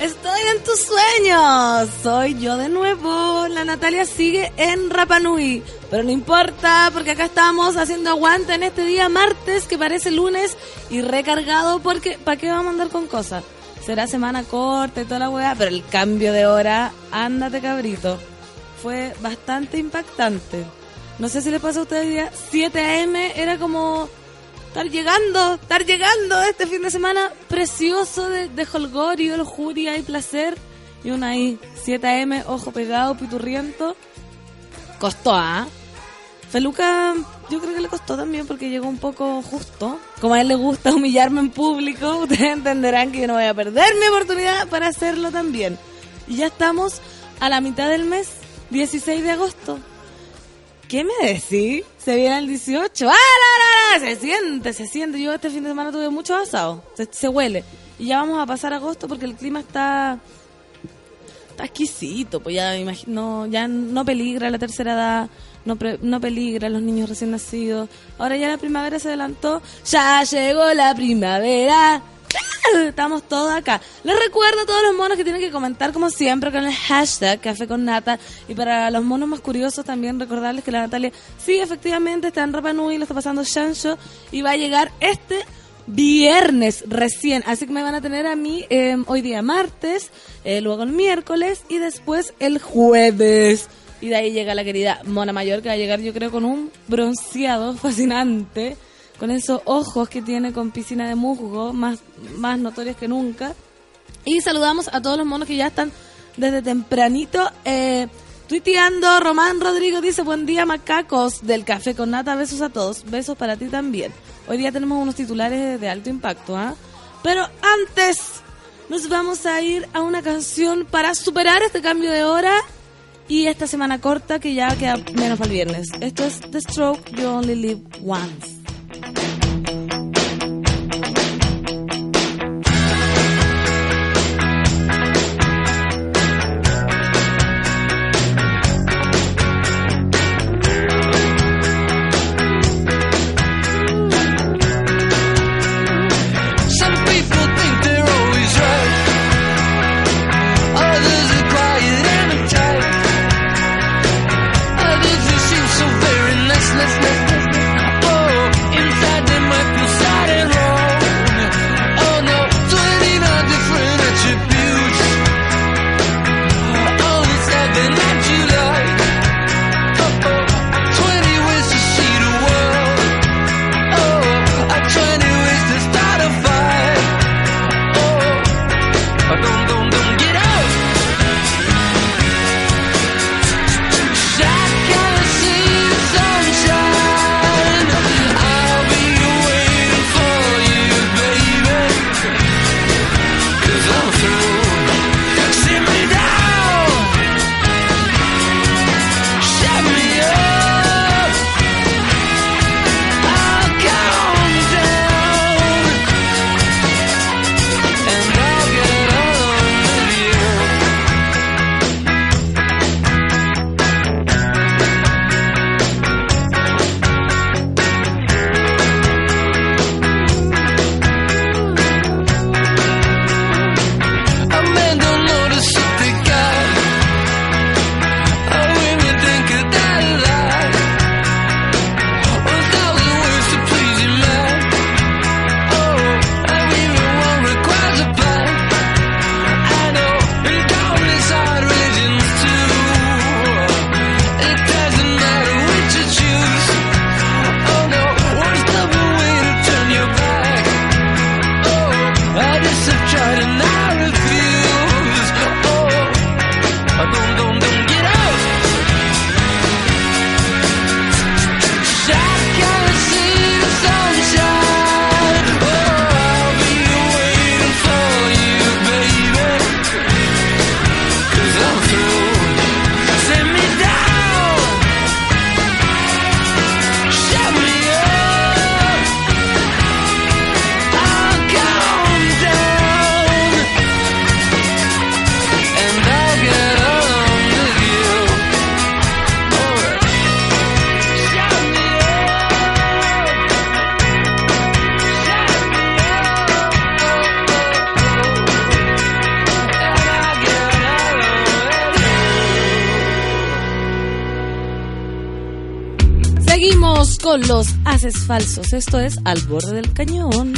Estoy en tus sueños. Soy yo de nuevo. La Natalia sigue en Rapanui. Pero no importa, porque acá estamos haciendo aguante en este día martes que parece lunes y recargado porque ¿para qué vamos a andar con cosas? Será semana corta y toda la weá, pero el cambio de hora, ándate cabrito. Fue bastante impactante. No sé si le pasa a ustedes día, 7 a.m. era como estar llegando, estar llegando este fin de semana precioso de, de holgorio, lujuria y placer. Y una ahí, 7 a.m., ojo pegado, piturriento. Costó, ¿ah? Feluca, yo creo que le costó también porque llegó un poco justo. Como a él le gusta humillarme en público, ustedes entenderán que yo no voy a perder mi oportunidad para hacerlo también. Y ya estamos a la mitad del mes, 16 de agosto. ¿Qué me decís? Se viene el 18. ¡Ah, la, la, la! Se siente, se siente. Yo este fin de semana tuve mucho asado. Se, se huele. Y ya vamos a pasar agosto porque el clima está está exquisito, pues ya imagino, ya no peligra la tercera edad, no, pre- no peligra los niños recién nacidos. Ahora ya la primavera se adelantó, ya llegó la primavera. Estamos todos acá. Les recuerdo a todos los monos que tienen que comentar como siempre con el hashtag Café con Nata. Y para los monos más curiosos también recordarles que la Natalia sí efectivamente está en Rapa Nui, lo está pasando Shansho y va a llegar este viernes recién. Así que me van a tener a mí eh, hoy día martes, eh, luego el miércoles y después el jueves. Y de ahí llega la querida Mona Mayor que va a llegar yo creo con un bronceado fascinante. Con esos ojos que tiene con piscina de musgo, más, más notorios que nunca. Y saludamos a todos los monos que ya están desde tempranito eh, tuiteando. Román Rodrigo dice, buen día macacos del café con nata, besos a todos, besos para ti también. Hoy día tenemos unos titulares de alto impacto, ¿ah? Pero antes nos vamos a ir a una canción para superar este cambio de hora y esta semana corta que ya queda menos para el viernes. Esto es The Stroke, You Only Live Once. thank you los haces falsos. Esto es al borde del cañón.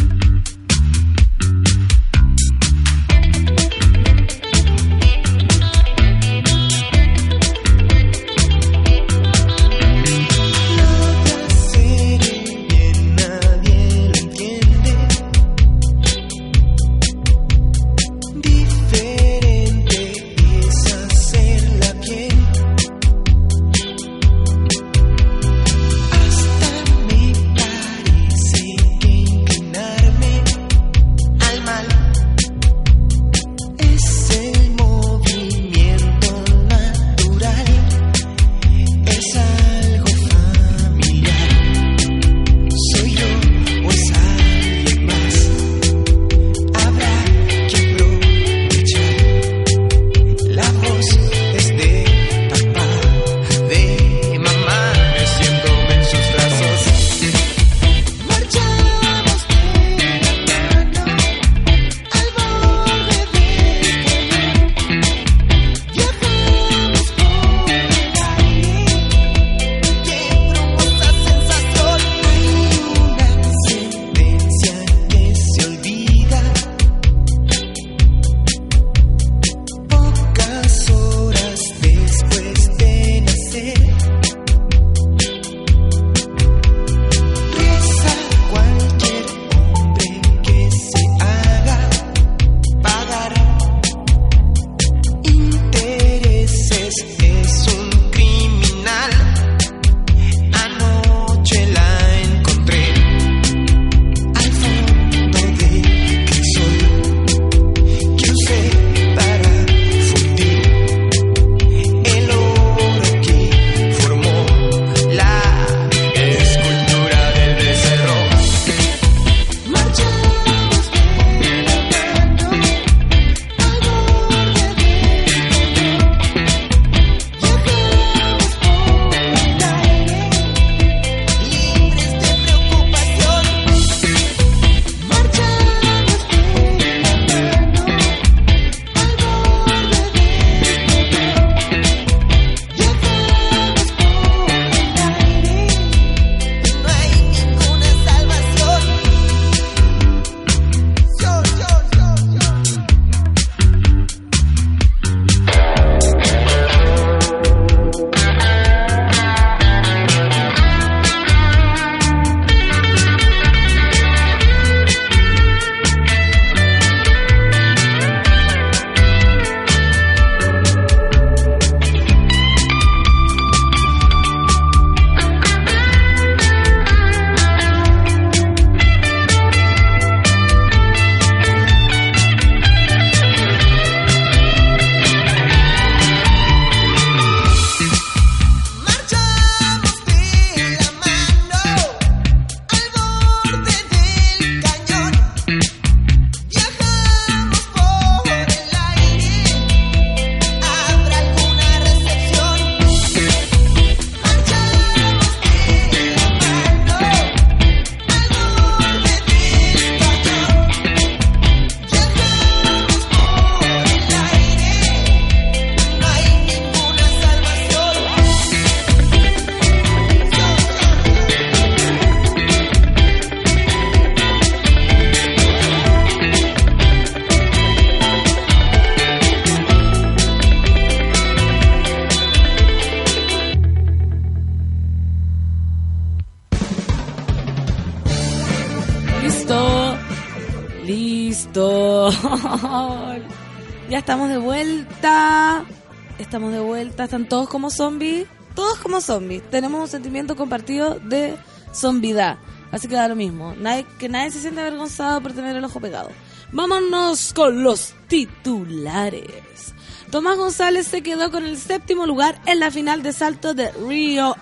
Como zombies? Todos como zombies. Tenemos un sentimiento compartido de zombidad. Así que da lo mismo. Nadie, que nadie se siente avergonzado por tener el ojo pegado. Vámonos con los titulares. Tomás González se quedó con el séptimo lugar en la final de salto de Río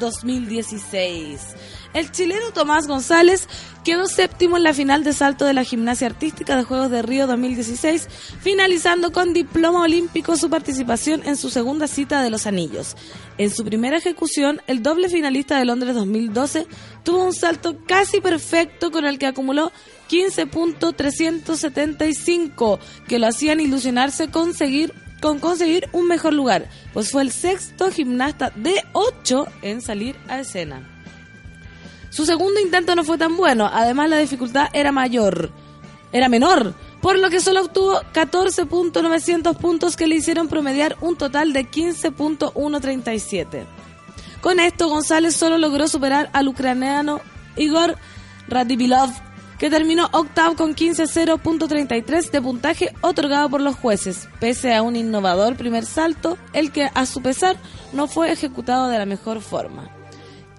2016. El chileno Tomás González quedó séptimo en la final de salto de la gimnasia artística de Juegos de Río 2016, finalizando con diploma olímpico su participación en su segunda cita de los anillos. En su primera ejecución, el doble finalista de Londres 2012 tuvo un salto casi perfecto con el que acumuló 15.375, que lo hacían ilusionarse con conseguir un mejor lugar, pues fue el sexto gimnasta de 8 en salir a escena. Su segundo intento no fue tan bueno, además la dificultad era mayor, era menor, por lo que solo obtuvo 14.900 puntos que le hicieron promediar un total de 15.137. Con esto, González solo logró superar al ucraniano Igor Radivilov, que terminó octavo con 15.0.33 de puntaje otorgado por los jueces, pese a un innovador primer salto, el que a su pesar no fue ejecutado de la mejor forma.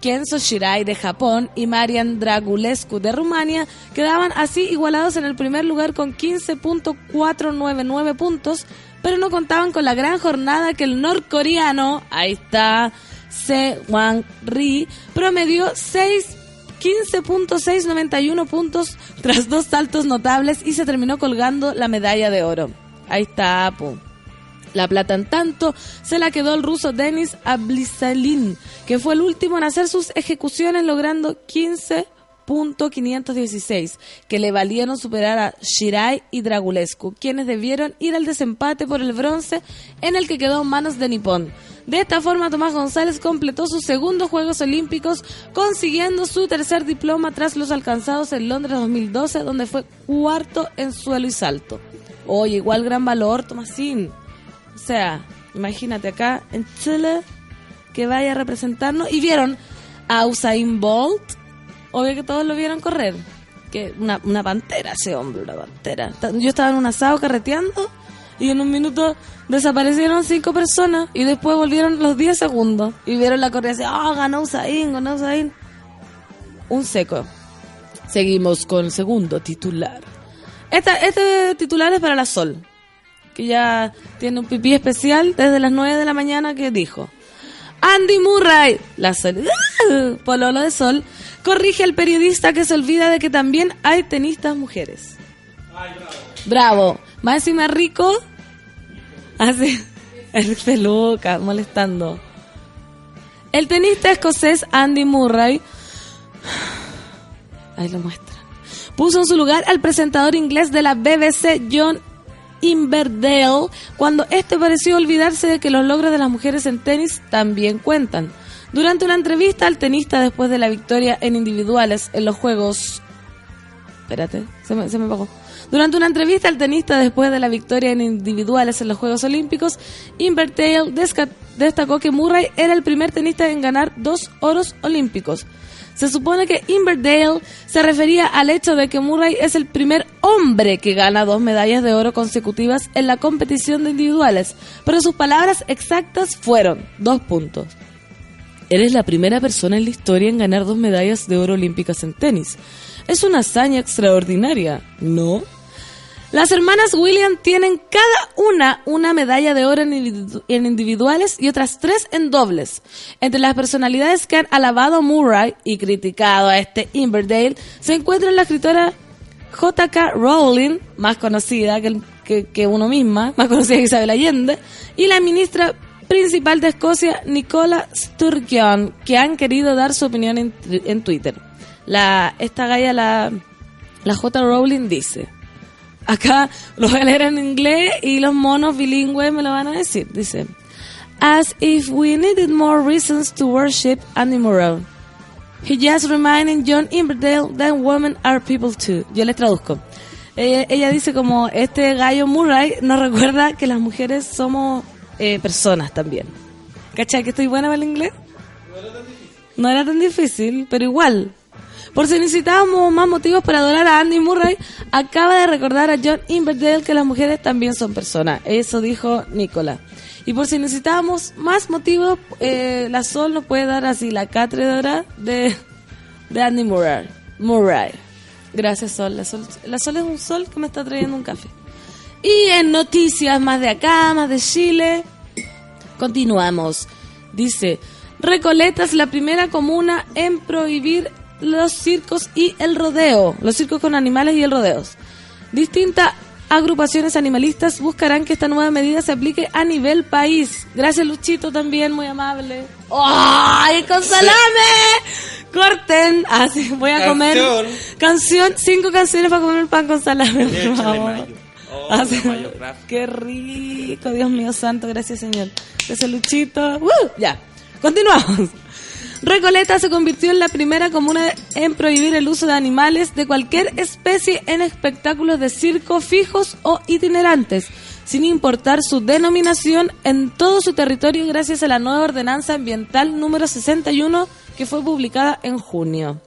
Kenzo Shirai de Japón y Marian Dragulescu de Rumania quedaban así igualados en el primer lugar con 15.499 puntos, pero no contaban con la gran jornada que el norcoreano, ahí está, Se Wang Ri, promedió 6 15.691 puntos tras dos saltos notables y se terminó colgando la medalla de oro. Ahí está. La plata en tanto se la quedó el ruso Denis Ablisalin, que fue el último en hacer sus ejecuciones logrando 15.516, que le valieron superar a Shirai y Dragulescu, quienes debieron ir al desempate por el bronce en el que quedó en manos de Nippon. De esta forma, Tomás González completó sus segundos Juegos Olímpicos, consiguiendo su tercer diploma tras los alcanzados en Londres 2012, donde fue cuarto en suelo y salto. Oye, igual gran valor, Tomasín. O sea, imagínate acá en Chile que vaya a representarnos. Y vieron a Usain Bolt. Obvio que todos lo vieron correr. Que una, pantera ese hombre, una pantera. Yo estaba en un asado carreteando y en un minuto desaparecieron cinco personas y después volvieron los 10 segundos y vieron la corrida decían, ah, ganó Usain, ganó Usain. Un seco. Seguimos con el segundo titular. Este titular es para la Sol, que ya tiene un pipí especial desde las 9 de la mañana que dijo. Andy Murray, la Sol, pololo de Sol, corrige al periodista que se olvida de que también hay tenistas mujeres. bravo. Más encima rico, hace el peluca, molestando. El tenista escocés Andy Murray, ahí lo muestran, puso en su lugar al presentador inglés de la BBC John Inverdale cuando este pareció olvidarse de que los logros de las mujeres en tenis también cuentan. Durante una entrevista al tenista después de la victoria en individuales en los Juegos... Espérate, se me, se me. Durante una entrevista al tenista después de la victoria en individuales en los Juegos Olímpicos, Inverdale destacó que Murray era el primer tenista en ganar dos oros olímpicos. Se supone que Inverdale se refería al hecho de que Murray es el primer hombre que gana dos medallas de oro consecutivas en la competición de individuales, pero sus palabras exactas fueron dos puntos. Eres la primera persona en la historia en ganar dos medallas de oro olímpicas en tenis. Es una hazaña extraordinaria, ¿no? Las hermanas Williams tienen cada una una medalla de oro en, individu- en individuales y otras tres en dobles. Entre las personalidades que han alabado a Murray y criticado a este Inverdale se encuentran la escritora J.K. Rowling, más conocida que, que uno misma, más conocida que Isabel Allende, y la ministra principal de Escocia, Nicola Sturgeon, que han querido dar su opinión en, en Twitter. La, esta galla, la, la J. Rowling dice, acá lo voy a leer en inglés y los monos bilingües me lo van a decir, dice, As if we needed more reasons to worship Andy Murray. He just reminding John Inverdale that women are people too. Yo les traduzco. Ella, ella dice como este gallo Murray nos recuerda que las mujeres somos eh, personas también. ¿Cachai que estoy buena para el inglés? No era tan difícil, pero igual. Por si necesitábamos más motivos para adorar a Andy Murray, acaba de recordar a John Inverdale que las mujeres también son personas. Eso dijo Nicola. Y por si necesitábamos más motivos, eh, la Sol nos puede dar así la cátedra de, de Andy Murray. Murray. Gracias, Sol. La, Sol. la Sol es un sol que me está trayendo un café. Y en noticias más de acá, más de Chile, continuamos. Dice, Recoleta es la primera comuna en prohibir los circos y el rodeo, los circos con animales y el rodeos. Distintas agrupaciones animalistas buscarán que esta nueva medida se aplique a nivel país. Gracias Luchito también, muy amable. ¡Ay, con salame! Corten. Así, voy a comer. Canción. Cinco canciones para comer el pan con salame, por favor. Oh, craft. Qué rico, Dios mío santo, gracias Señor. Gracias Luchito. Ya, continuamos. Recoleta se convirtió en la primera comuna en prohibir el uso de animales de cualquier especie en espectáculos de circo fijos o itinerantes, sin importar su denominación en todo su territorio gracias a la nueva ordenanza ambiental número 61 que fue publicada en junio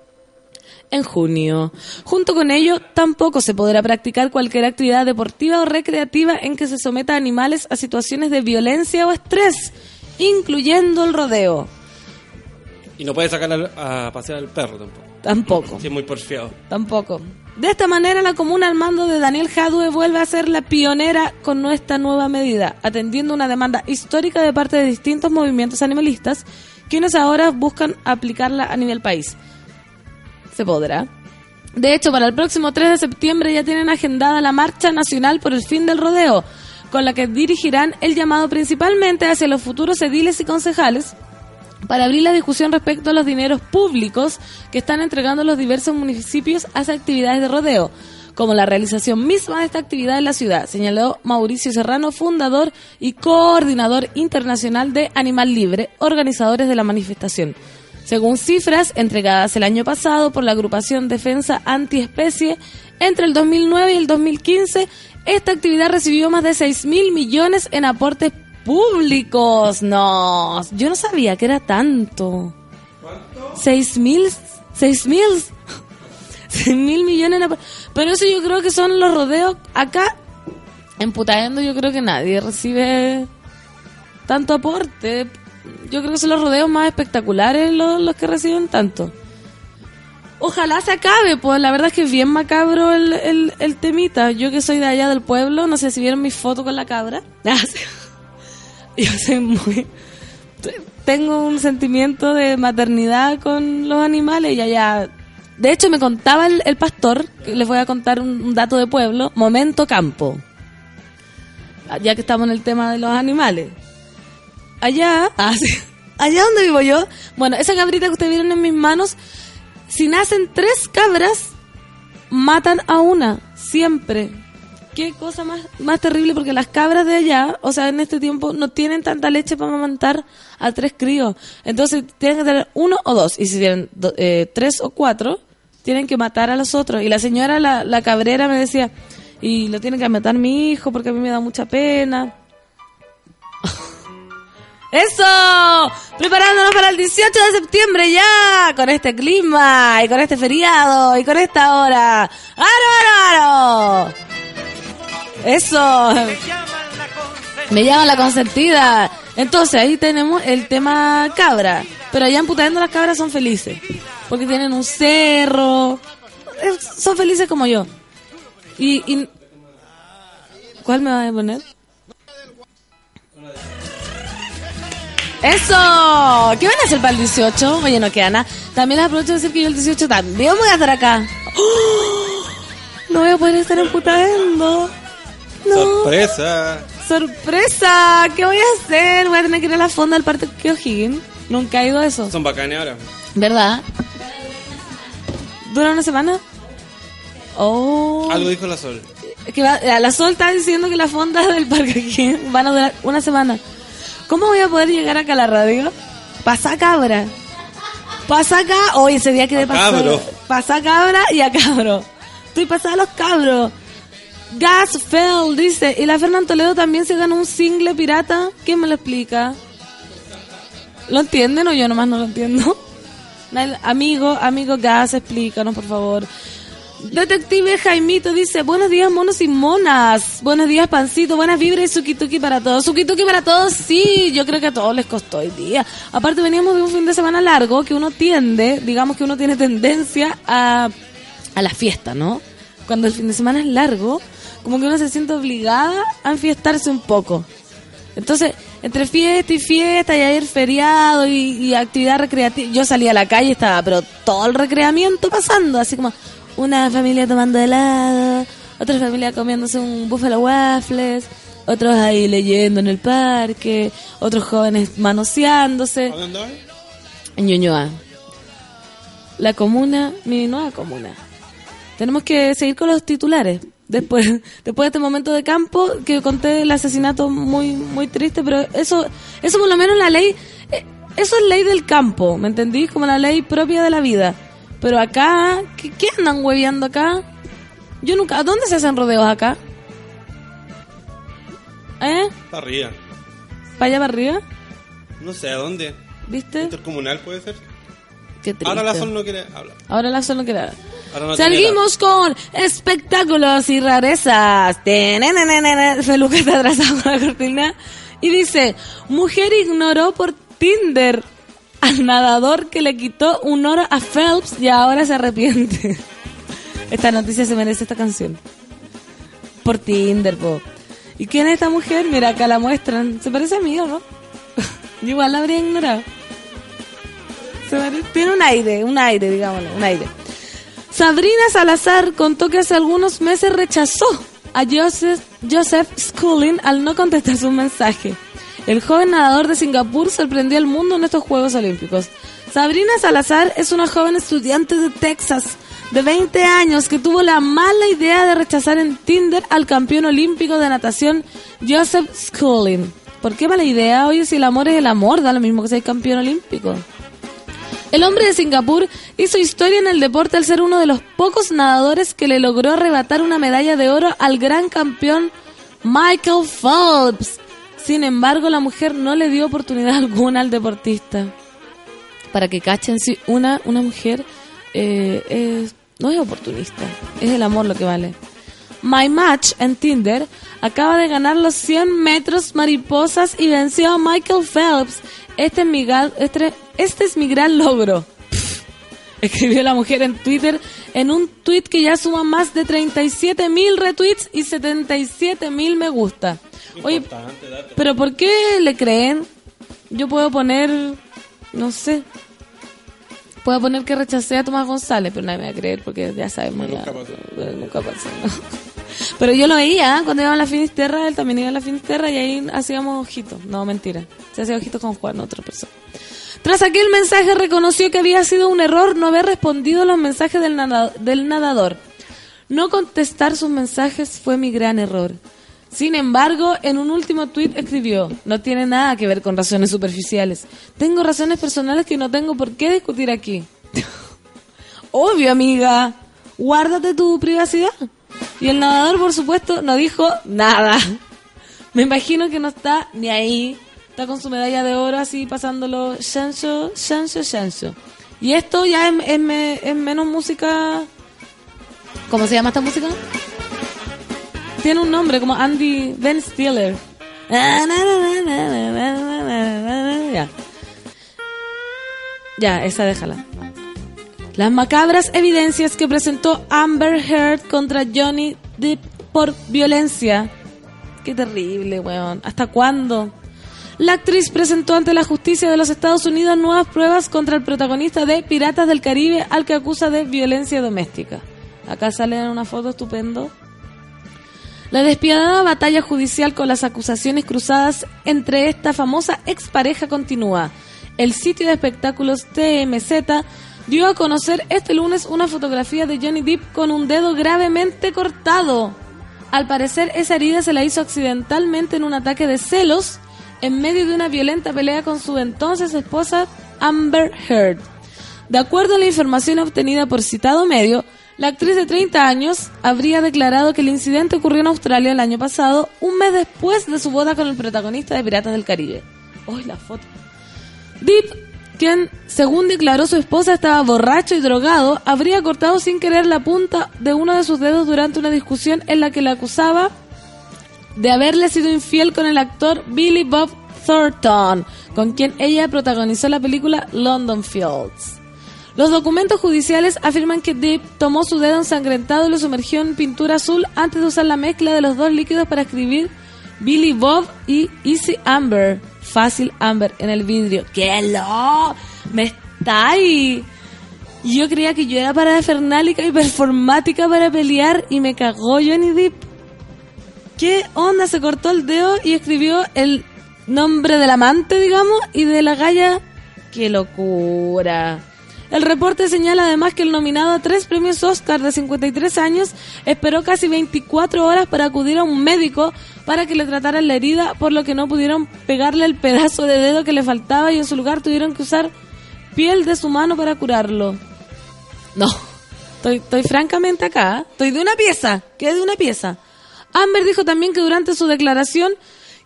en junio. Junto con ello, tampoco se podrá practicar cualquier actividad deportiva o recreativa en que se someta a animales a situaciones de violencia o estrés, incluyendo el rodeo. Y no puede sacar al- a pasear al perro tampoco. Tampoco. Es muy porfiado. Tampoco. De esta manera, la comuna al mando de Daniel Jadue vuelve a ser la pionera con nuestra nueva medida, atendiendo una demanda histórica de parte de distintos movimientos animalistas, quienes ahora buscan aplicarla a nivel país. Se podrá. De hecho, para el próximo 3 de septiembre ya tienen agendada la Marcha Nacional por el Fin del Rodeo, con la que dirigirán el llamado principalmente hacia los futuros ediles y concejales, para abrir la discusión respecto a los dineros públicos que están entregando los diversos municipios hacia actividades de rodeo, como la realización misma de esta actividad en la ciudad, señaló Mauricio Serrano, fundador y coordinador internacional de Animal Libre, organizadores de la manifestación. Según cifras entregadas el año pasado por la agrupación Defensa Antiespecie, entre el 2009 y el 2015, esta actividad recibió más de 6 mil millones en aportes públicos. No, yo no sabía que era tanto. ¿Cuánto? 6 mil, 6 mil, 6 mil millones. apor- Pero eso yo creo que son los rodeos. Acá, en Putaendo, yo creo que nadie recibe tanto aporte. Yo creo que son los rodeos más espectaculares los, los que reciben tanto. Ojalá se acabe, pues la verdad es que es bien macabro el, el, el temita. Yo que soy de allá del pueblo, no sé si vieron mi foto con la cabra. Ah. Yo soy muy... Tengo un sentimiento de maternidad con los animales y allá... De hecho, me contaba el, pastor, que les voy a contar un, dato de pueblo, momento campo. Ya que estamos en el tema de los animales. Allá, ah, allá donde vivo yo, bueno, esa cabrita que ustedes vieron en mis manos, si nacen tres cabras, matan a una, siempre. Qué cosa más, más terrible, porque las cabras de allá, o sea, en este tiempo, no tienen tanta leche para amamantar a tres críos. Entonces, tienen que tener uno o dos. Y si tienen eh, tres o cuatro, tienen que matar a los otros. Y la señora, la, la cabrera, me decía, y lo tiene que matar mi hijo porque a mí me da mucha pena. ¡Eso! Preparándonos para el 18 de septiembre ya, con este clima y con este feriado y con esta hora. ¡Aro, aro, aro! ¡Eso! Me llaman la consentida. Entonces ahí tenemos el tema cabra. Pero allá en las cabras son felices. Porque tienen un cerro. Son felices como yo. Y, y- ¿Cuál me vas a poner? ¡Eso! ¿Qué van a hacer para el 18? Oye, no queda nada. También les aprovecho de decir que yo el 18 también voy a estar acá. ¡Oh! No voy a poder estar en Putaendo. No. ¡Sorpresa! ¡Sorpresa! ¿Qué voy a hacer? Voy a tener que ir a la fonda del Parque O'Higgins. Nunca he ido a eso. Son bacanes ahora. ¿Verdad? ¿Dura una semana? Oh. Algo dijo la Sol. Que va- la Sol está diciendo que las fondas del Parque O'Higgins van a durar una semana. ¿Cómo voy a poder llegar acá a la radio? Pasa cabra. Pasa acá. Hoy ese día que de A pasar. cabro. Pasa cabra y a cabro. Estoy pasada a los cabros. Gas Fell dice. Y la Fernán Toledo también se ganó un single pirata. ¿Quién me lo explica? ¿Lo entienden o yo nomás no lo entiendo? Amigo, amigo Gas, explícanos por favor. Detective Jaimito dice, buenos días monos y monas, buenos días pancito, buenas vibras y suki-tuki para todos. Suki-tuki para todos, sí, yo creo que a todos les costó hoy día. Aparte veníamos de un fin de semana largo que uno tiende, digamos que uno tiene tendencia a, a la fiesta, ¿no? Cuando el fin de semana es largo, como que uno se siente obligada a enfiestarse un poco. Entonces, entre fiesta y fiesta y ayer feriado y, y actividad recreativa, yo salí a la calle y estaba, pero todo el recreamiento pasando, así como una familia tomando helado, otra familia comiéndose un buffalo waffles, otros ahí leyendo en el parque, otros jóvenes manoseándose. ¿Dónde? En Ñuñoa. La comuna, mi nueva comuna. Tenemos que seguir con los titulares. Después, después de este momento de campo, que conté el asesinato muy, muy triste, pero eso, eso por lo menos la ley, eh, eso es ley del campo, ¿me entendí? Como la ley propia de la vida. Pero acá, ¿qué, qué andan hueveando acá? Yo nunca, ¿a dónde se hacen rodeos acá? ¿Eh? Para arriba. ¿Para allá para arriba? No sé a dónde. ¿Viste? Intercomunal puede ser. Qué triste. Ahora la zona no quiere hablar. Ahora la que era. Ahora no Seguimos con espectáculos y rarezas. Feluca está atrasado con la cortina. Y dice, mujer ignoró por Tinder al nadador que le quitó un oro a Phelps y ahora se arrepiente. Esta noticia se merece esta canción. Por Tinder, po. ¿Y quién es esta mujer? Mira, acá la muestran. Se parece a mí, ¿o no? Yo igual la habría ignorado. Se pare- Tiene un aire, un aire, digámoslo, un aire. Sabrina Salazar contó que hace algunos meses rechazó a Joseph, Joseph al no contestar su mensaje. El joven nadador de Singapur sorprendió al mundo en estos Juegos Olímpicos. Sabrina Salazar es una joven estudiante de Texas de 20 años que tuvo la mala idea de rechazar en Tinder al campeón olímpico de natación Joseph Schooling. ¿Por qué mala idea? Oye, si el amor es el amor, da lo mismo que ser campeón olímpico. El hombre de Singapur hizo historia en el deporte al ser uno de los pocos nadadores que le logró arrebatar una medalla de oro al gran campeón Michael Phelps. Sin embargo, la mujer no le dio oportunidad alguna al deportista. Para que cachen, si una, una mujer eh, no es oportunista, es el amor lo que vale. My Match en Tinder acaba de ganar los 100 metros mariposas y venció a Michael Phelps. Este es mi, ga- este, este es mi gran logro. Pff, Escribió la mujer en Twitter en un tweet que ya suma más de 37 mil retweets y 77 mil me gusta. Oye, pero ¿por qué le creen? Yo puedo poner, no sé, puedo poner que rechacé a Tomás González, pero nadie me va a creer porque ya sabemos ya. Nunca pasó. Eh, Nunca pasó, ¿no? Pero yo lo veía ¿eh? cuando iba a la Finisterra, él también iba a la Finisterra y ahí hacíamos ojitos. No, mentira. Se hacía ojitos con Juan, otra persona. Tras aquel mensaje reconoció que había sido un error no haber respondido a los mensajes del, del nadador. No contestar sus mensajes fue mi gran error. Sin embargo, en un último tuit escribió, no tiene nada que ver con razones superficiales. Tengo razones personales que no tengo por qué discutir aquí. Obvio, amiga. Guárdate tu privacidad. Y el nadador, por supuesto, no dijo nada. Me imagino que no está ni ahí. Está con su medalla de oro así pasándolo chancho, chancho, chancho. Y esto ya es, es es menos música... ¿Cómo se llama esta música? Tiene un nombre como Andy Ben Stiller. Ya. Ya, esa déjala. Las macabras evidencias que presentó Amber Heard contra Johnny Depp por violencia. Qué terrible, weón. ¿Hasta cuándo? La actriz presentó ante la justicia de los Estados Unidos nuevas pruebas contra el protagonista de Piratas del Caribe al que acusa de violencia doméstica. Acá sale una foto estupendo. La despiadada batalla judicial con las acusaciones cruzadas entre esta famosa expareja continúa. El sitio de espectáculos TMZ dio a conocer este lunes una fotografía de Johnny Depp con un dedo gravemente cortado. Al parecer esa herida se la hizo accidentalmente en un ataque de celos en medio de una violenta pelea con su entonces esposa Amber Heard. De acuerdo a la información obtenida por citado medio, la actriz de 30 años habría declarado que el incidente ocurrió en Australia el año pasado, un mes después de su boda con el protagonista de Piratas del Caribe. ¡Uy, la foto! Deep, quien, según declaró su esposa, estaba borracho y drogado, habría cortado sin querer la punta de uno de sus dedos durante una discusión en la que le acusaba de haberle sido infiel con el actor Billy Bob Thornton, con quien ella protagonizó la película London Fields. Los documentos judiciales afirman que Depp tomó su dedo ensangrentado y lo sumergió en pintura azul antes de usar la mezcla de los dos líquidos para escribir Billy Bob y Easy Amber, fácil Amber en el vidrio. ¡Qué lo! ¡Me está ahí! Yo creía que yo era parafernálica y performática para pelear y me cagó Johnny Depp. ¿Qué onda? Se cortó el dedo y escribió el nombre del amante, digamos, y de la galla. ¡Qué locura! El reporte señala además que el nominado a tres premios Oscar de 53 años esperó casi 24 horas para acudir a un médico para que le trataran la herida, por lo que no pudieron pegarle el pedazo de dedo que le faltaba y en su lugar tuvieron que usar piel de su mano para curarlo. No, estoy, estoy francamente acá, ¿eh? estoy de una pieza, que de una pieza. Amber dijo también que durante su declaración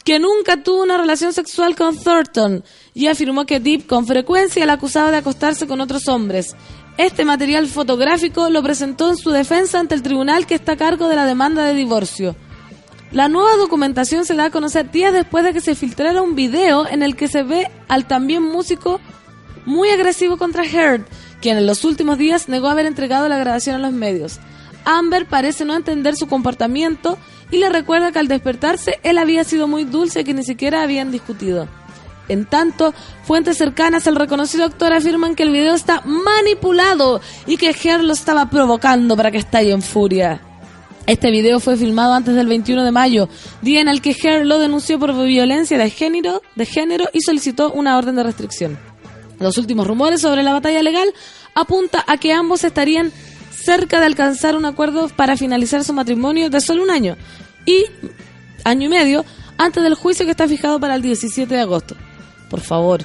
que nunca tuvo una relación sexual con Thornton y afirmó que Deep con frecuencia la acusaba de acostarse con otros hombres. Este material fotográfico lo presentó en su defensa ante el tribunal que está a cargo de la demanda de divorcio. La nueva documentación se da a conocer días después de que se filtrara un video en el que se ve al también músico muy agresivo contra Heard, quien en los últimos días negó haber entregado la grabación a los medios. Amber parece no entender su comportamiento y le recuerda que al despertarse él había sido muy dulce que ni siquiera habían discutido. En tanto, fuentes cercanas al reconocido actor afirman que el video está manipulado y que Heard lo estaba provocando para que estalle en furia. Este video fue filmado antes del 21 de mayo, día en el que Heard lo denunció por violencia de género, de género y solicitó una orden de restricción. Los últimos rumores sobre la batalla legal apunta a que ambos estarían cerca de alcanzar un acuerdo para finalizar su matrimonio de solo un año y año y medio antes del juicio que está fijado para el 17 de agosto. Por favor,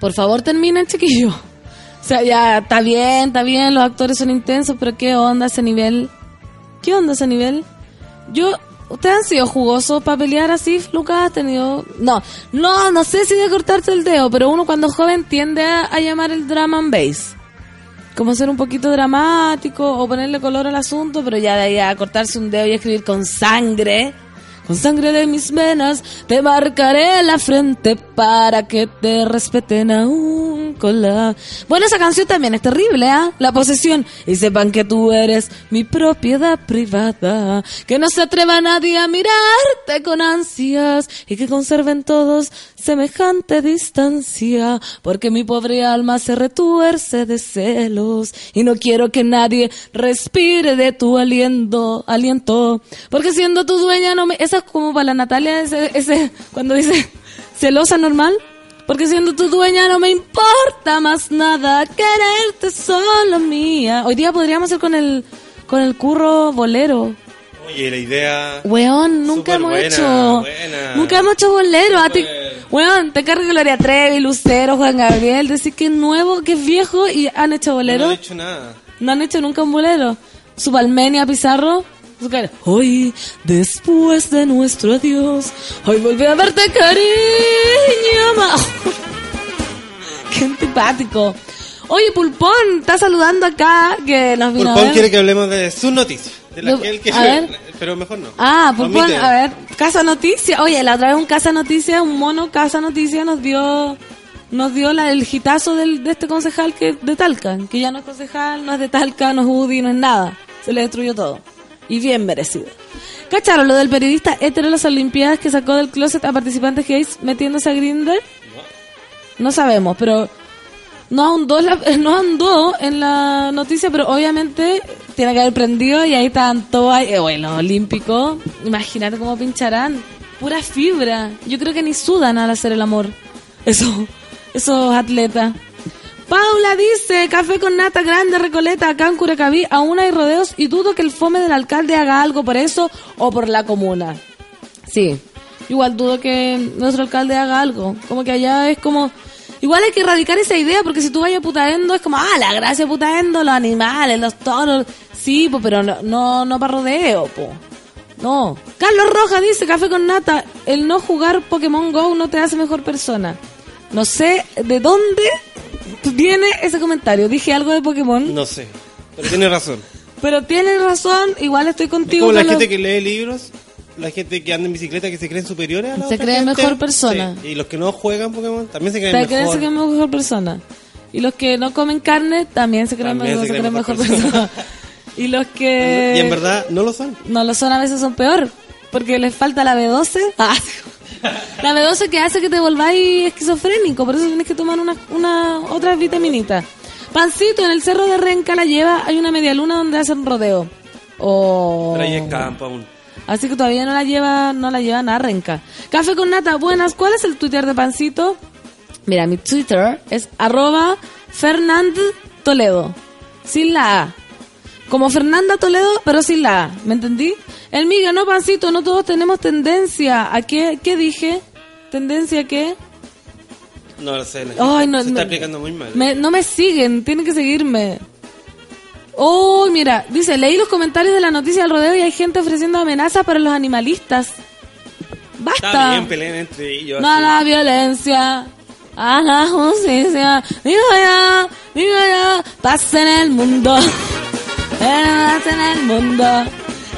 por favor terminen, chiquillo. O sea, ya está bien, está bien, los actores son intensos, pero ¿qué onda ese nivel? ¿Qué onda ese nivel? Yo, ¿ustedes han sido jugosos para pelear así, Lucas? ¿Has tenido...? No, no, no sé si de cortarse el dedo, pero uno cuando es joven tiende a, a llamar el drama and bass. Como ser un poquito dramático o ponerle color al asunto, pero ya de ahí a cortarse un dedo y escribir con sangre... Con sangre de mis venas te marcaré la frente para que te respeten aún con la... Bueno, esa canción también es terrible, ¿ah? La posesión. Y sepan que tú eres mi propiedad privada. Que no se atreva nadie a mirarte con ansias y que conserven todos semejante distancia. Porque mi pobre alma se retuerce de celos y no quiero que nadie respire de tu aliento, aliento. Porque siendo tu dueña no me... Esa es como para la Natalia, ese, ese cuando dice celosa normal. Porque siendo tu dueña no me importa más nada, quererte solo mía. Hoy día podríamos ir con el, con el curro bolero. Oye, la idea. Weón, nunca hemos buena, hecho. buena. Nunca hemos hecho bolero. A ti, weón, te cargo Gloria Trevi, Lucero, Juan Gabriel. Decir que es nuevo, que es viejo y han hecho bolero. No he hecho nada. No han hecho nunca un bolero. Su Palmenia Pizarro. Cara, Hoy, después de nuestro adiós, hoy volví a verte cariño. ma-". Qué antipático. Oye, Pulpón, está saludando acá que nos vino a Pulpón ver. quiere que hablemos de sus noticias. De No, que él a ver. Pero mejor no. Ah, Pulpón, Omite. a ver, Casa Noticia. Oye, la otra vez un Casa Noticia, un mono Casa Noticia nos dio nos dio la, el gitazo del, de este concejal que de Talca, que ya no es concejal, no es de Talca, no es UDI, no es nada. Se le destruyó todo. Y bien merecido. ¿Cacharon lo del periodista hetero de las Olimpiadas que sacó del closet a participantes gays metiéndose a Grindr? No sabemos, pero no ahondó, en la- no ahondó en la noticia, pero obviamente tiene que haber prendido y ahí están todos. Eh, bueno, olímpicos, imagínate cómo pincharán. Pura fibra. Yo creo que ni sudan al hacer el amor. Eso, esos atletas. Paula dice, café con nata grande, recoleta, acá en Curacaví, aún hay rodeos y dudo que el fome del alcalde haga algo por eso o por la comuna. Sí, igual dudo que nuestro alcalde haga algo. Como que allá es como... Igual hay que erradicar esa idea, porque si tú vayas a Putaendo es como, ah, la gracia Putaendo, los animales, los toros. Sí, po, pero no, no, no para rodeo, po. No. Carlos Rojas dice, café con nata, el no jugar Pokémon Go no te hace mejor persona. No sé de dónde viene ese comentario. Dije algo de Pokémon, No sé. Pero tiene razón. pero tienes razón, igual estoy Es contigo. como la gente los- que lee libros, la gente que anda en bicicleta que se creen superiores a la Se otra cree gente. mejor persona. Sí, Y los que no juegan Pokémon también se creen Se creen mejor. que es mejor persona. Y los que no comen carne también se creen, También mejor, se se creen creen mejor persona. y los que Y en verdad no lo son. no lo son a veces son peor. Porque les falta la B12. Ah, la B12 que hace que te volváis esquizofrénico. Por eso tienes que tomar una, una otra vitaminita. Pancito, en el cerro de Renca la lleva. Hay una media luna donde hacen rodeo. Oh. Campo aún. Así que todavía no la lleva, no la llevan a Renca. Café con nata, buenas. ¿Cuál es el Twitter de Pancito? Mira, mi Twitter es arroba Fernand Toledo. Sin la A. Como Fernanda Toledo, pero sin la A. ¿Me entendí? El miga, no, pancito, no todos tenemos tendencia. ¿A qué, qué dije? ¿Tendencia a qué? No lo sé. Ay, no, se está explicando muy mal. Me- no me siguen, tienen que seguirme. Oh, mira, dice, leí los comentarios de la noticia del rodeo y hay gente ofreciendo amenazas para los animalistas. Basta. Está bien, peleen entre ellos. No a la violencia, a la justicia. Viva ya, viva ya, paz en el mundo. En el mundo.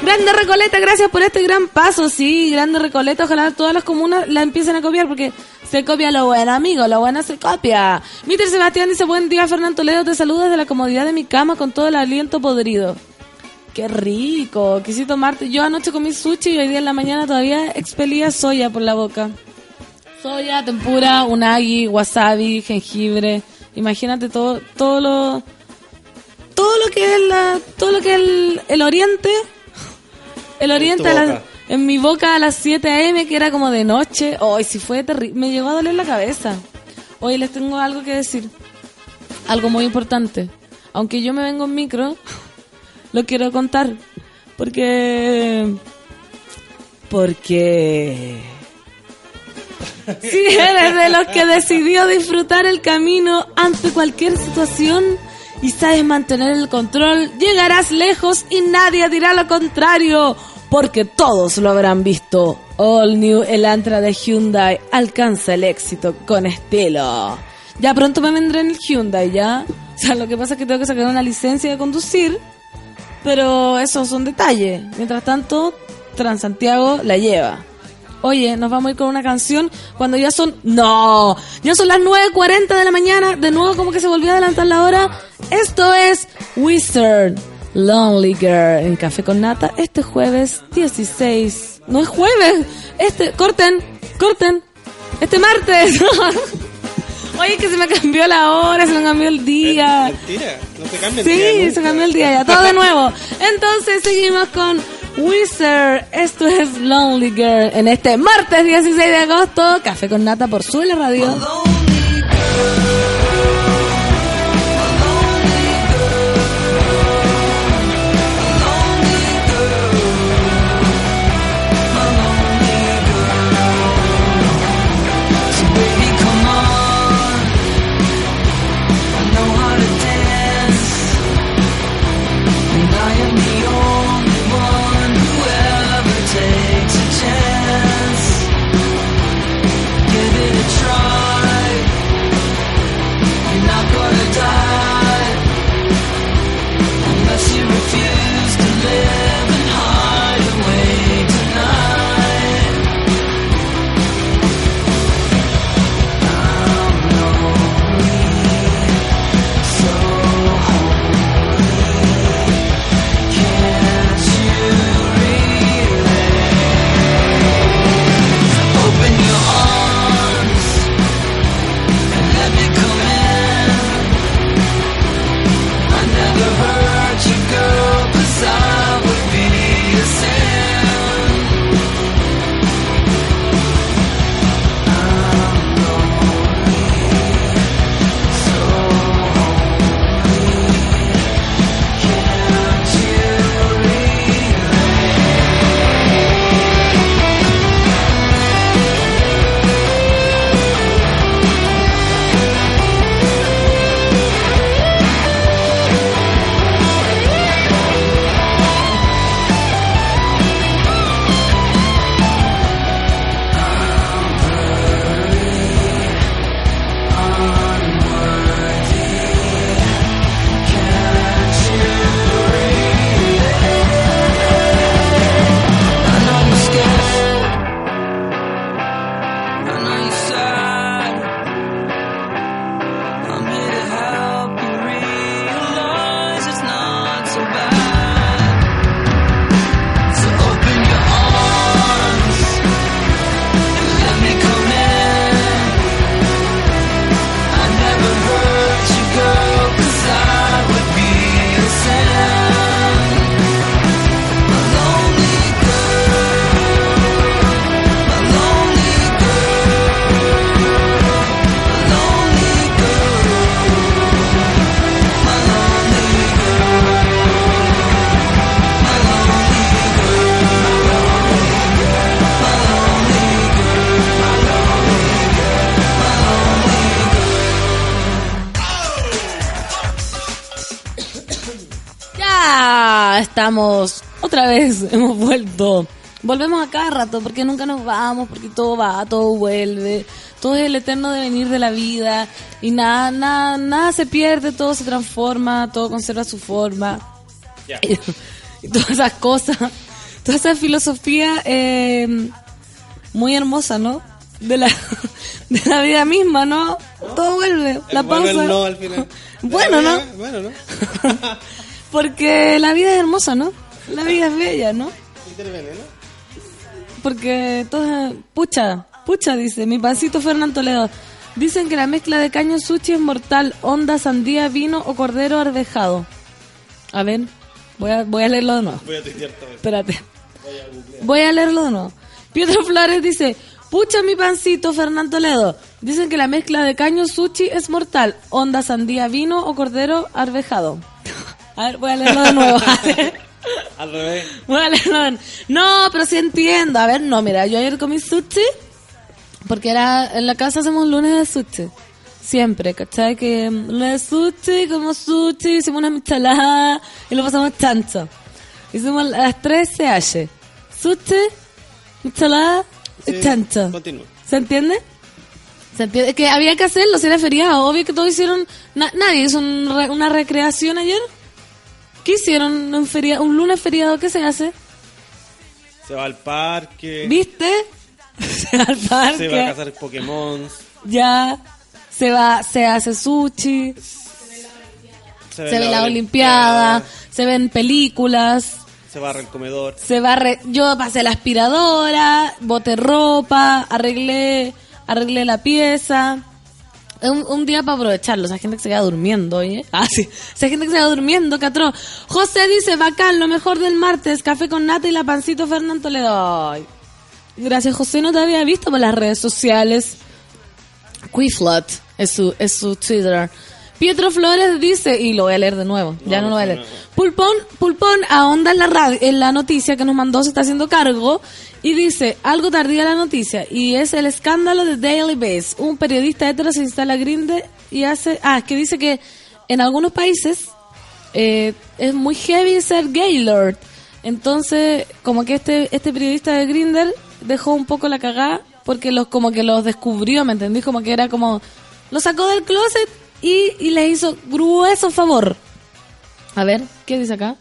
Grande Recoleta, gracias por este gran paso. Sí, Grande Recoleta, ojalá todas las comunas la empiecen a copiar porque se copia lo bueno, amigo, lo bueno se copia. Mister Sebastián dice, buen día, Fernando Toledo, te saludo desde la comodidad de mi cama con todo el aliento podrido. Qué rico, quise tomarte. Yo anoche comí sushi y hoy día en la mañana todavía expelía soya por la boca. Soya, tempura, unagi, wasabi, jengibre. Imagínate todo, todo lo, todo lo que es la, todo lo que es el, el oriente. El oriente a la- en mi boca a las 7 a.m. que era como de noche. Hoy sí fue terrible. Me llegó a doler la cabeza. Hoy les tengo algo que decir. Algo muy importante. Aunque yo me vengo en micro, lo quiero contar. Porque... Porque... Si eres de los que decidió disfrutar el camino ante cualquier situación y sabes mantener el control, llegarás lejos y nadie dirá lo contrario, porque todos lo habrán visto. All New Elantra de Hyundai alcanza el éxito con estilo. Ya pronto me vendré en el Hyundai, ¿ya? O sea, lo que pasa es que tengo que sacar una licencia de conducir, pero esos son detalles. Mientras tanto, Transantiago la lleva. Oye, nos vamos a ir con una canción cuando ya son... No, ya son las 9.40 de la mañana. De nuevo como que se volvió a adelantar la hora. Esto es Wizard Lonely Girl en Café con Nata. Este jueves 16... No es jueves. Este... Corten, corten. Este martes. Oye, que se me cambió la hora, se me cambió el día. Mentira, no se cambia el día Sí, se cambió el día ya. Todo de nuevo. Entonces seguimos con Wizard. Esto es Lonely Girl. En este martes 16 de agosto, Café con Nata por Suele Radio. Volvemos a cada rato porque nunca nos vamos, porque todo va, todo vuelve, todo es el eterno devenir de la vida y nada, nada, nada se pierde, todo se transforma, todo conserva su forma y, todas esas cosas, toda esa filosofía eh, muy hermosa, ¿no? De la, de la vida misma, ¿no? Todo vuelve, la bueno, pausa. el no al final. Bueno, ¿no? Bueno, ¿no? Porque la vida es hermosa, ¿no? La vida es bella, ¿no? Interviene, ¿no? Porque todas... Pucha, pucha, dice mi pancito Fernán Toledo. Dicen que la mezcla de caño sushi es mortal. Onda, sandía, vino o cordero arvejado. A ver, voy a, voy a leerlo de nuevo. Voy a tuitear todo eso. Espérate. Voy a leerlo de nuevo. Pietro Flores dice, pucha mi pancito Fernán Toledo. Dicen que la mezcla de caño sushi es mortal. Onda, sandía, vino o cordero arvejado. A ver, voy a leerlo de nuevo. Al revés. De- No, pero sí entiendo. A ver, no, mira, yo ayer comí sushi porque era en la casa hacemos lunes de sushi. Siempre, ¿cachai? Que mm, lunes de sushi, como sushi, hicimos una michelada y lo pasamos chancho. Hicimos a las 3 CH. Sushi, michelada y Sí, chancho. continúa. ¿Se entiende? ¿Se entiende? Es que había que hacerlo, si era feriado. Obvio que todos hicieron... na- nadie hizo un re- una recreación ayer. ¿Qué hicieron un, feria- un lunes feriado? ¿Qué se hace? Se va al parque. ¿Viste? Se va al parque. Se va a cazar Pokémon. Ya. Se va, se hace sushi. Se ve la Olimpiada. Se ven películas. Se barra el comedor. Se va re- yo pasé la aspiradora, boté ropa, arreglé, arreglé la pieza. Un, día para aprovecharlo, esa gente que se queda durmiendo, oye. Ah, sí. Esa gente que se queda durmiendo, catrón. José dice, bacán, lo mejor del martes, café con nata y la pancito Fernán Toledo. Ay. Gracias, José, no te había visto por las redes sociales. Quiflot es su, es su Twitter. Pietro Flores dice, y lo voy a leer de nuevo, ya no lo voy a leer. Pulpón, Pulpón ahonda en la, radio, en la noticia que nos mandó, se está haciendo cargo, y dice, algo tardía la noticia, y es el escándalo de Daily Base. Un periodista hetero se instala a Grindr y hace, ah, que dice que en algunos países eh, es muy heavy ser Gaylord. Entonces, como que este, este periodista de Grinder dejó un poco la cagada porque los como que los descubrió, ¿me entendí? Como que era como lo sacó del closet y, y le hizo grueso favor. A ver, ¿qué dice acá?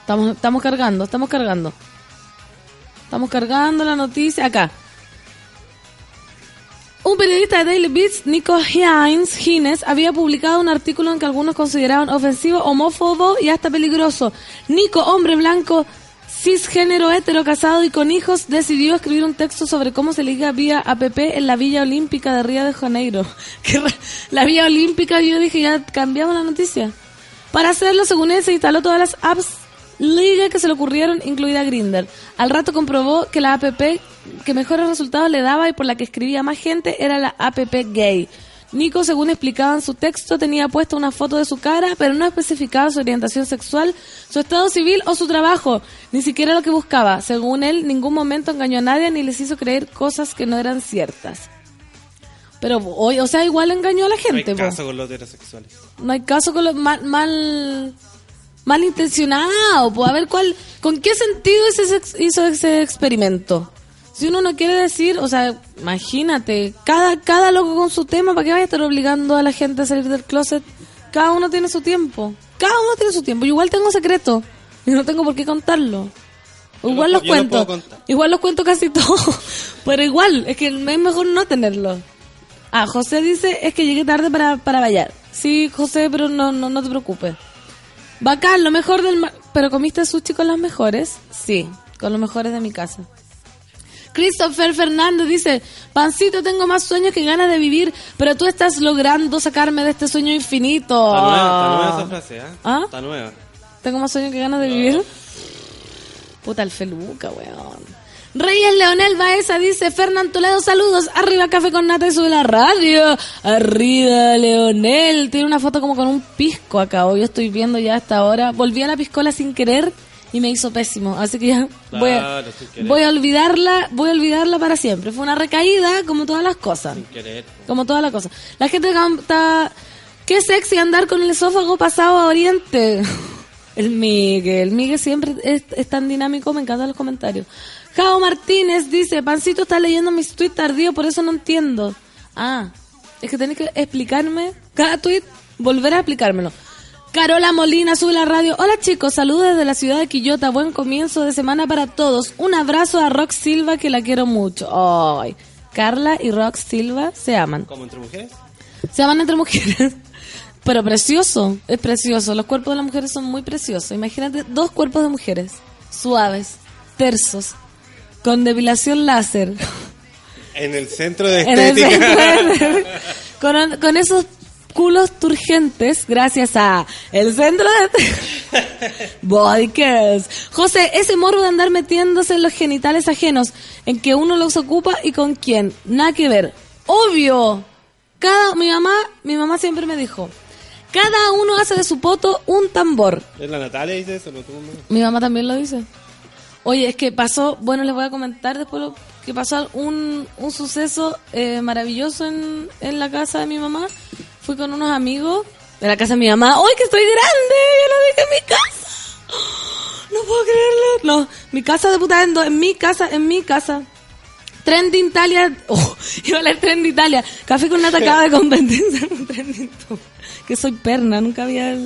Estamos, estamos cargando, estamos cargando. Estamos cargando la noticia acá. Un periodista de Daily Beats, Nico Hines, Hines, había publicado un artículo en que algunos consideraban ofensivo, homófobo y hasta peligroso. Nico, hombre blanco, cisgénero, hetero, casado y con hijos, decidió escribir un texto sobre cómo se liga vía APP en la Villa Olímpica de Río de Janeiro. La Villa Olímpica, yo dije, ya cambiamos la noticia. Para hacerlo, según él, se instaló todas las apps liga que se le ocurrieron, incluida Grinder. Al rato comprobó que la app que mejores resultados le daba y por la que escribía más gente era la app gay. Nico, según explicaba en su texto, tenía puesta una foto de su cara, pero no especificaba su orientación sexual, su estado civil o su trabajo, ni siquiera lo que buscaba. Según él, ningún momento engañó a nadie ni les hizo creer cosas que no eran ciertas. Pero, hoy, o sea, igual engañó a la No hay gente. po. caso con los heterosexuales. No hay caso con los mal, mal, malintencionado. A ver cuál, con qué sentido ese hizo ese experimento. Si uno no quiere decir, o sea, imagínate, cada, cada loco con su tema, ¿para qué vaya a estar obligando a la gente a salir del closet? Cada uno tiene su tiempo. Cada uno tiene su tiempo. Yo igual tengo secreto. Y no tengo por qué contarlo. Igual lo- los cuento. igual los cuento casi todos. Pero igual, es que es mejor no tenerlo. Ah, José dice, es que llegué tarde para, para bailar. Sí, José, pero no, no, no te preocupes. Bacán, lo mejor del... ma- ¿Pero comiste sushi con las mejores? Sí, con los mejores de mi casa. Christopher Fernández dice, Pancito, tengo más sueños que ganas de vivir, pero tú estás logrando sacarme de este sueño infinito. Está nueva, está nueva esa frase, ¿eh? ¿Ah? Está nueva. ¿Tengo más sueños que ganas de vivir? Puta el feluca, weón. Reyes Leonel Baeza dice, Fernán Toledo, saludos, arriba café con nata y sube la radio. Arriba Leonel, tiene una foto como con un pisco acá, hoy yo estoy viendo ya hasta ahora. Volví a la piscola sin querer y me hizo pésimo, así que ya voy, a, Claro, voy a olvidarla, voy a olvidarla para siempre. Fue una recaída como todas las cosas. Sin querer. Como todas las cosas. La gente canta, qué sexy andar con el esófago pasado a oriente. El Miguel, el Miguel siempre es, es tan dinámico, me encantan los comentarios. Jao Martínez dice, Pancito está leyendo mis tweets tardío, por eso no entiendo. Ah, es que tenés que explicarme cada tweet, volver a explicármelo. Carola Molina sube la radio. Hola chicos, saludos desde la ciudad de Quillota. Buen comienzo de semana para todos. Un abrazo a Rox Silva que la quiero mucho. Ay, Carla y Rox Silva se aman. ¿Como entre mujeres? Se aman entre mujeres. Pero precioso, es precioso. Los cuerpos de las mujeres son muy preciosos. Imagínate dos cuerpos de mujeres, suaves, tersos, con depilación láser. En el centro de En el estética. centro de- con, con esos culos turgentes, gracias a el centro de Body Cares. José, ese morbo de andar metiéndose en los genitales ajenos, en que uno los ocupa y con quién, nada que ver. Obvio. Cada mi mamá, mi mamá siempre me dijo, cada uno hace de su poto un tambor. ¿Es la Natalia dice eso? ¿No tú, no? Mi mamá también lo dice. Oye, es que pasó, bueno, les voy a comentar después lo que pasó un, un suceso eh, maravilloso en, en la casa de mi mamá. Fui con unos amigos de la casa de mi mamá. ¡Ay, que estoy grande! ¡Ya lo dije en mi casa! No puedo creerlo. No, mi casa de puta endo, en mi casa, en mi casa. Trending Italia. Oh, iba a leer Trending Italia. Café con nata acaba de top. Que soy perna, nunca había.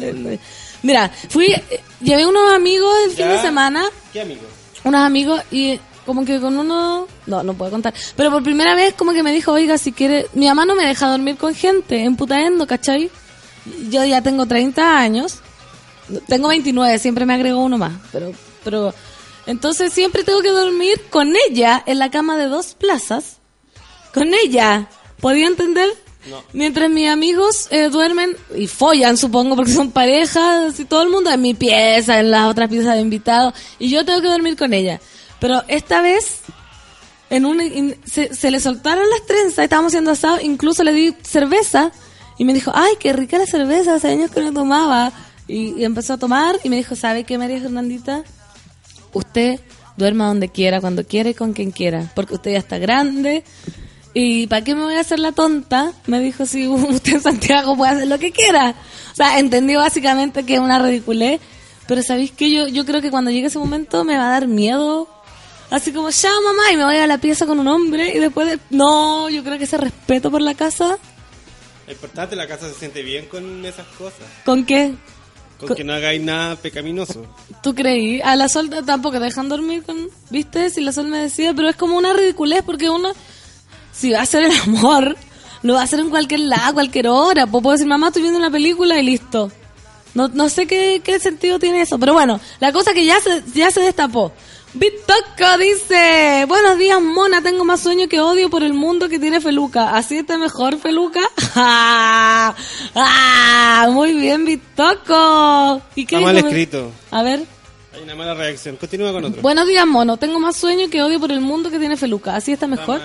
Mira, fui, eh, llevé unos amigos el fin de semana ¿Qué amigo? unos amigos y como que con uno, no, no puedo contar, pero por primera vez como que me dijo, oiga, si quiere, mi mamá no me deja dormir con gente en Putaendo, ¿cachai? Yo ya tengo 30 años, tengo 29, siempre me agregó uno más, pero, pero, entonces siempre tengo que dormir con ella en la cama de dos plazas, con ella, ¿podía entender? No. Mientras mis amigos eh, duermen y follan, supongo, porque son parejas, y todo el mundo en mi pieza, en las otras piezas de invitados, y yo tengo que dormir con ella. Pero esta vez, en un, se, se le soltaron las trenzas, estábamos haciendo asado, incluso le di cerveza, y me dijo, ay, qué rica la cerveza, hace años que no tomaba. Y, y empezó a tomar, y me dijo, ¿sabe qué, María Fernandita? Usted duerma donde quiera, cuando quiera y con quien quiera, porque usted ya está grande. ¿Y para qué me voy a hacer la tonta? Me dijo, si usted en Santiago puede hacer lo que quiera. O sea, entendí básicamente que es una ridiculez. Pero ¿sabéis que yo, yo creo que cuando llegue ese momento me va a dar miedo. Así como, ya mamá, y me voy a la pieza con un hombre y después de... No, yo creo que ese respeto por la casa... Es importante, la casa se siente bien con esas cosas. ¿Con qué? Con Co- que no hagáis nada pecaminoso. ¿Tú creí? A la Sol tampoco te dejan dormir con... ¿Viste? Si la Sol me decía, pero es como una ridiculez porque uno... Si va a hacer el amor, lo va a hacer en cualquier lado, cualquier hora. Pues puedo decir, mamá, estoy viendo una película y listo. No, no sé qué, qué sentido tiene eso, pero bueno, la cosa que ya se, ya se destapó. Bitoco dice, buenos días mona, tengo más sueño que odio por el mundo que tiene Feluca. ¿Así está mejor Feluca? ¡Ah! ¡Ah! Muy bien, Bitoco. ¿Y qué Está mal escrito. A ver. Hay una mala reacción. Continúa con otro. Buenos días, mono. Tengo más sueño que odio por el mundo que tiene Feluca. ¿Así está mejor?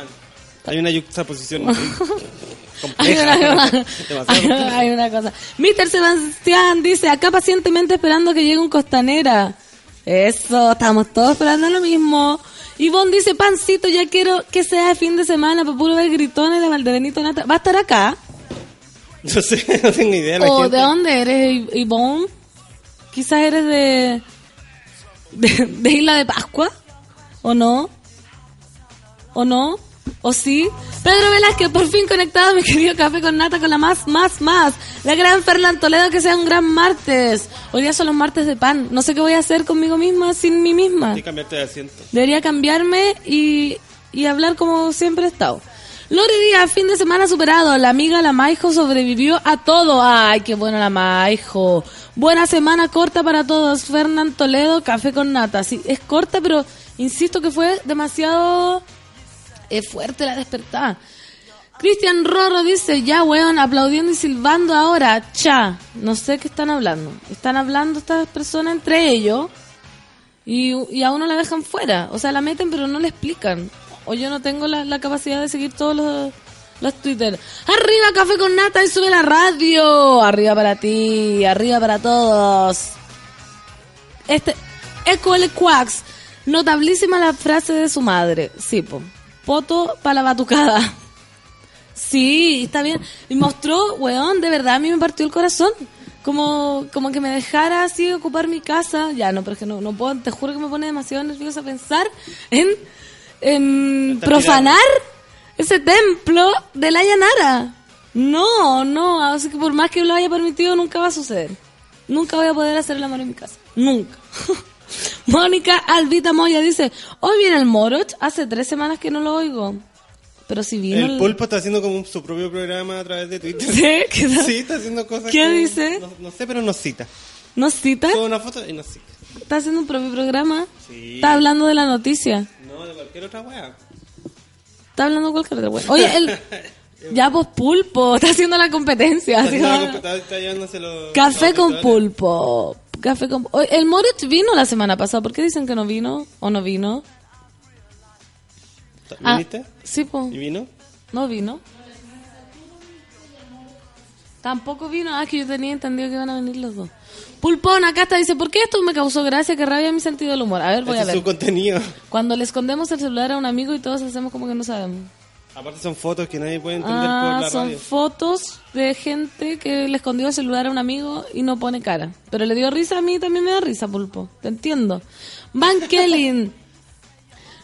Hay una yuxtaposición Hay una, hay una cosa. Mr. Sebastián dice, acá pacientemente esperando que llegue un costanera. Eso, estamos todos esperando lo mismo. Ivonne dice, pancito, ya quiero que sea de fin de semana para puro ver gritones de Valdebenito Nata. ¿Va a estar acá? No sé, no tengo idea. La ¿O gente. de dónde eres, Ivonne? Quizás eres de, de... de Isla de Pascua. ¿O no? ¿O no? ¿O sí? Pedro Velázquez, por fin conectado, mi querido café con nata con la más, más, más. La gran Fernán Toledo, que sea un gran martes. Hoy día son los martes de pan. No sé qué voy a hacer conmigo misma sin mí misma. Que cambiarte de asiento. Debería cambiarme y, y hablar como siempre he estado. Lore Díaz, fin de semana superado. La amiga La Maijo sobrevivió a todo. Ay, qué buena La Maijo. Buena semana corta para todos. Fernán Toledo, café con nata. Sí, es corta, pero insisto que fue demasiado eh, fuerte la despertada. Cristian Rorro dice, ya weón, aplaudiendo y silbando ahora. Cha, no sé qué están hablando. Están hablando estas personas entre ellos y, y a uno la dejan fuera. O sea, la meten pero no le explican. O yo no tengo la, la capacidad de seguir todos los, los Twitter. Arriba café con nata y sube la radio. Arriba para ti, arriba para todos. Este, Eco el Quax. Notablísima la frase de su madre. Sí, po. Poto para la batucada. Sí, está bien. Y mostró, weón, de verdad, a mí me partió el corazón. como, como que me dejara así ocupar mi casa. Ya, no, pero es que no, no puedo, te juro que me pone demasiado nerviosa pensar en, en Está profanar ese templo de la Yanara. No, no, así que por más que lo haya permitido, nunca va a suceder. Nunca voy a poder hacer el amor en mi casa. Nunca. Mónica Albita Moya dice, hoy viene el Moroch, hace tres semanas que no lo oigo. Pero si vino El pulpo está haciendo como su propio programa a través de Twitter. ¿Sí? ¿Qué tal? Sí, está haciendo cosas. ¿Qué que- dice? No, no sé, pero nos cita. ¿Nos cita? Sube una foto y nos cita. ¿Está haciendo un propio programa? Sí. Está hablando de la noticia. No, de cualquier otra wea. Está hablando de cualquier otra wea. Oye, el... Ya, pues pulpo, está haciendo la competencia. Está, la Café con pulpo. Café con... El Moritz vino la semana pasada. ¿Por qué dicen que no vino? ¿O no vino? Ah, ¿Viniste? sí, pues. ¿Y vino? ¿No vino? Tampoco vino. Ah, que yo tenía entendido que iban a venir los dos. Pulpón, acá está. Dice, ¿por qué esto me causó gracia? Que rabia mi sentido del humor. A ver, voy Ese a es su ver. contenido. Cuando le escondemos el celular a un amigo y todos hacemos como que no sabemos. Aparte son fotos que nadie puede entender por Ah, la son radio. fotos de gente que le escondió el celular a un amigo y no pone cara. Pero le dio risa a mí, también me da risa, pulpo. Te entiendo. Van Kellin.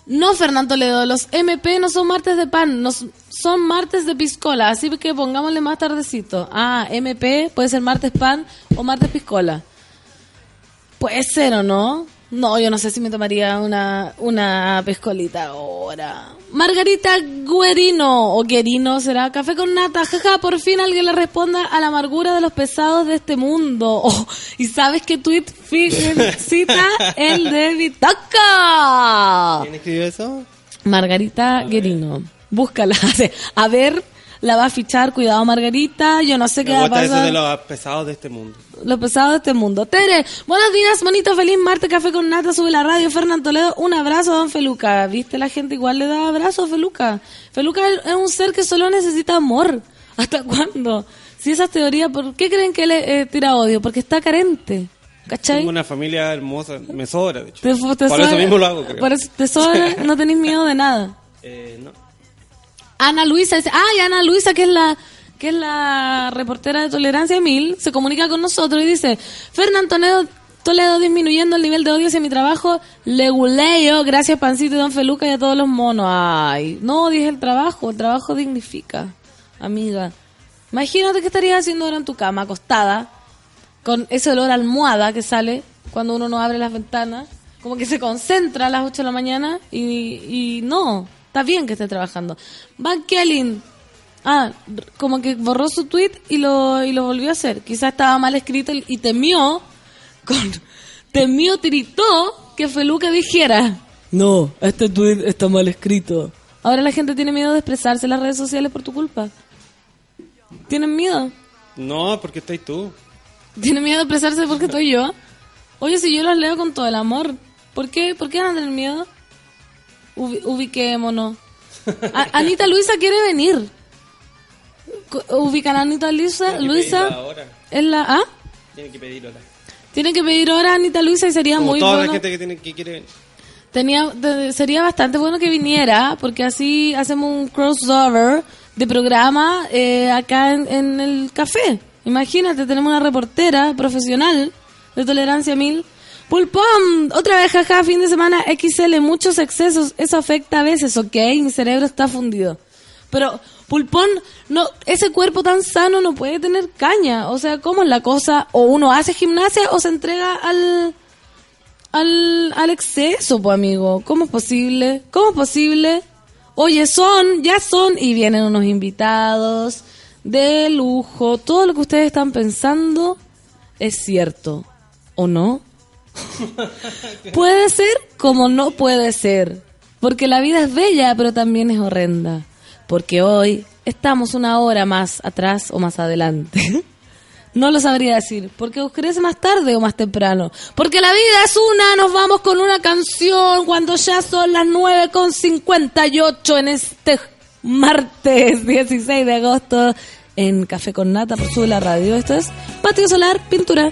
No, Fernando Toledo, los MP no son martes de pan, nos, son martes de piscola, así que pongámosle más tardecito. Ah, MP puede ser martes pan o martes piscola. Puede ser o no. No, yo no sé si me tomaría una, una pescolita ahora. Margarita Guerino, o Guerino será, café con nata, jaja, por fin alguien le responda a la amargura de los pesados de este mundo. Oh, ¿Y sabes qué tweet cita? El de Vitoca. ¿Quién escribió eso? Margarita Guerino. Búscala. A ver, la va a fichar, cuidado Margarita, yo no sé qué va a eso pasar. de los pesados de este mundo. Lo pesado de este mundo. Tere, buenos días, bonito, feliz martes, café con nata, sube la radio, Fernando Toledo, un abrazo a don Feluca. ¿Viste? La gente igual le da abrazo a Feluca. Feluca es un ser que solo necesita amor. ¿Hasta cuándo? Si esa es teoría, ¿por qué creen que le eh, tira odio? Porque está carente. ¿Cachai? Tengo una familia hermosa, me sobra, de hecho. Te, te Por sobra- eso mismo lo hago, creo. Por eso te sobra, no tenéis miedo de nada. Eh, no. Ana Luisa dice, ay, Ana Luisa, que es la que es la reportera de Tolerancia Mil, se comunica con nosotros y dice, Fernando Toledo, Toledo disminuyendo el nivel de odio hacia mi trabajo, leguleo, gracias Pancito y Don Feluca y a todos los monos. Ay, no odies el trabajo, el trabajo dignifica, amiga. Imagínate que estarías haciendo ahora en tu cama, acostada, con ese olor almohada que sale cuando uno no abre las ventanas, como que se concentra a las 8 de la mañana y, y no, está bien que esté trabajando. Van Kelly, ah, como que borró su tweet y lo, y lo volvió a hacer. Quizás estaba mal escrito y temió, con, temió, tiritó que Feluca dijera, no, este tweet está mal escrito. Ahora la gente tiene miedo de expresarse en las redes sociales por tu culpa. ¿Tienen miedo? No, porque estás tú. ¿Tiene miedo de expresarse porque estoy yo? Oye, si yo los leo con todo el amor, ¿por qué, ¿por qué van a tener miedo? Ubi- ubiquémonos. A- Anita Luisa quiere venir. Ubican a Anita Luisa. Tiene que Luisa es la. ¿Ah? Tiene que pedirlo. Tienen que pedir ahora a Anita Luisa y sería Como muy toda bueno. la gente que, tiene, que quiere... Tenía, de- sería bastante bueno que viniera, porque así hacemos un crossover de programa eh, acá en, en el café. Imagínate, tenemos una reportera profesional de Tolerancia Mil. Pulpón, otra vez, jaja, fin de semana XL, muchos excesos, eso afecta a veces, ok, mi cerebro está fundido. Pero, Pulpón, no, ese cuerpo tan sano no puede tener caña. O sea, ¿cómo es la cosa? O uno hace gimnasia o se entrega al, al, al exceso, pues amigo. ¿Cómo es posible? ¿Cómo es posible? Oye, son, ya son, y vienen unos invitados de lujo. Todo lo que ustedes están pensando es cierto, ¿o no? puede ser como no puede ser. Porque la vida es bella, pero también es horrenda. Porque hoy estamos una hora más atrás o más adelante. No lo sabría decir, porque oscurece más tarde o más temprano. Porque la vida es una, nos vamos con una canción cuando ya son las 9 con 58 en este martes 16 de agosto en Café con Nata por Sube la Radio. Esto es Patio Solar Pintura.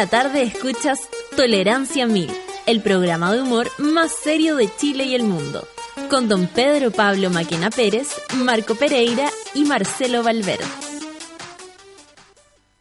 La tarde escuchas Tolerancia Mil, el programa de humor más serio de Chile y el mundo, con don Pedro Pablo Maquena Pérez, Marco Pereira y Marcelo Valverde.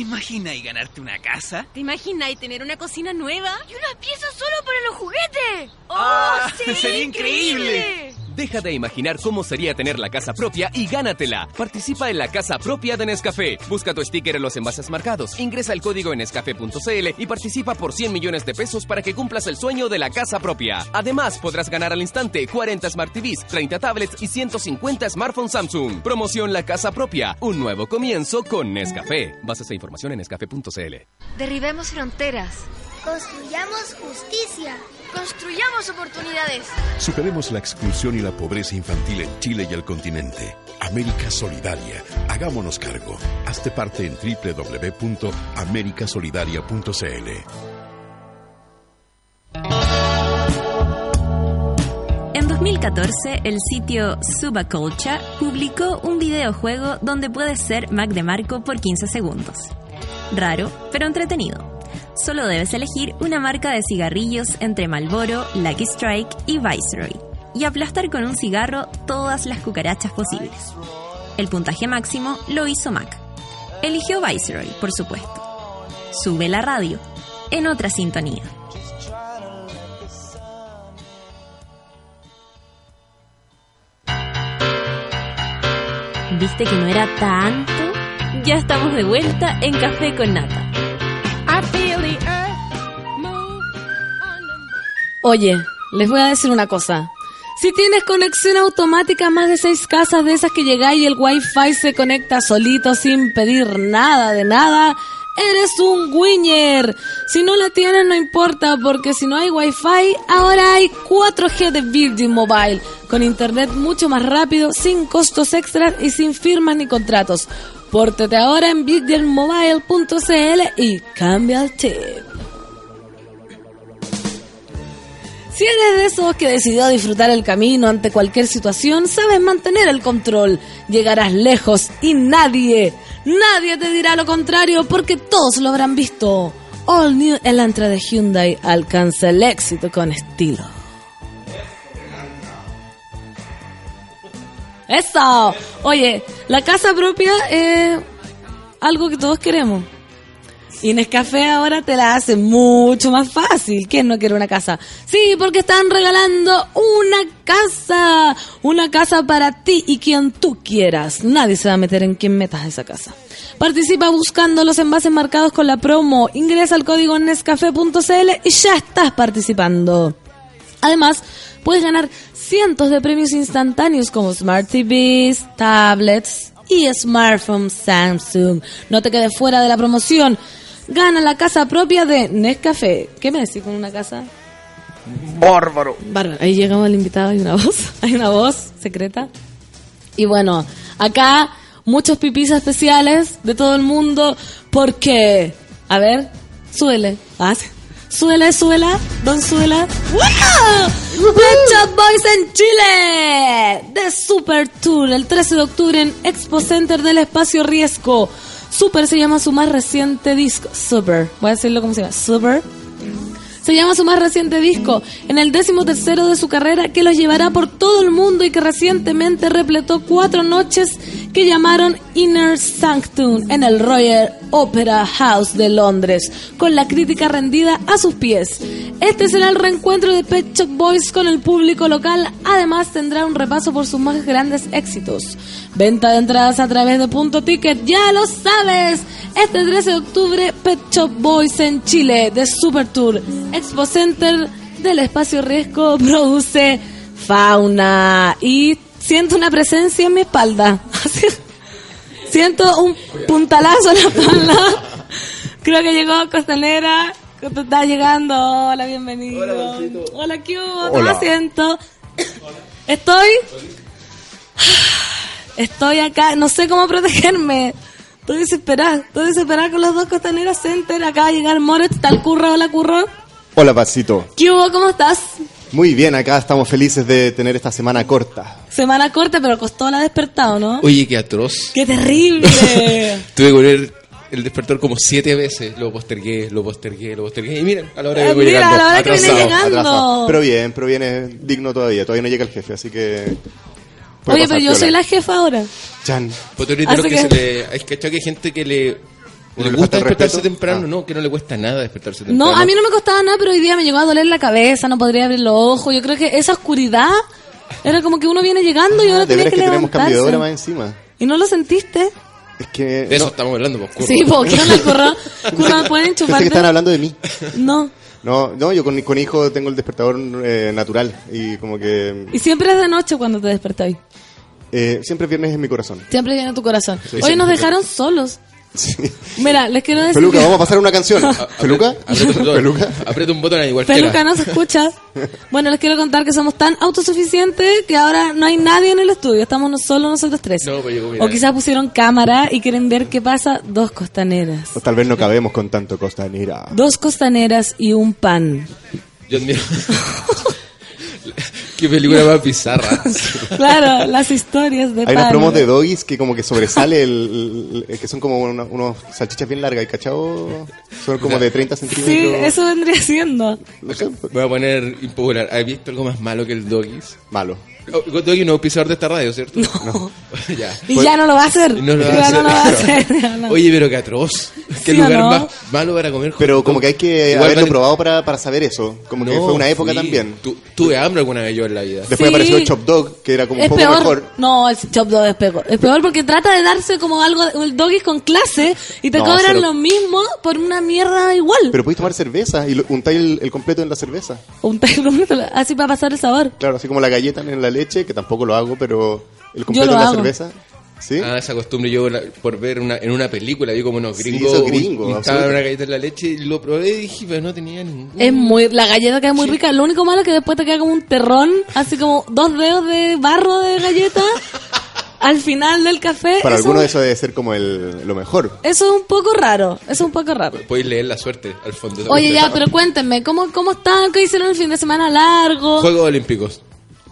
¿Te imaginas y ganarte una casa? ¿Te imaginas tener una cocina nueva? Y una pieza solo para los juguetes. ¡Oh, ¡Ah! sería, ¡Sería increíble! Deja de imaginar cómo sería tener la casa propia y gánatela. Participa en la casa propia de Nescafé. Busca tu sticker en los envases marcados. Ingresa el código en nescafé.cl y participa por 100 millones de pesos para que cumplas el sueño de la casa propia. Además, podrás ganar al instante 40 Smart TVs, 30 tablets y 150 smartphones Samsung. Promoción La Casa Propia. Un nuevo comienzo con Nescafé. Bases e información en nescafé.cl. Derribemos fronteras. Construyamos justicia. Construyamos oportunidades. Superemos la exclusión y la pobreza infantil en Chile y el continente. América Solidaria. Hagámonos cargo. Hazte parte en www.americasolidaria.cl. En 2014, el sitio Subaculture publicó un videojuego donde puedes ser Mac de Marco por 15 segundos. Raro, pero entretenido. Solo debes elegir una marca de cigarrillos entre Marlboro, Lucky Strike y Viceroy. y aplastar con un cigarro todas las cucarachas posibles. El puntaje máximo lo hizo Mac. Eligió Viceroy, por supuesto. Sube la radio, en otra sintonía. ¿Viste que no era tanto? Ya estamos de vuelta en Café con Nata. Oye, les voy a decir una cosa. Si tienes conexión automática a más de seis casas de esas que llegáis y el wifi se conecta solito sin pedir nada de nada, eres un winner. Si no la tienes no importa porque si no hay wifi, ahora hay 4G de Virgin Mobile, con internet mucho más rápido, sin costos extras y sin firmas ni contratos. Pórtate ahora en virginmobile.cl y cambia el chip. Si eres de esos que decidió disfrutar el camino ante cualquier situación, sabes mantener el control. Llegarás lejos y nadie, nadie te dirá lo contrario porque todos lo habrán visto. All New Elantra de Hyundai alcanza el éxito con estilo. Eso. Oye, la casa propia es algo que todos queremos. Y Nescafé ahora te la hace mucho más fácil. ¿Quién no quiere una casa? Sí, porque están regalando una casa. Una casa para ti y quien tú quieras. Nadie se va a meter en quien metas esa casa. Participa buscando los envases marcados con la promo. Ingresa al código nescafé.cl y ya estás participando. Además, puedes ganar cientos de premios instantáneos como Smart TVs, tablets y smartphones Samsung. No te quedes fuera de la promoción. Gana la casa propia de Nescafé. ¿Qué me decís con una casa? Bárbaro. Bárbaro. Ahí llegamos al invitado, hay una voz, hay una voz secreta. Y bueno, acá muchos pipis especiales de todo el mundo porque, a ver, súbele. Ah, sí. Súbele, súbela, don súbela. ¡Wow! Pet Boys en Chile. De Super Tour, el 13 de octubre en Expo Center del Espacio Riesgo. Super se llama su más reciente disco. Super. Voy a decirlo como se llama. Super. Se llama su más reciente disco, en el décimo tercero de su carrera, que los llevará por todo el mundo y que recientemente repletó cuatro noches que llamaron Inner Sanctum en el Royal Opera House de Londres, con la crítica rendida a sus pies. Este será el reencuentro de Pet Shop Boys con el público local, además tendrá un repaso por sus más grandes éxitos. Venta de entradas a través de Punto Ticket, ya lo sabes. Este 13 de octubre, Pet Shop Boys en Chile, de Super Tour. Expo Center del Espacio Riesgo produce fauna. Y siento una presencia en mi espalda. siento un puntalazo en la espalda. Creo que llegó Costanera. que Está llegando. Hola, bienvenido. Hola, Hola ¿qué hubo? Asiento. Estoy. Estoy acá, no sé cómo protegerme. Estoy desesperada, estoy desesperada con los dos costaneros center. Acaba de llegar Moritz, está el curro, hola curro. Hola, Pacito. ¿Qué hubo? ¿Cómo estás? Muy bien, acá estamos felices de tener esta semana corta. Semana corta, pero costó la despertado, ¿no? Oye, qué atroz. ¡Qué terrible! Tuve que poner el despertador como siete veces. Lo postergué, lo postergué, lo postergué. Y miren, a la hora que Ah, voy mira, llegando. a la hora que viene atrasado. llegando. Atrasado. Pero bien, pero viene digno todavía. Todavía no llega el jefe, así que. Oye, pero yo piola. soy la jefa ahora. Chan. Lo Así que, que- se le. Hay que que hay gente que le. ¿Uno Le le gusta despertarse respeto? temprano, Ah. no, que no le cuesta nada despertarse temprano. No, a mí no me costaba nada, pero hoy día me llegó a doler la cabeza, no podría abrir los ojos. Yo creo que esa oscuridad era como que uno viene llegando y ahora Ah, tenía que que tenemos cambio de hora más levantarse. encima. ¿Y no lo sentiste? Es que. De eso no, estamos hablando, pues, curro. Sí, porque no el curro. Curro, ¿pueden pensé chupar? que estaban hablando de mí. No. No, no, yo con, con hijo tengo el despertador eh, natural y como que Y siempre es de noche cuando te despertáis. eh, siempre viernes en mi corazón. Siempre viene tu corazón. Sí, Hoy nos dejaron solos. Mira, les quiero decir. Feluca, que- vamos a pasar una canción. ¿Feluca? Aprieta un botón, ¿Feluca? aprieta un botón ahí, igual Peluca no se escucha. Bueno, les quiero contar que somos tan autosuficientes que ahora no hay nadie en el estudio. Estamos no- solo nosotros tres. No, pues mira. O quizás pusieron cámara y quieren ver qué pasa. Dos costaneras. O tal vez no cabemos con tanto costanera. Dos costaneras y un pan. Yo admiro. Qué película más bizarra. Claro, las historias de Hay unas promos de doggies que como que sobresale el, el- que son como una- unos salchichas bien largas, ¿y cachao? Son como de 30 Sí, centímetros. eso vendría siendo. Voy a poner impopular. ¿Has visto algo más malo que el Doggies? malo. Oh, Doggy no es pisador de esta radio, ¿cierto? No. ya. Y ya no lo va a hacer. No lo va a ya hacer. no lo va a hacer. Oye, pero qué atroz. Qué ¿Sí lugar no? más malo para comer. Pero como que hay que Igual haberlo vale- probado para, para saber eso. Como que fue una época también. Tu- tuve hambre alguna vez yo en la vida. Después Sí. apareció el Chop Dog, que era como un poco peor. mejor. No, el chop dog es peor. Es peor porque trata de darse como algo, el doggy con clase y te No, cobran cero. lo mismo por una mierda igual. Pero podéis tomar cerveza y untáis el, el completo en la cerveza. Un té completo, así para pasar el sabor. Claro, así como la galleta en la leche, que tampoco lo hago, pero el completo lo en la hago. cerveza. ¿Sí? Ah, esa costumbre yo la- por ver una, en una película vi como unos Sí, gringos untaban absoluto. una galleta en la leche y lo probé y dije, pero no tenía ningún. Es muy, la galleta queda muy rica. Lo único malo es que después te queda como un terrón, así como dos dedos de barro de galleta al final del café. Para eso, algunos eso debe ser como el, lo mejor. eso es un poco raro. Eso es un poco raro. Podéis leer la suerte al fondo. Oye, ya, pero cuéntenme, ¿cómo, cómo están? ¿Qué hicieron el fin de semana largo? Juegos Olímpicos.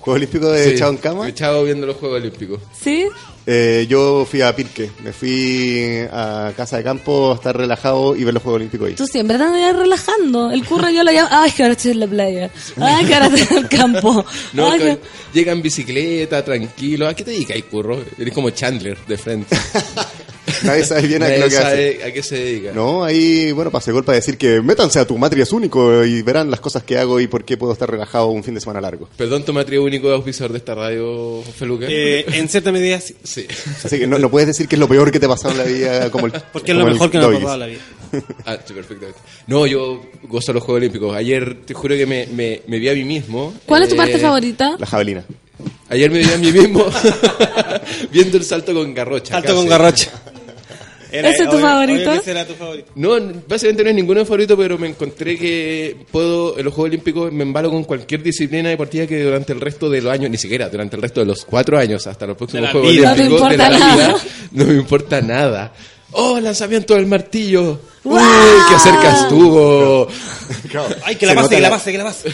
Juego Olímpico de Sí, echado en cama. Echado viendo los Juegos Olímpicos. ¿Sí? Eh, yo fui a Pirque, me fui a casa de campo a estar relajado y ver los Juegos Olímpicos ahí. Tú siempre te andas relajando. El curro yo lo llamo, ay, que ahora estoy en la playa. Ay, que ahora estoy en el campo. No, Ay, que que- llega en bicicleta, tranquilo. ¿A qué te dedicas, curro? Eres como Chandler de frente. Nadie sabe bien a qué Nadie lo que sabe hace. a qué se dedica. No, ahí, bueno, pasé gol para decir que métanse a tu matri es único y verán las cosas que hago y por qué puedo estar relajado un fin de semana largo. Perdón, tu matrio único auspiciador de esta radio, Feluca. Eh, en cierta medida sí. sí. Así que no, no puedes decir que es lo peor que te ha pasado en la vida como el Porque es lo el mejor que me ha pasado en la vida. Ah, sí, perfectamente. No, yo gozo los Juegos Olímpicos. Ayer te juro que me, me, me vi a mí mismo. ¿Cuál es tu eh, parte favorita? La jabalina. Ayer me vi a mí mismo viendo el salto con garrocha. Salto casi. con garrocha. Era- ¿Ese es tu obvio- favorito? obvio ese era tu favorito. No, básicamente no es ninguno favorito, pero me encontré que puedo, en los Juegos Olímpicos me embalo con cualquier disciplina deportiva que durante el resto de los años, ni siquiera, durante el resto de los cuatro años hasta los próximos la Juegos vida. Olímpicos No de la importa vida, nada. no me importa nada. ¡Oh, lanzamiento del martillo! ¡Uy, qué cerca estuvo! Ay, que la pase, que la pase, que la pase.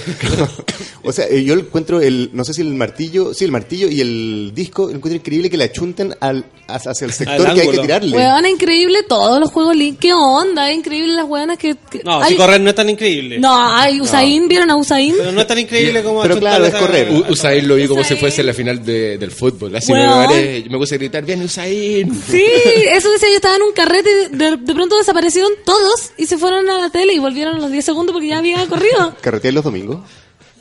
O sea, eh, yo encuentro el, no sé si el martillo, sí, el martillo y el disco, encuentro increíble que le achunten al, hacia hacia el sector que hay que ángulo. tirarle. Weón, increíble todos los juegos Link. ¿Qué onda? Es increíble las weonas que... que- No, Ay, si correr no es tan increíble. No, hay Usain, ¿vieron a Usain? Pero no es tan increíble como Pero claro, es esa- correr. U- Usain lo vi como si Usain. fuese la final de- del fútbol. Así me, Weón. paré, me puse a gritar, ¡Viene Usain! Sí, eso decía yo, estaba en un carrete y de, de pronto desaparecieron todos y se fueron a la tele y volvieron a los 10 segundos porque ya había corrido. ¿Carretear los domingos?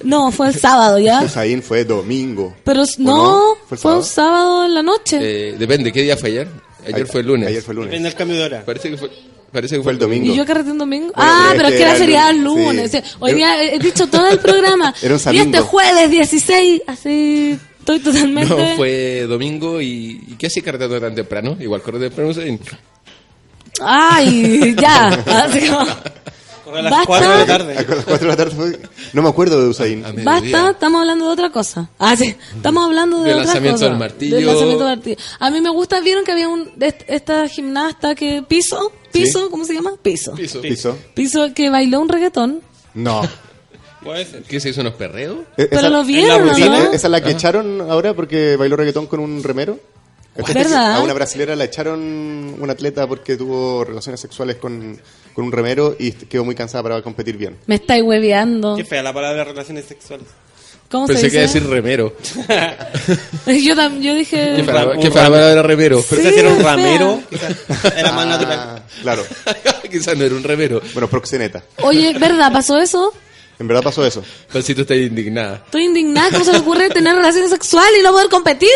No, fue el sábado ya. Usain fue domingo. Pero ¿O no, ¿Fue fue un sábado en la noche. Eh, depende, ¿qué día fue ayer? Ayer Ayer- fue el lunes. Ayer fue el lunes. Depende del cambio de hora. Parece que fue, parece que Fue el domingo. ¿Y yo carreté un domingo? Bueno, ah, pero es que era el lunes, sí. Hoy día he dicho todo el programa. Era un y este jueves 16, así estoy totalmente... No, fue domingo y, ¿y qué hacía carreteando tan temprano? Igual corre temprano Usain. Ay, ya. Como, a las Basta. 4 de la tarde. A las 4 de la tarde fue- No me acuerdo de Usain. A mediodía. Basta, estamos hablando de otra cosa. Ah, sí, estamos hablando de Del otra lanzamiento cosa. del martillo. Del lanzamiento del martillo. A mí me gusta, ¿vieron que había un est- esta gimnasta que piso? ¿Piso? ¿Cómo se llama? Piso. Piso. ¿Piso? Piso que bailó un reggaetón. No. Puede ser. ¿Qué se hizo unos perreos? Eh, Pero esa- lo vieron, en la ¿o rutina, no? Esa es la que echaron ahora porque bailó reggaetón con un remero. ¿Cachaste que ¿Verdad? A una brasilera la echaron un atleta porque tuvo relaciones sexuales con, con un remero y quedó muy cansada para competir bien. Me estáis hueveando. Qué fea la palabra relaciones sexuales. ¿Cómo Pensé se que iba a dice? decir remero. Yo, tam- yo dije... ¿Qué fue un la palabra remero? Pero Sí, era un ramero, era más natural. Ah, claro. Quizás no era un remero. Bueno, proxeneta. Oye, ¿verdad? ¿Pasó eso? En verdad pasó eso. Pancito está indignada. Estoy indignada. ¿Cómo se le ocurre tener relaciones sexuales y no poder competir?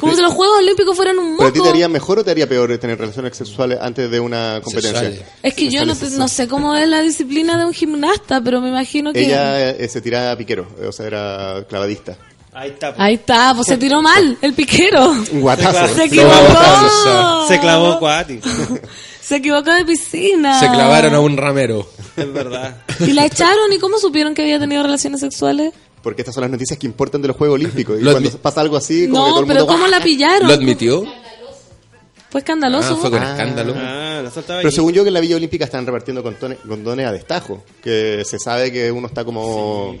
Como si los Juegos Olímpicos fueran un ¿Pero a ti moco. te haría mejor o te haría peor tener relaciones sexuales antes de una competencia? Sexuales. Es que yo no, te- no sé cómo es la disciplina de un gimnasta, pero me imagino que... Ella eh, se tiraba piquero, eh, o sea, era clavadista. Ahí está. Ahí está, pues se tiró mal, el piquero. Un guatazo. Se No, equivocó. pausa. Se clavó cuati. Se equivocó de piscina. Se clavaron a un ramero. Es verdad. Y la echaron, ¿y cómo supieron que había tenido relaciones sexuales? Porque estas son las noticias que importan de los Juegos Olímpicos. Y cuando pasa algo así, como que todo No, el pero mundo... ¿cómo la pillaron? ¿Lo admitió? Fue escandaloso. Ah, fue con Ah. escándalo. Ah, Pero según yo que en la Villa Olímpica están repartiendo condones, condones a destajo, que se sabe que uno está como...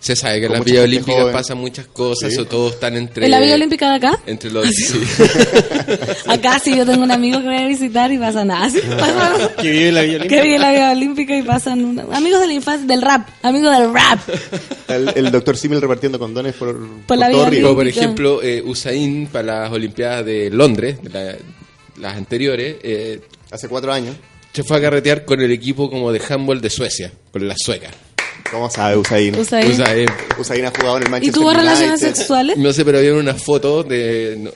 Se sabe que en las gente Olímpicas joven. pasan muchas cosas, Sí. o todos están entre... ¿En la Villa Olímpica de acá? Entre los... sí. Acá sí, yo tengo un amigo que voy a visitar y pasa nada. Sí, pasa- Que vive en la Villa que Olímpica. vive en la Villa Olímpica y pasan una- amigos de la infancia, del rap, amigos del rap. El, el doctor Simil repartiendo condones por, por la todo Villa Río. Como por Olímpica. ejemplo, eh, Usain para las Olimpiadas de Londres, de la- las anteriores, eh, Hace cuatro años. se fue a carretear con el equipo como de handball de Suecia, con la sueca. ¿Cómo sabe Usain? Usain. Usain. Usain ha jugado en el ¿Y Manchester tuvo relaciones sexuales? No sé, pero había unas fotos de, no,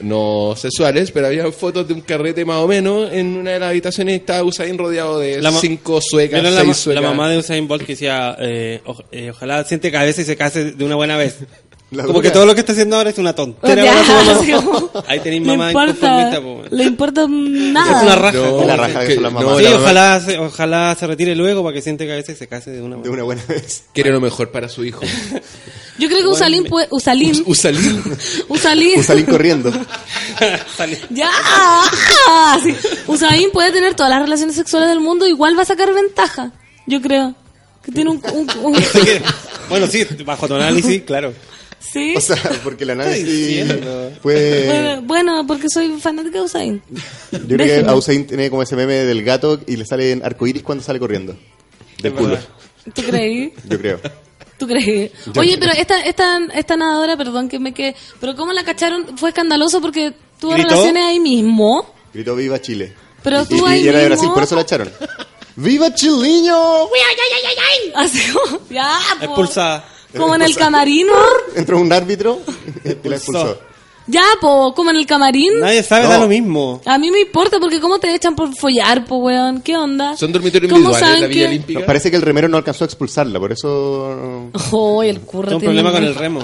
no sexuales, pero había fotos de un carrete más o menos en una de las habitaciones y estaba Usain rodeado de La cinco suecas, la, suecas. mamá de Usain Bolt que decía, eh, o- eh, ojalá siente cabeza y se case de una buena vez. La Como dura. que todo lo que está haciendo ahora es una tontera. Para su mamá. como- Ahí tenéis mamá inconformista, man. le importa nada. Es una raja. No, La raja que que- las no. Sí, la mamá ojalá se, ojalá se retire luego para que siente cabeza y se case de una De buena una buena vez. quiere lo mejor para su hijo. Yo creo que Usalín puede... Usalín. Usain. Usalín. Usain corriendo. Ya. Sí. Usain puede tener todas las relaciones sexuales del mundo, igual va a sacar ventaja. Yo creo. Que tiene un... un- un- Así que, bueno, sí, bajo tu análisis, claro. Sí. O sea, porque el análisis diciendo? fue... Bueno, bueno, porque soy fanática de Usain. Yo creo que Usain tiene como ese meme del gato y le sale en arcoiris cuando sale corriendo. Del culo. ¿Tú creí? Yo creo. ¿Tú crees? Oye, pero esta, esta, esta nadadora, perdón que me quede, pero ¿cómo la cacharon? Fue escandaloso porque tuvo ¿Gritó? relaciones ahí mismo. Gritó Viva Chile. Pero y, tú y- ahí y era de Brasil, por eso la echaron. ¡Viva Chiliño! Así como, ya, po. Expulsada. Como en el camarino. Entró un árbitro y la expulsó. Ya, po, como en el camarín. Nadie sabe, No. da lo mismo. A mí me importa porque ¿cómo te echan por follar, po, weón? ¿Qué onda? Son dormitorios ¿Cómo individuales saben la Villa que- Olímpica. Nos parece que el remero no alcanzó a expulsarla, por eso... Oh, el curro Tengo un tiene problema con el remo.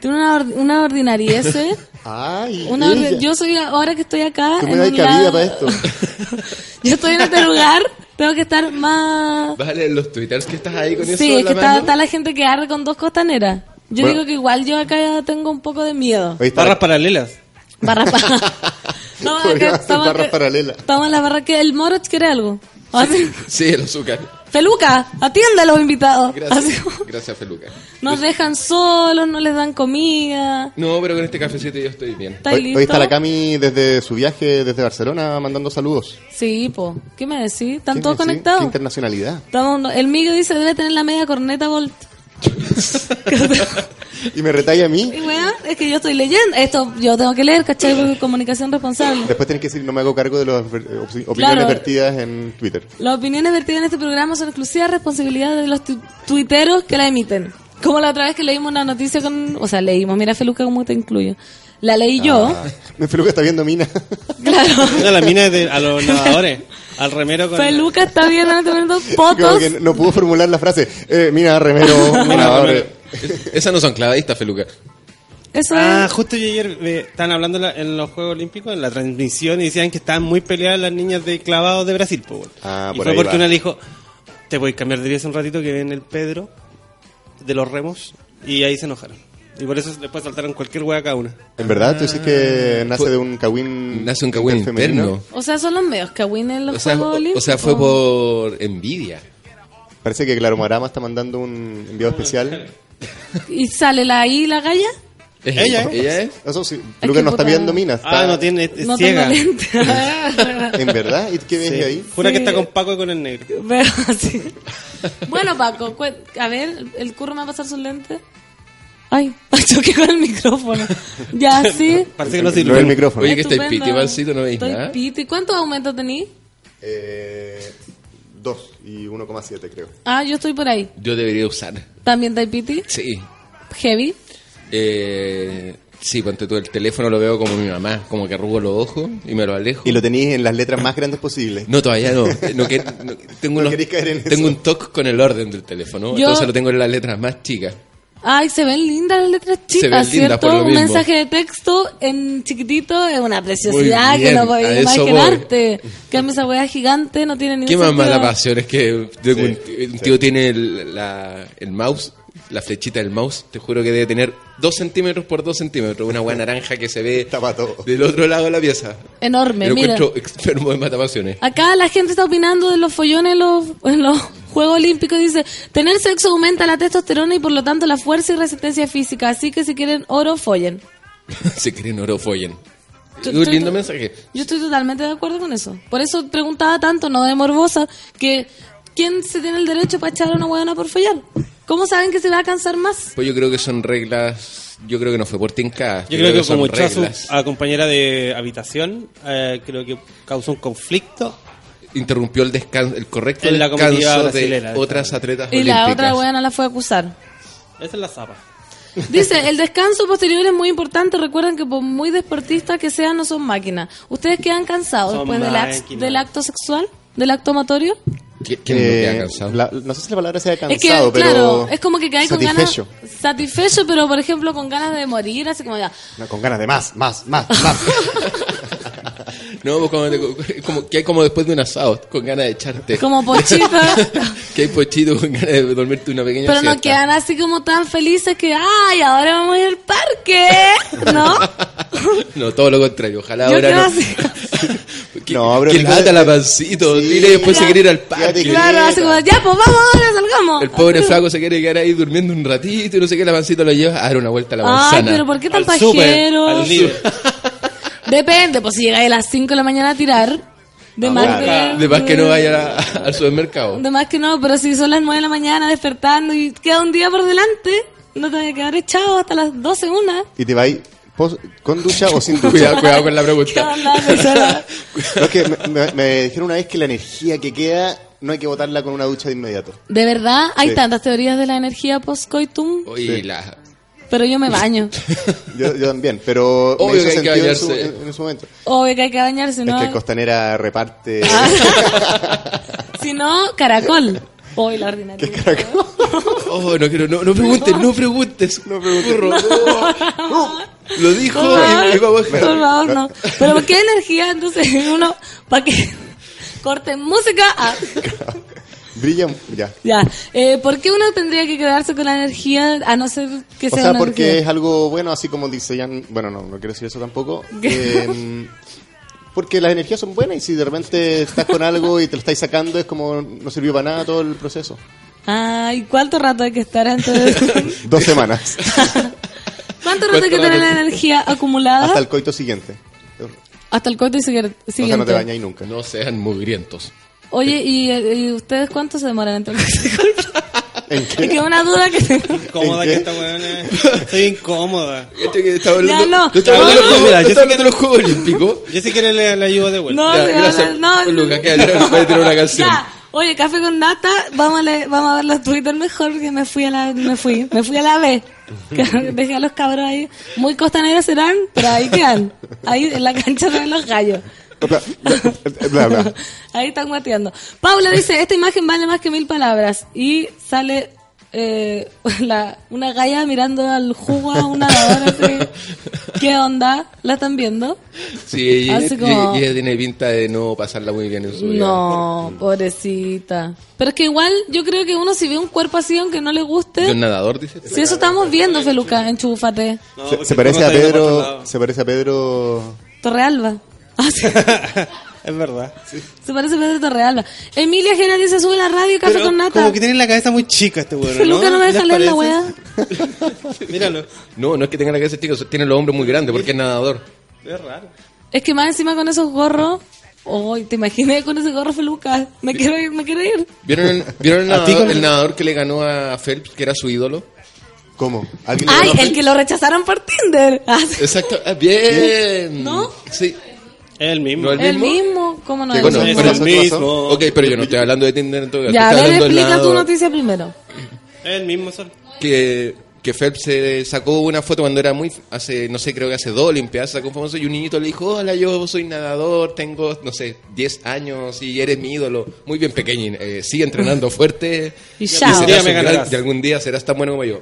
Tiene una, or- una ordinariez, ¿eh? Ay, Una ella. ordi- yo soy, ahora que estoy acá... Tú me en das un cabida lado- para esto. yo estoy en este lugar, tengo que estar más... Vas a leer los twitters que estás ahí con eso Sí, en es la que está, mano. está la gente que arde con dos costaneras. Yo Bueno. digo que igual yo acá ya tengo un poco de miedo. Ahí está. Barras paralelas. Barra pa- No, Podríamos acá hacer estamos, barras acá- paralelas. estamos en la barra que el Moroch quiere algo. Así, Sí, el azúcar. Feluca, atiende a los invitados. Gracias. Gracias, Feluca. nos dejan solos, no les dan comida. No, pero con este cafecito yo estoy bien. ¿Estáis Hoy, listos? hoy está la Cami desde su viaje desde Barcelona mandando saludos. Sí, po. ¿Qué me decís? ¿Están ¿Qué todos conectados? Qué internacionalidad. Estamos, el Miguel dice debe tener la media corneta Volt. Y me retalla a mí. Y es que yo estoy leyendo. Esto yo tengo que leer, ¿cachai? Porque comunicación responsable. Después tenés que decir, no me hago cargo de las op- opiniones Claro. vertidas en Twitter. Las opiniones vertidas en este programa son exclusiva responsabilidad de los tu- tuiteros que la emiten. Como la otra vez que leímos una noticia con... O sea, leímos, mira Feluca cómo te incluyo. La leí yo. Ah, mi Feluca está viendo Mina. Claro. La mina es de, a los nadadores. Al remero con. Feluca está viendo fotos. que no pudo formular la frase. Eh, mira, remero, nadador. Esas no son clavadistas, Feluca. Eso Ah, es... justo yo ayer eh, estaban hablando en, la- en los Juegos Olímpicos, en la transmisión, y decían que estaban muy peleadas las niñas de clavados de Brasil. Ah, y por fue porque va. una le dijo, te voy a cambiar de vida hace un ratito que ven el Pedro de los remos, y ahí se enojaron. Y por eso después saltaron cualquier hueá cada una. ¿En verdad? ¿Tú dices que nace de un cagüín Nace un cagüín interno. O sea, son los medios que en los O sea, Juegos o, Olímpicos. o sea, fue por envidia. Parece que Claro Marama está mandando un enviado especial. ¿Y sale la ahí la galla? ¿Es Ella, ¿eh? ¿Ella es? Eso sí. que Lucas no está viendo Mina. Está... Ah, no tiene, es No ciega. ¿En verdad? ¿Y qué ves Sí. ahí? Jura que está con Paco y con el negro. Bueno, Paco, a ver, ¿el curro me va a pasar sus lentes? Ay, choqué con el micrófono. Ya, sí. Parece que no sirve. del micrófono. Oye, que estáis piti, Valcito, no veis Estoy nada. piti. ¿Y cuántos aumentos tenís? Eh, 2 y 1,7 creo. Ah, yo estoy por ahí. Yo debería usar. ¿También estáis piti? Sí. Heavy. Eh, sí, ponte tú el teléfono lo veo como mi mamá, como que arrugo los ojos y me lo alejo. Y lo tenéis en las letras más grandes posibles. No, todavía no. No que- no- tengo, No unos- queréis caer en tengo eso. un toque con el orden del teléfono. Yo- Entonces lo tengo en las letras más chicas. Ay, se ven lindas las letras chicas, ¿cierto? Un mismo. mensaje de texto en chiquitito es una preciosidad que no voy. imaginarte. Que esa weá gigante no tiene ni ¿Qué más mala pasión es que Sí, un, tío- tiene el, la- el mouse la flechita del mouse, te juro que debe tener 2 centímetros por 2 centímetros. Una buena naranja que se ve del otro lado de la pieza. Enorme, Lo mira. encuentro extremo de matapasiones. Acá la gente está opinando de los follones en los, en los Juegos Olímpicos. Dice, tener sexo aumenta la testosterona y por lo tanto la fuerza y resistencia física. Así que si quieren oro, follen. Se creen oro follen. Yo Un lindo mensaje. Yo estoy totalmente de acuerdo con eso. Por eso preguntaba tanto, no de morbosa, que ¿quién se tiene el derecho para echar a una huevona por follar? ¿Cómo saben que se va a cansar más? Pues yo creo que son reglas. Yo creo que no fue por tinca. Yo creo que son como echó a su reglas. a compañera de habitación, eh, creo que causó un conflicto. Interrumpió el descanso, el correcto En la descanso de brasilera, otras atletas Y la olímpicas. otra huevona la fue a acusar. Esa es la zapa. Dice, el descanso posterior es muy importante. Recuerden que por muy deportistas que sean, no son máquinas. ¿Ustedes quedan cansados Son después del, act- del acto sexual? ¿Del acto amatorio? ¿Quién no queda cansado? no sé si la palabra sea Es cansado, que, pero... claro, es como que cae con ganas... satisfecho. Satisfecho, pero por ejemplo con ganas de morir, así como ya... No, con ganas de más, más, más, más. No, pues como, como que hay como después de un asado, con ganas de echarte. Como pochito. que hay pochito con ganas de dormirte una pequeña Pero no siesta. quedan así como tan felices que, ay, ahora vamos a ir al parque, ¿no? No, todo lo contrario. Ojalá Yo ahora no. así. No, pero que la pancito. Dile después se quiere ir al parque. Claro, así como, ya, pues vamos, ahora salgamos. El pobre flaco se quiere quedar ahí durmiendo un ratito y no sé qué, la pancito lo lleva a dar una vuelta a la Ay, manzana. pero ¿por qué tan Al pajero? al líder. Depende, pues si llegáis a las 5 de la mañana a tirar, de más Ah, que... De más que no vaya a- al supermercado. De más que no, pero si son las 9 de la mañana despertando y queda un día por delante, no te vas a quedar echado hasta las 12, una. ¿Y te va pos- con ducha o sin ducha? Cuidado, cuidado con la ¿Qué pregunta. No, es que me, me- me dijeron una vez que la energía que queda no hay que botarla con una ducha de inmediato. De verdad, hay Sí. tantas teorías de la energía post-coitum, Oye, la... pero yo me baño. Yo, yo también, pero Obvio me hizo que hay que sentido en su, bañarse. en- en su momento. Obvio que hay que bañarse, ¿no? Es que Costanera reparte... Si no, caracol. Hoy la ordinaria. Oh, no quiero, no, no preguntes, no preguntes. No preguntes. Lo dijo Por y, y vamos a por favor, no. Pero ¿por qué energía? Entonces, uno, ¿para qué? Corten música. Ah, Brilla, ya. ya. Eh, ¿Por qué uno tendría que quedarse con la energía a no ser que O sea sea, una porque energía? es algo bueno, así como dice Jan... Bueno, no, no quiero decir eso tampoco. Eh, porque las energías son buenas y si de repente estás con algo y te lo estáis sacando, es como no sirvió para nada todo el proceso. Ay, ¿cuánto rato hay que estar antes? de- Dos semanas. ¿Cuánto rato hay que tener la energía acumulada? Hasta el coito siguiente. Hasta el coito siguiente. O sea, no te bañáis nunca. No sean mugrientos. Oye, ¿y, y ustedes cuánto se demoran entre el? ¿En Es que es una duda que tengo. Incómoda ¿En que esta weona es. Estoy incómoda. Ya, hablando, no. yo estaba No, hablando, no, de- hablando los Juegos Olímpicos. Yo si quiere le, le ayudo de vuelta. No, Ya, gracias. no, Lucas, que voy a tirar una canción. Ya, oye, café con nata, vamos a, leer- vamos a ver los Twitter mejor porque me fui a la, me fui, me fui a la B. Que Dejé a los cabros ahí, muy costaneros serán, pero ahí quedan, ahí en la cancha de los gallos. Bla, bla, bla. Ahí están guateando. Paula dice, esta imagen vale más que mil palabras. Y sale eh, la, una galla mirando al jugo a una nadadora. así. ¿Qué onda? ¿La están viendo? Sí, ella, Así como- ella- ella tiene pinta de no pasarla muy bien en su vida. No, pobrecita. Pero es que igual yo creo que uno si ve un cuerpo así, aunque no le ¿De guste... un nadador, dice? Si eso estamos viendo, Feluca, enchúfate. No, Se, se parece a Pedro... Se parece a Pedro... Torrealba. Ah, sí. Es verdad. Se parece a Pedro Torrealba. Emilia Gena dice, sube la radio, café Pero con nata. como que tiene la cabeza muy chica este weón, ¿no? Feluca no me deja ¿Les leer la wea. Míralo. No, no es que tenga la cabeza chica, tiene los hombros muy grandes porque es nadador. Es raro. Es que más encima con esos gorros... Uy, te imaginé con ese gorro Feluca. Me quiero ir, me quiero ir. ¿Vieron el, ¿vieron el, ¿A ti nadador, con- el nadador que le ganó a Phelps, que era su ídolo? ¿Cómo? ¿Alguien le Ay, ganó a el que lo rechazaron por Tinder. Ah. Exacto. Ah, bien. ¿No? Sí. Es el mismo. No, el El mismo. mismo, ¿cómo no. Bueno, Es el mismo. Ok, pero yo no estoy hablando de Tinder en todo caso. Ya, a ver, explica tu noticia primero. Es el mismo sol. Que, que Phelps se sacó una foto cuando era muy, hace, no sé, creo que hace dos Olimpiadas, sacó un famoso y un niñito le dijo, hola, yo soy nadador, tengo, no sé, 10 años y eres mi ídolo. Muy bien pequeñín, eh, sigue entrenando fuerte. Y y serás gran- algún día serás tan bueno como yo.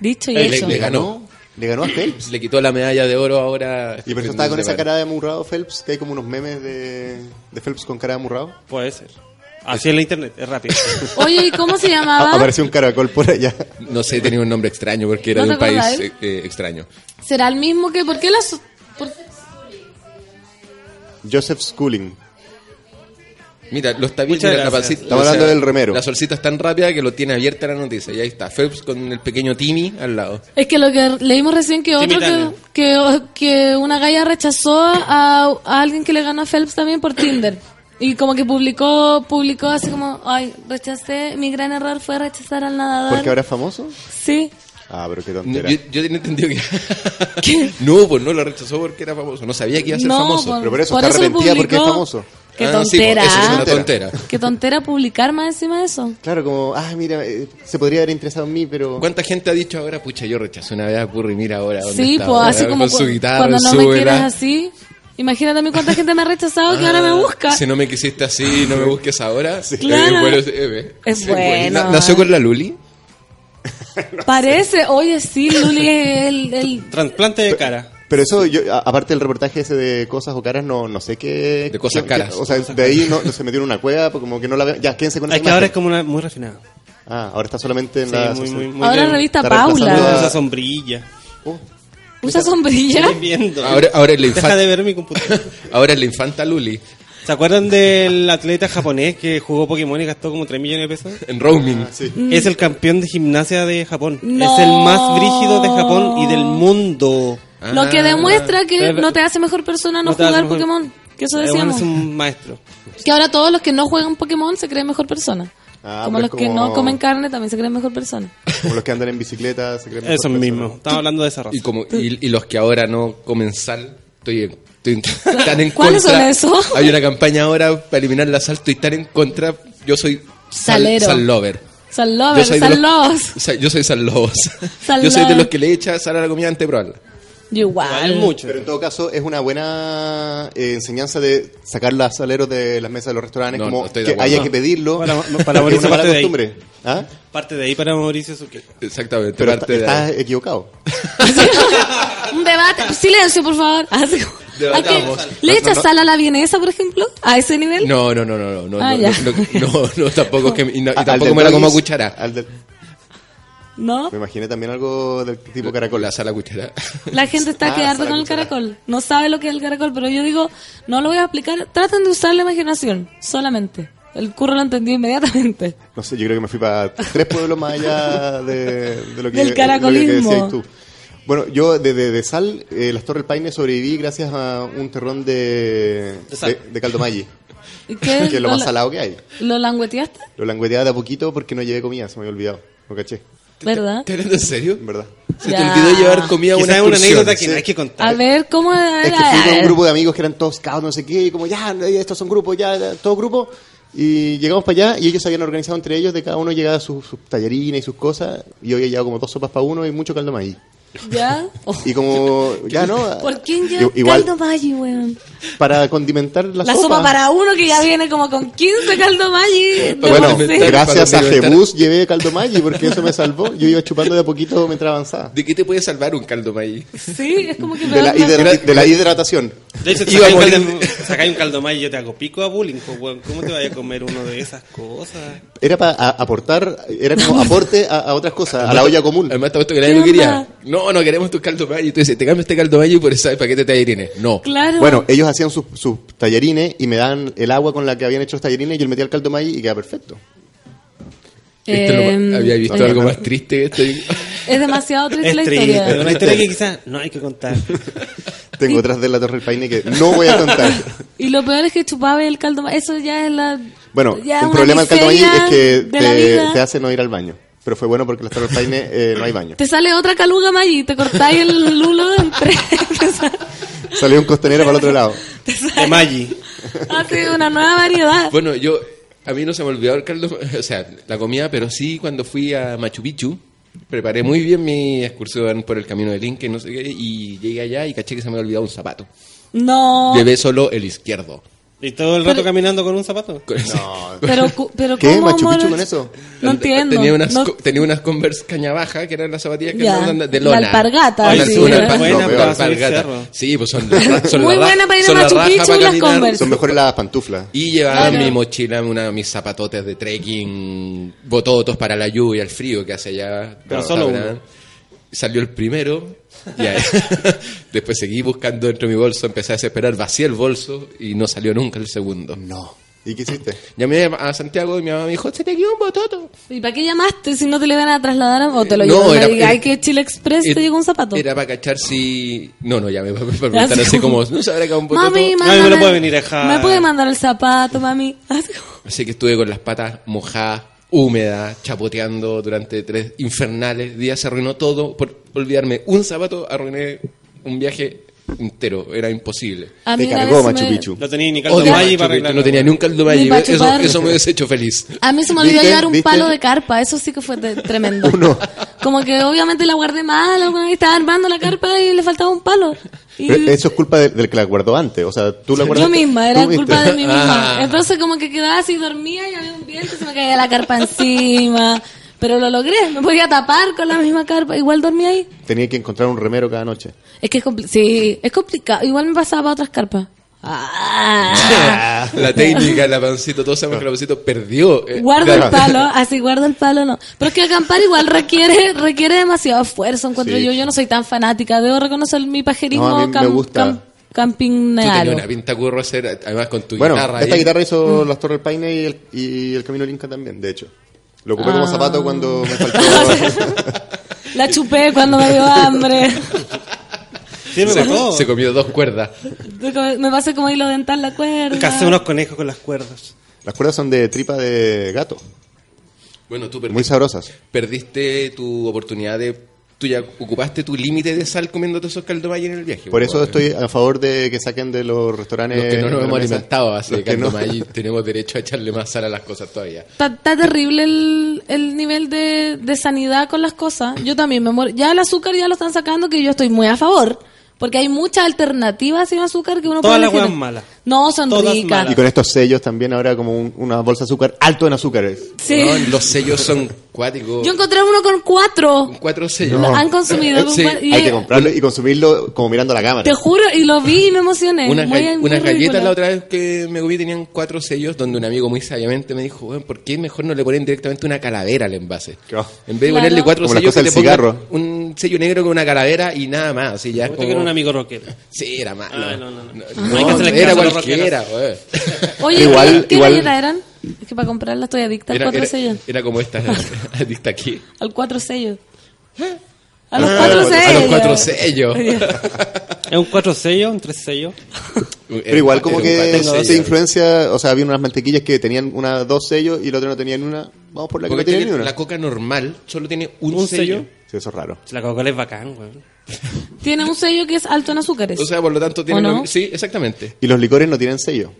Dicho y Eh, hecho. le- le ganó. ¿Le ganó a Phelps? Le quitó la medalla de oro ahora. Y por eso estaba con esa cara de amurrado Phelps, que hay como unos memes de, de Phelps con cara de amurrado. Puede ser. Así en la internet, es rápido. Oye, ¿y cómo se llamaba? apareció un caracol por allá. No sé, tenía un nombre extraño porque era ¿No de un país eh, eh, extraño. ¿Será el mismo que...? ¿Por qué las...? por- Joseph Schooling. Mira, lo está bien. Muchas mira, la pancita- Estamos hablando del remero. La solcita es tan rápida que lo tiene abierta la noticia. Y ahí está, Phelps con el pequeño Timmy al lado. Es que lo que leímos recién que otro que, que, que una galla rechazó a, a alguien que le ganó a Phelps también por Tinder. Y como que publicó, publicó así como, ay, rechacé, mi gran error fue rechazar al nadador. ¿Porque ahora es famoso? Sí. Ah, pero qué No, tontera. yo, yo tenía entendido que. no, pues no lo rechazó porque era famoso. No sabía que iba a ser No, famoso. por- Pero por eso por está eso arrepentida porque es famoso. Qué Ah, sí, pues, tontera. eso es una ¿ah? tontera. Qué tontera publicar más encima de eso. Claro, como, ah, mira, eh, se podría haber interesado en mí, pero... ¿Cuánta gente ha dicho ahora, pucha, yo rechacé una vez a Curry, mira ahora dónde Sí, está pues ahora, así como con su guitarra, cuando no su me vela. quieres así. Imagínate a mí cuánta gente me ha rechazado que ahora me busca. Si no me quisiste así, no me busques ahora. Claro. Eh, bueno, eh, Es sí, bueno. Na- ¿Nació con la Luli? Parece, oye, sí, Luli es el, el- Trasplante de cara. Pero eso, yo, a- aparte del reportaje ese de cosas o caras, no, no sé qué... De cosas qué- caras. qué- o sea, de ahí no, no se metió en una cueva, porque como que no la veo... Ya, quédense con Es ahora es como una, muy refinada. Ah, ahora está solamente en Sí, la... muy, muy, muy Ahora bien. revista Paula. Usa sombrilla. usa sombrilla. Viendo. Ahora, ahora es la Deja infanta, de ver mi computadora. ahora es la infanta Luli. ¿Se acuerdan del atleta japonés que jugó Pokémon y gastó como 3 millones de pesos? En roaming. Sí. Es el campeón de gimnasia de Japón. No. Es el más brígido de Japón y del mundo. Lo que demuestra que no te hace mejor persona no, jugar mejor- Pokémon. Que eso Eh, decíamos. es un maestro. Que ahora todos los que no juegan Pokémon se creen mejor persona. Ah, como los que no comen carne también se creen mejor persona. Como los que andan en bicicleta, se creen mejor Eso persona. mismo. Estamos hablando de esa raza. Y, como, y, y los que ahora no comen sal, estoy, estoy tan en ¿Cuáles contra. son esos? Hay una campaña ahora para eliminar la sal, estoy tan en contra. Yo soy sal, Salero. sal lover. Sal lover, soy sal los- lobos. O sea, yo soy sal lobos. Sal yo soy de los que le echa sal a la comida antes de probarla. Yo igual. Vale mucho. Pero en todo caso es una buena eh, enseñanza de sacar los saleros de las mesas de los restaurantes, No, como no que haya que pedirlo. Para- para es una Mauricio mala parte de ahí. costumbre. ¿Ah? Parte de ahí para Mauricio. Exactamente. Pero parte está- de- estás equivocado. Un debate. Silencio, por favor. ¿Le echas no, no. sal a la vienesa, por ejemplo? ¿A ese nivel? No, no, no, no, no, no, Ah, no, ya. no, no, no, tampoco es que, y, no- y tampoco me la como a cuchara. al del- ¿No? me imaginé también algo del tipo caracol. La sal a cuchara. La gente está Ah, que arde sal a con el cuchara. caracol. No sabe lo que es el caracol, pero yo digo, no lo voy a explicar. Traten de usar la imaginación, solamente. El curro lo entendió inmediatamente. No sé, yo creo que me fui para tres pueblos más allá de, de lo que, Del lo que caracolismo. decías tú. Bueno, yo de, de, de sal, eh, las Torres del Paine sobreviví gracias a un terrón de, De de, de caldo Maggi, ¿Y qué? que es lo más salado que hay. ¿Lo langueteaste? Lo langueteaba de a poquito porque no llevé comida, se me había olvidado. Lo caché, ¿Verdad? ¿Estás hablando en serio? en verdad. Se Ya. te olvidó llevar comida a una es una excursión. anécdota que sí. no hay que contar. A ver, ¿cómo era? Es que fui con un grupo de amigos que eran todos scouts, no sé qué, y como ya, estos son grupos, ya, todo grupo. Y llegamos para allá y ellos se habían organizado entre ellos, de cada uno llegaba sus, sus tallarines y sus cosas. Y yo había llevado como dos sopas para uno y mucho caldo maíz. ¿Ya? Y como, ya no. ¿Por quién lleva igual, caldo Maggi, weón? Para condimentar la, La sopa para uno que ya viene como con 15 caldo Maggi. Bueno, gracias a. Jebus llevé caldo Maggi porque eso me salvó. Yo iba chupando de a poquito mientras avanzaba. ¿De qué te puede salvar un caldo maíz? Sí, es como que De la, me hider- de la hidratación. De hecho, te Iba a sacáis un, morir. caldo, sacáis un caldo y yo te hago pico a bullying. pues. ¿Cómo te vayas a comer uno de esas cosas? Era para aportar, era como aporte a, a otras cosas, a la olla común. Además, todo esto que nadie ¿Qué lo quería. No, no queremos tu caldo. Y tú dices, te cambio este caldo maíz por ese paquete de tallarines. No. Claro. Bueno, ellos hacían sus, sus tallarines y me dan el agua con la que habían hecho los tallarines y yo le metía el caldo maíz y queda perfecto. Esto es lo Em, había visto oye, algo más triste que esto. Es demasiado triste Es la triste. historia. Una historia que quizás no hay que contar. Tengo otras de la Torre del Paine que no voy a contar. Y lo peor es que chupaba el caldo Maggi. Eso ya es la. Bueno, una problema del caldo maíz es que de te hace no ir al baño. Pero fue bueno porque en las Torres Paine eh, no hay baño. Te sale otra caluga Maggi, te cortáis el lulo entre. Salió un costanero para el otro lado. De Maggi. Hace una nueva variedad. Bueno, yo, a mí no se me olvidó el caldo, o sea, la comida, pero sí cuando fui a Machu Picchu, preparé muy bien mi excursión por el camino del Inca y no sé qué, y llegué allá y caché que se me había olvidado un zapato. No. Llevé solo el izquierdo. Y todo el rato caminando con un zapato. No. Pero, cu- pero ¿Qué? ¿cómo ¿Machu Picchu con eso? No entiendo. Tenía unas, No- tenía unas Converse caña baja, que eran las zapatillas que andan de la lona. alpargata, Una- sí. una Buena alpa- para no, alpargata. Sí, pues son, la- son Muy la buena para ir a la Machu Picchu para las. Converse. Son mejores las pantuflas. Y llevaba Claro. mi mochila, una, mis zapatotes de trekking, bototos para la lluvia, el frío que hace allá. Pero solo uno. Salió el primero, y ahí- después seguí buscando dentro de mi bolso, empecé a desesperar, vacié el bolso y no salió nunca el segundo. No. ¿Y qué hiciste? Llamé a Santiago y mi mamá me dijo, se te quedó un bototo. ¿Y para qué llamaste si no te lo iban a trasladar a- o te lo No, llevan? era- y hay era- que Chile Express te era- llegó un zapato. Era para cachar si... No, no, llamé para, para preguntar así como, ¿no se habrá quedado un bototo? Mami, Ay, me lo puede venir a dejar. ¿Me puede mandar el zapato, mami? Así como- Así que estuve con las patas mojadas, húmedas, chapoteando durante tres infernales días. Se arruinó todo. Por olvidarme un zapato, arruiné un viaje entero. Era imposible. A mí Te cargó Machu me- Picchu. No tenía ni caldo Maggi Machu para Picchu, arreglarlo. no tenía ni un caldo Ni Maggi. Eso, eso me hubiese hecho feliz. A mí se me olvidó llevar un ¿Viste? palo de carpa, eso sí que fue de- tremendo. Uno. Como que obviamente la guardé mal, alguna estaba armando la carpa y le faltaba un palo. Y Pero eso es culpa de- del que la guardó antes. O sea, tú la yo guardaste. misma, era culpa de mí misma. Ah. Entonces como que quedaba así, dormía y había se me caía la carpa encima. Pero lo logré, me podía tapar con la misma carpa, igual dormía ahí. Tenía que encontrar un remero cada noche. Es que es compli- sí, es complicado. Igual me pasaba para otras carpas. Ah. La técnica, la pancito, todos sabemos que la pancito perdió. eh, Guardo el palo, así guardo el palo, no. Pero es que acampar igual requiere requiere demasiado esfuerzo, encuentro Sí. yo. Yo no soy tan fanática, debo reconocer mi pajerismo No, a mí me gusta. Cam- Tú tenías campinealo. una pinta curro hacer, además con tu Bueno, guitarra. esta ahí. guitarra hizo Mm. las Torres del Paine y el, y el Camino del Inca también, de hecho. Lo ocupé como Ah. zapato cuando me faltó. La chupé cuando me dio hambre. Sirve se, para todo. se comió dos cuerdas. Me pasé como hilo dental la cuerda. Casé unos conejos con las cuerdas. Las cuerdas son de tripa de gato, Bueno, tú muy perdiste, sabrosas. perdiste tu oportunidad de... Tú ya ocupaste tu límite de sal comiéndote esos caldomay en el viaje. Por eso estoy a favor de que saquen de los restaurantes. Los que no nos hemos alimentado así Los de que no. tenemos derecho a echarle más sal a las cosas todavía. Está, está terrible el, el nivel de, de sanidad con las cosas. Yo también me muero. Ya el azúcar ya lo están sacando, que yo estoy muy a favor. Porque hay muchas alternativas sin azúcar que uno Todas puede las elegir. huevas malas. No, son Todas ricas. Y con estos sellos también ahora como un- una bolsa de azúcar alto en azúcares. Sí. No, los sellos son cuáticos. Yo encontré uno con cuatro. Cuatro sellos. Lo han consumido. con Sí. y- Hay que comprarlo y consumirlo como mirando la cámara. Te juro, y lo vi y me emocioné. Unas, Muy- ga- muy unas galletas la otra vez que me comí tenían cuatro sellos donde un amigo muy sabiamente me dijo, "Weón, ¿por qué mejor no le ponen directamente una calavera al envase? Claro. En vez de Claro. ponerle cuatro Como las sellos, cosas que del le pongan. Un sello negro con una calavera y nada más. Así ya es como- que era un amigo rockero. Sí, era malo. Ah, no, no, no. No, Hay que hacerle era cualquiera. Oye, Igual- ¿qué igual- galletas eran? Es que para comprarla estoy adicta al cuatro era- sellos. era como esta adicta aquí. Al cuatro sellos. A los Ah, cuatro a sellos. los cuatro sellos. Es un cuatro sellos, un tres sellos. Pero igual como Era un que sellos. influencia, o sea, había unas mantequillas que tenían una dos sellos y el otro no tenía ni una. Vamos por la que Porque no tenía ni tiene- una. la coca normal solo tiene un, Un sello. sello. Sí, eso es raro. La Coca-Cola es bacán, weón. Tiene un sello que es alto en azúcares. O sea, por lo tanto tiene... ¿O no? Sí, exactamente. Y los licores no tienen sello.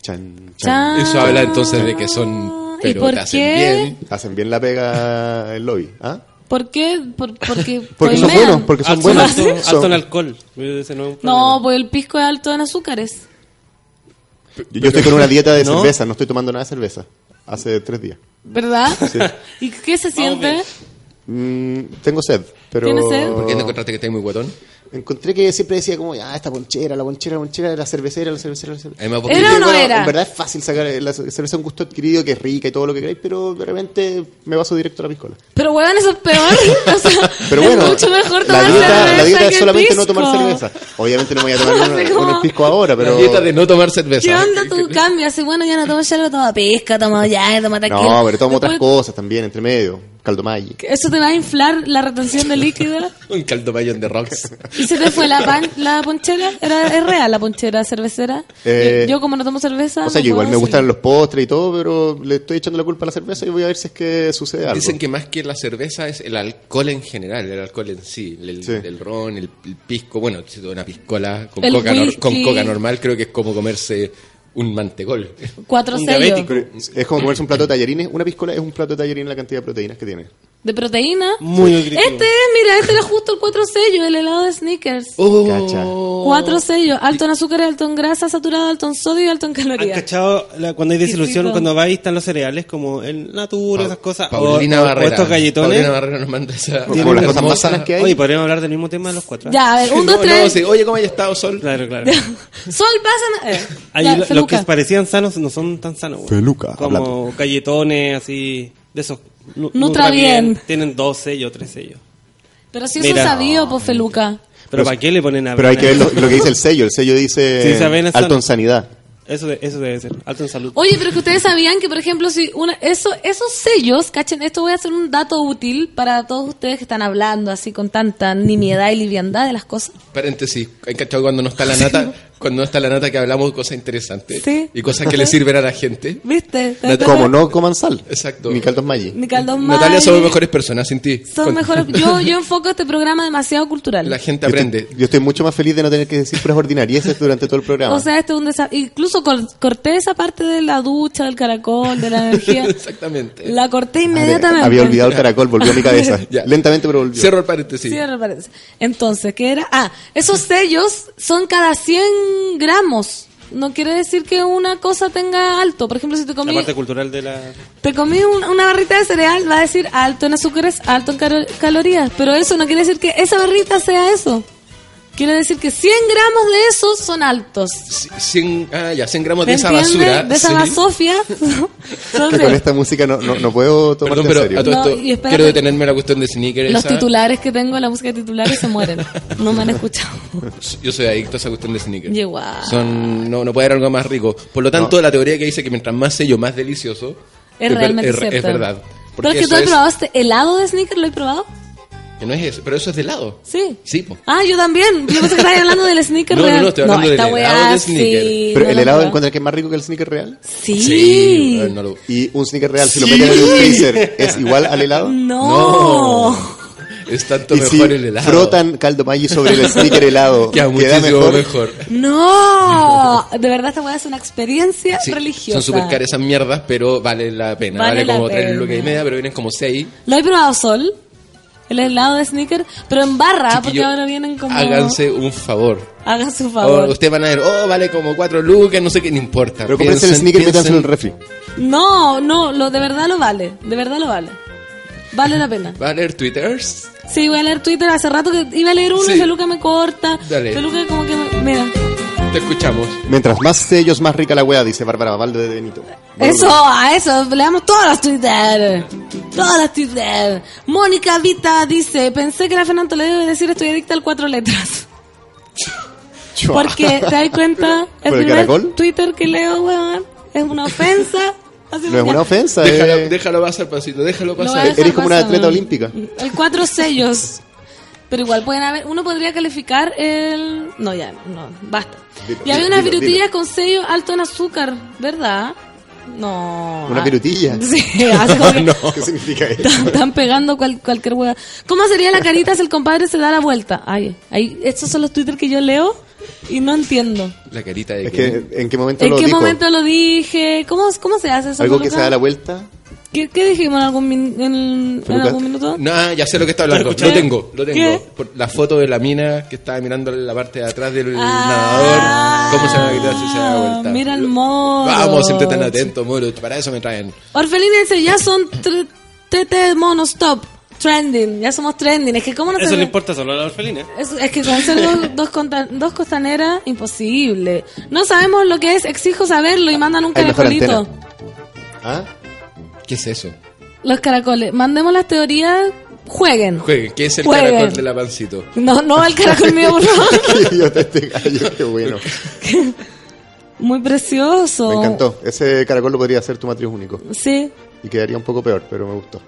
Chan, chan. Chan. Eso habla entonces de que son... ¿Y Pero por te hacen qué? bien. Hacen bien la pega el lobby. ¿Ah? ¿Por qué? Por- porque Porque son buenos, porque son Alto, buenos. alto, alto Son- en alcohol. Ese no es un No, problema. pues el pisco es alto en azúcares. Yo, yo estoy con una dieta de ¿No? cerveza, no estoy tomando nada de cerveza. Hace tres días. ¿Verdad? Sí. ¿Y qué se siente? Mm, tengo sed, pero... ¿Tienes sed? ¿Por qué no encontraste que estáis muy guatón? Encontré que siempre decía como, ah, esta ponchera, la ponchera, la ponchera, la cervecera, la cervecera, la cervecera. ¿Era o no bueno, era? En verdad es fácil sacar la cerveza un gusto adquirido que es rica y todo lo que queráis, pero de repente me paso directo a la piscola. Pero weón, eso es peor. O sea, Pero bueno, es mucho mejor la dieta, cerveza la dieta que es solamente no tomar cerveza. Obviamente no me voy a tomar Así un, como- un pisco ahora, pero... La dieta de no tomar cerveza. ¿Qué onda tú cambias? Si bueno, ya no tomo algo, tomo pesca, tomo ya, tomo tequila. No, pero tomo otras cosas también, entre medio. Caldo Maggi. ¿Eso te va a inflar la retención de líquido? Un caldo mayón de rocks. ¿Y se te fue la, pan- la ponchera? ¿Era, ¿Es real la ponchera cervecera? Eh, yo, como no tomo cerveza... O sea, no yo igual me gustan los postres y todo, pero le estoy echando la culpa a la cerveza y voy a ver si es que sucede algo. Dicen que más que la cerveza es el alcohol en general, el alcohol en sí, el, Sí. el ron, el, el pisco, bueno, una piscola con coca, nor- con coca normal, creo que es como comerse un mantecol. Cuatro Un sellos. es como comerse un plato de tallarines. Una piscola es un plato de tallarines la cantidad de proteínas que tiene. De proteína. Muy nutritivo. Este es, mira, este era justo el cuatro sellos, el helado de Snickers. Oh. Cuatro sellos, alto en azúcar, alto en grasa saturada, alto en sodio y alto en ¿Han calorías. cachado la- cuando hay desilusión, cuando vais están los cereales como el Natura, esas cosas? o, Paulina o- o Barrera. estos galletones. Paulina Barrera nos manda esa. Como las cosas más sanas que hay. Oye, podríamos hablar del mismo tema de los cuatro. Ya, a ver, un, dos, No, tres. no, sí. Oye, ¿cómo haya estado Sol? Claro, claro. Sol, pásame. Eh, Ahí ya, lo- los que parecían sanos no son tan sanos. Feluca, Como galletones así, de esos. Nu- Nutra bien. Tienen dos sellos, tres sellos. Pero si eso Mira. es sabido, pues Feluca. Pero ¿para qué le ponen a Pero hay que ver lo, lo que dice el sello. El sello dice Sí, es alto en sanidad. Eso, de- eso debe ser. Alto en salud. Oye, pero que ustedes sabían que, por ejemplo, si una, eso, esos sellos, cachen, esto voy a hacer un dato útil para todos ustedes que están hablando así con tanta nimiedad y liviandad de las cosas. Paréntesis, ¿hay cachado cuando no está la nata? Cuando no está la nata que hablamos de cosas interesantes Sí. y cosas que le sirven a la gente. ¿Viste? Como no coman sal. Exacto. Ni caldos Maggi. Ni caldos Natalia, somos mejores personas sin ti. Son Con- mejores. Yo, yo enfoco este programa demasiado cultural. La gente Yo aprende. estoy, yo estoy mucho más feliz de no tener que decir puras ordinarieces durante todo el programa. O sea, este es un desafío. Incluso cor- corté esa parte de la ducha, del caracol, de la energía. Exactamente. la corté inmediatamente. Había olvidado el caracol, volvió a mi cabeza. Ya. Lentamente, pero volvió. Cierro el paréntesis. Sí, me parece. Entonces, ¿qué era? Ah, esos sellos son cada 100 gramos. No quiere decir que una cosa tenga alto. Por ejemplo, si te La comí, parte cultural de la. te comí un- una barrita de cereal, va a decir alto en azúcares, alto en calorías. Pero eso no quiere decir que esa barrita sea eso. Quiere decir que 100 gramos de esos son altos. C- 100, ah, ya, 100 gramos ¿Me de esa basura. De esa sí. basofia. Que con esta música no, no, no puedo pero en serio. a todo No, esto y quiero detenerme en la cuestión de sneakers. los esa. titulares que tengo, la música de titulares se mueren. No me han escuchado. Yo soy adicto a esa cuestión de sneakers. Igual. Son, no, no puede haber algo más rico. Por lo tanto, la teoría que dice que mientras más sello, más delicioso. Es ver- realmente es, cierto. es verdad. Pero Porque es que tú has es- probado este helado de sneakers, ¿lo he probado? Que no es eso, pero eso es de helado. Sí. Sí, po. Ah, yo también. Yo pensé que estabas hablando del sneaker No, no, real. no, estoy hablando esta del weá sí, sneaker. Pero no el helado he encuentra que es más rico que el sneaker real. Sí. Sí, no lo- Y un sneaker real, si lo meten en el freezer, ¿es igual al helado? No. Es tanto Y mejor si el helado. frotan caldo Maggi sobre el sneaker helado, Queda ¿queda mejor? mejor. No. De verdad esta weá es una experiencia Sí, religiosa. son súper caras esas mierdas, pero vale la pena. Vale Vale, la como tres pena. lucas y media, pero vienen como seis. ¿Lo he probado sol? El helado de sneaker, pero en barra, porque ahora vienen como... Háganse un favor. Hagan su favor. O ustedes van a ver, oh, vale como cuatro lucas, no sé qué, no importa. Pero cómprense el Piensen- sneaker y métanselo en el piensen- refri. No, no, lo de verdad lo vale. De verdad lo vale. Vale la pena. ¿Va a leer twitters? Sí, voy a leer Twitter. Hace rato que iba a leer uno Sí. y Feluca me corta. Dale. Feluca como que me... Mira. Te escuchamos. Mientras más sellos, más rica la wea, dice Bárbara Babaldo de Benito. Eso, a eso, leamos todos los Twitter. Todos los Twitter. Mónica Vita dice, pensé que la Fernando le debe decir estoy adicta al cuatro letras. Chua. Porque, ¿te das cuenta? ¿Por el primer caracol? Twitter que leo, weón, es una ofensa. No es una ofensa, Déjalo, eh. déjalo pasar, pasito, déjalo pasar. Eres como una atleta olímpica. El cuatro sellos. Pero igual pueden haber, uno podría calificar el... No, ya, no, basta. Dilo, y había unas dilo, virutillas con sello alto en azúcar, ¿verdad? No. ¿Una ah, pirutilla? Sí, así como que ¿Qué significa eso? están, están pegando cual- cualquier hueá. ¿Cómo sería la carita si el compadre se da la vuelta? Ay, ay, estos son los Twitter que yo leo y no entiendo. La carita de Es que, ¿en qué momento ¿En lo qué dijo? momento lo dije? ¿Cómo, cómo se hace eso? ¿Algo que se da la vuelta? ¿Qué, qué dijimos en algún, min- en, algún minuto? No, ya sé lo que está hablando. Lo tengo, lo tengo. ¿Qué? Por la foto de la mina que estaba mirando la parte de atrás del Ah. nadador. ¿Cómo se va a quitar si se da vuelta? Mira el moro. Vamos, siempre tan atento, moro. Para eso me traen. Orfelina dice, ya son tre- tete monostop. Trending, ya somos trending. Es que cómo no Eso le importa solo a la orfelina. Es, es que con ser dos, dos, conta- dos costaneras, imposible. No sabemos lo que es, exijo saberlo y mandan un caracolito. ¿Ah? ¿Qué es eso? Los caracoles, mandemos las teorías, jueguen. Juegue, ¿qué es el Jueguen. caracol de la pancito? No, no el caracol mío, por favor. Este gallo, qué bueno. Muy precioso. Me encantó. Ese caracol lo podría hacer tu matriz único. Sí, Y quedaría un poco peor, pero me gustó.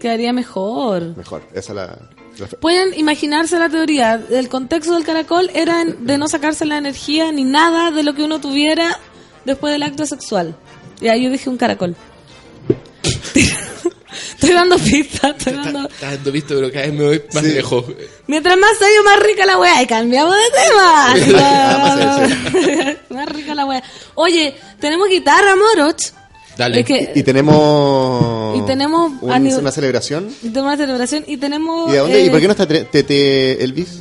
quedaría mejor. Mejor. Esa es la... la- Pueden imaginarse la teoría. El contexto del caracol era de no sacarse la energía ni nada de lo que uno tuviera después del acto sexual. Y ahí yo dije un caracol. estoy dando pistas, estoy dando... Estás dando visto, pero cada vez me voy más Sí. lejos. Mientras más sello, más rica la wea. Y cambiamos de tema. Ah, más rica la wea. Oye, tenemos guitarra, Moroch. Dale. Es que- Y tenemos. Y tenemos un- una celebración. tenemos una celebración y tenemos... ¿Y de dónde? eh, ¿Y por qué no está tre- Tete Elvis?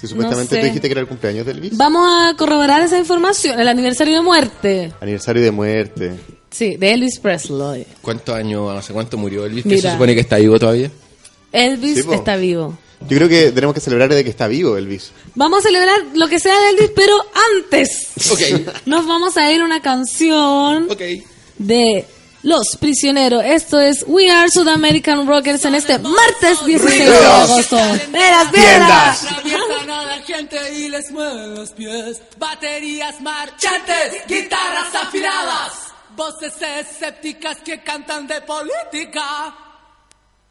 Si supuestamente sé. tú dijiste que era el cumpleaños de Elvis. Vamos a corroborar esa información, el aniversario de muerte. Aniversario de muerte. Sí, de Elvis Presley. ¿Cuántos años, hace cuánto murió Elvis? ¿Que Mira. se supone que está vivo todavía? Elvis Sí, está vivo. Yo creo que tenemos que celebrar de que está vivo Elvis. Vamos a celebrar lo que sea de Elvis, pero antes Ok. nos vamos a ir a una canción Ok. de Los Prisioneros. Esto es We Are South American Rockers en este martes 16 de agosto. ¡Veras, Tiendas. Atraviesan a la gente y les mueven los pies. Baterías marchantes, guitarras afiladas, voces escépticas que cantan de política.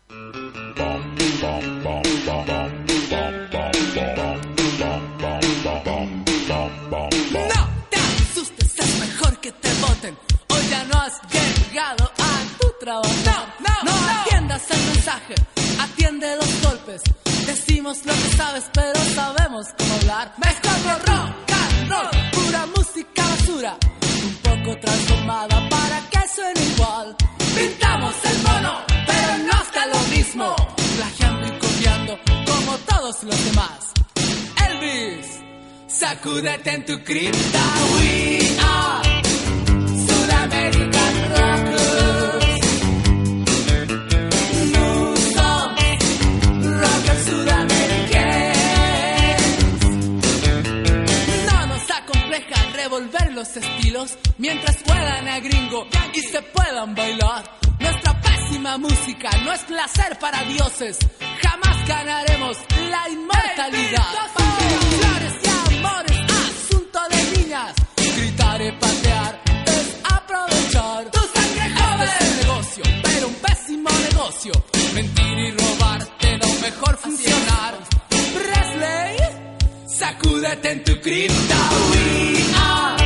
No te asustes, es mejor que te voten. Hoy ya no has llegado a tu trabajo. No, no, no, atiendas el mensaje, atiende los golpes. Decimos lo que sabes, pero sabemos cómo hablar. Mezclando rock and roll, pura música basura. Poco transformada para que suene igual. Pintamos el mono, pero no está lo mismo. Plagiando y copiando como todos los demás. Elvis, sacúdete en tu cripta. We are Sudamerican revolver los estilos mientras juegan a gringo y se puedan bailar. Nuestra pésima música no es placer para dioses. Jamás ganaremos la inmortalidad. Flores y amores, asunto de niñas. Gritar y patear es aprovechar. Tu sangre joven es un negocio, pero un pésimo negocio. Mentir y robar te da un mejor funcionar. Presley, sacúdete en tu cripta. We are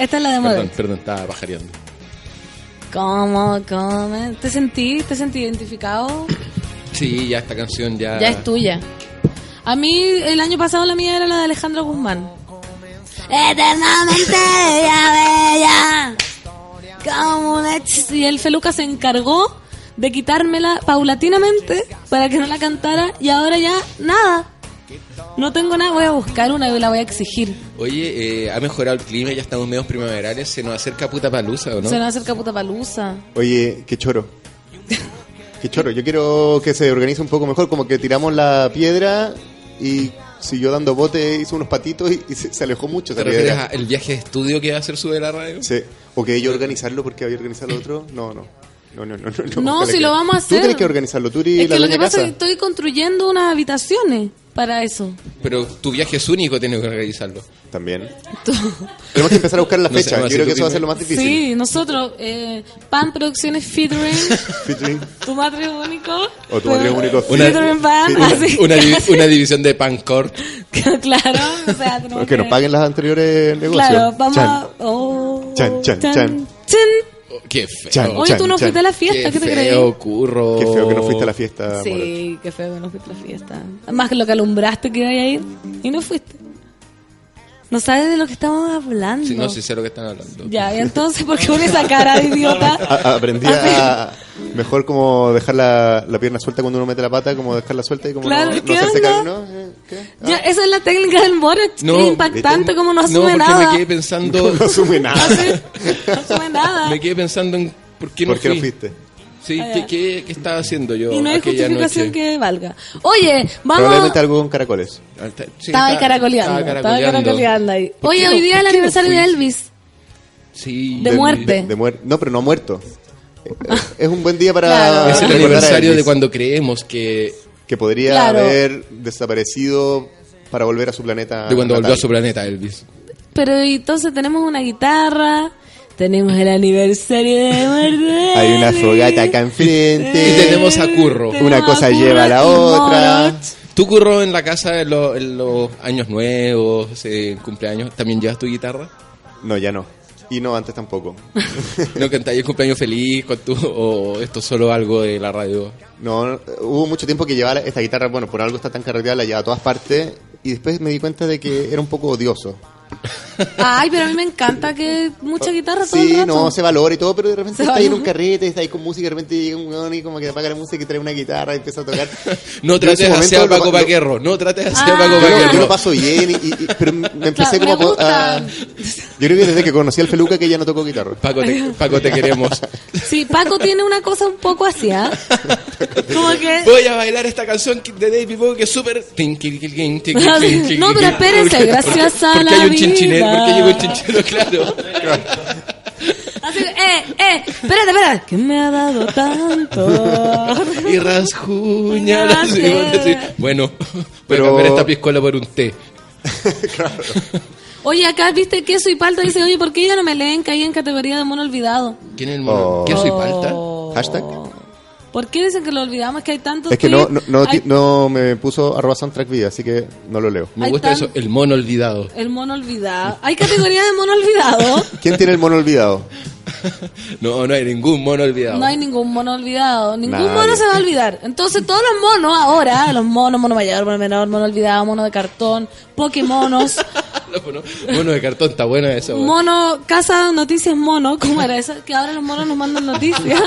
esta es la de Moroch. Perdón, perdón, estaba pajareando. ¿Cómo, cómo? ¿Te sentí? ¿Te sentí identificado? Sí, ya esta canción ya... Ya es tuya. A mí, el año pasado la mía era la de Alejandro Guzmán. Eternamente bella, bella. Como una Y el Feluca se encargó de quitármela paulatinamente para que no la cantara y ahora ya nada. No tengo nada, voy a buscar una y la voy a exigir. Oye, eh, ha mejorado el clima, ya estamos medio primaverales, se nos acerca puta palusa, ¿o no? Se nos acerca puta palusa. Oye, qué choro. Qué choro. Yo quiero que se organice un poco mejor, como que tiramos la piedra y siguió dando bote, hizo unos patitos y, y se, se alejó mucho. ¿Te refieres al viaje de estudio que va a hacer sube la radio? Sí. O que ellos organizarlo porque había organizado otro. No, no. No, no, no. No, si lo vamos a Tú hacer. tienes que organizarlo, tú eres Es la que lo que pasa casa. es que estoy construyendo unas habitaciones para eso. Pero tu viaje es único, tienes que organizarlo. También. Tenemos que empezar a buscar la No sé, fecha. Yo creo que eso va a ser lo más difícil. Sí, nosotros, eh, Pan Producciones Featuring, Featuring. tu matrimonio único. O tu matrimonio único. Una, Featuring Pan, una- así. una divi- una división de Pancor. claro, o sea, tenemos Que nos paguen las anteriores negocios. Claro, vamos Chan. a... Oh, Chan, chan, chan. chan. Qué feo. Chan, Oye, tú no chan. fuiste a la fiesta, Qué ¿qué te feo, crees? curro. Qué feo que no fuiste a la fiesta. Moret. Sí, qué feo que no fuiste a la fiesta. Más que lo que alumbraste que iba a ir y no fuiste. No sabes de lo que estamos hablando. Sí, no sé sé lo que están hablando. Ya, y entonces, ¿por qué con esa cara de idiota? A- aprendí a mejor como dejar la, la pierna suelta cuando uno mete la pata, como dejarla suelta y como Claro, no, no ¿qué hacerse caer, ¿no? Eh, ¿qué? Ya, esa es la técnica del Moritz. No, es impactante como no No, asume porque nada. me quedé pensando. No asume nada. No asume nada. me quedé pensando en por qué no ¿Por qué no fui. fuiste? Sí, Ah, ¿qué, qué, qué estaba haciendo yo Y no hay aquella justificación noche? que valga. Oye, vamos. Probablemente algo con caracoles. Sí, estaba ahí caracoleando. estaba Estaba caracoleando ahí. ¿Por Oye, hoy día es el aniversario de? Elvis. Sí. De muerte. de muer- no, pero no ha muerto. Es un buen día para Claro. Es el aniversario de cuando creemos que. que podría Claro. haber desaparecido para volver a su planeta. De cuando volvió natal. a su planeta, Elvis. Pero entonces tenemos una guitarra. Tenemos el aniversario de muerte. Hay una fogata acá enfrente. Y tenemos a Curro. Tenemos Una cosa Curro lleva a la otra. Morot. ¿Tú curro en la casa en, lo- en los años nuevos, en cumpleaños? ¿También llevas tu guitarra? No, ya no. Y no, antes tampoco. ¿No cantáis el cumpleaños feliz con tu, o esto es solo algo de la radio? No, no, hubo mucho tiempo que llevaba esta guitarra, bueno, por algo está tan carreteada, la llevaba a todas partes. Y después me di cuenta de que era un poco odioso. Ay, pero a mí me encanta que mucha guitarra todo el Sí, rato. no, se valora y todo, pero de repente Se está ahí en un carrete, está ahí con música, y de repente llega un weón y como que apaga la música y trae una guitarra y empieza a tocar. No trates ese de hacer a momento Paco Paquerro, no trates de hacer Ah. a Paco lo- yo Paquerro. lo paso bien, y, y- y- pero me empecé Claro, como me a, a-. Yo creo que desde que conocí al Feluca que ya no tocó guitarra. Paco te, Paco, te queremos. Sí, Paco tiene una cosa un poco así, ¿ah? Como que... Voy a bailar esta canción de David Bowie que es súper... No, pero espérense, gracias a la un chinchinero, vida. porque llegó un chinchero, claro. Así, que, eh, eh, espérate, espérate. ¿Qué me ha dado tanto? Y rasguña la. Bueno, voy Pero- a cambiar esta piscola por un té. Oye, acá viste queso y palta. Dice, oye, ¿por qué ya no me leen? Caí en categoría de mono olvidado. ¿Quién es el mono? Oh. ¿Queso y palta? Hashtag. ¿Por qué dicen que lo olvidamos? Que hay tantos Es que no, no, no, Hay- ti- no me puso arroba soundtrack vida, así que no lo leo. Me gusta eso, el mono olvidado. El mono olvidado. ¿Hay categoría de mono olvidado? ¿Quién tiene el mono olvidado? No, no hay ningún mono olvidado. No hay ningún mono olvidado. Ningún Nadie. mono se va a olvidar. Entonces todos los monos ahora, los monos, mono mayor, mono menor, mono olvidado, mono de cartón, Pokémonos, Los monos- mono de cartón, está buena esa. güey. mono, casa noticias mono, ¿cómo era esa? Que ahora los monos nos mandan noticias.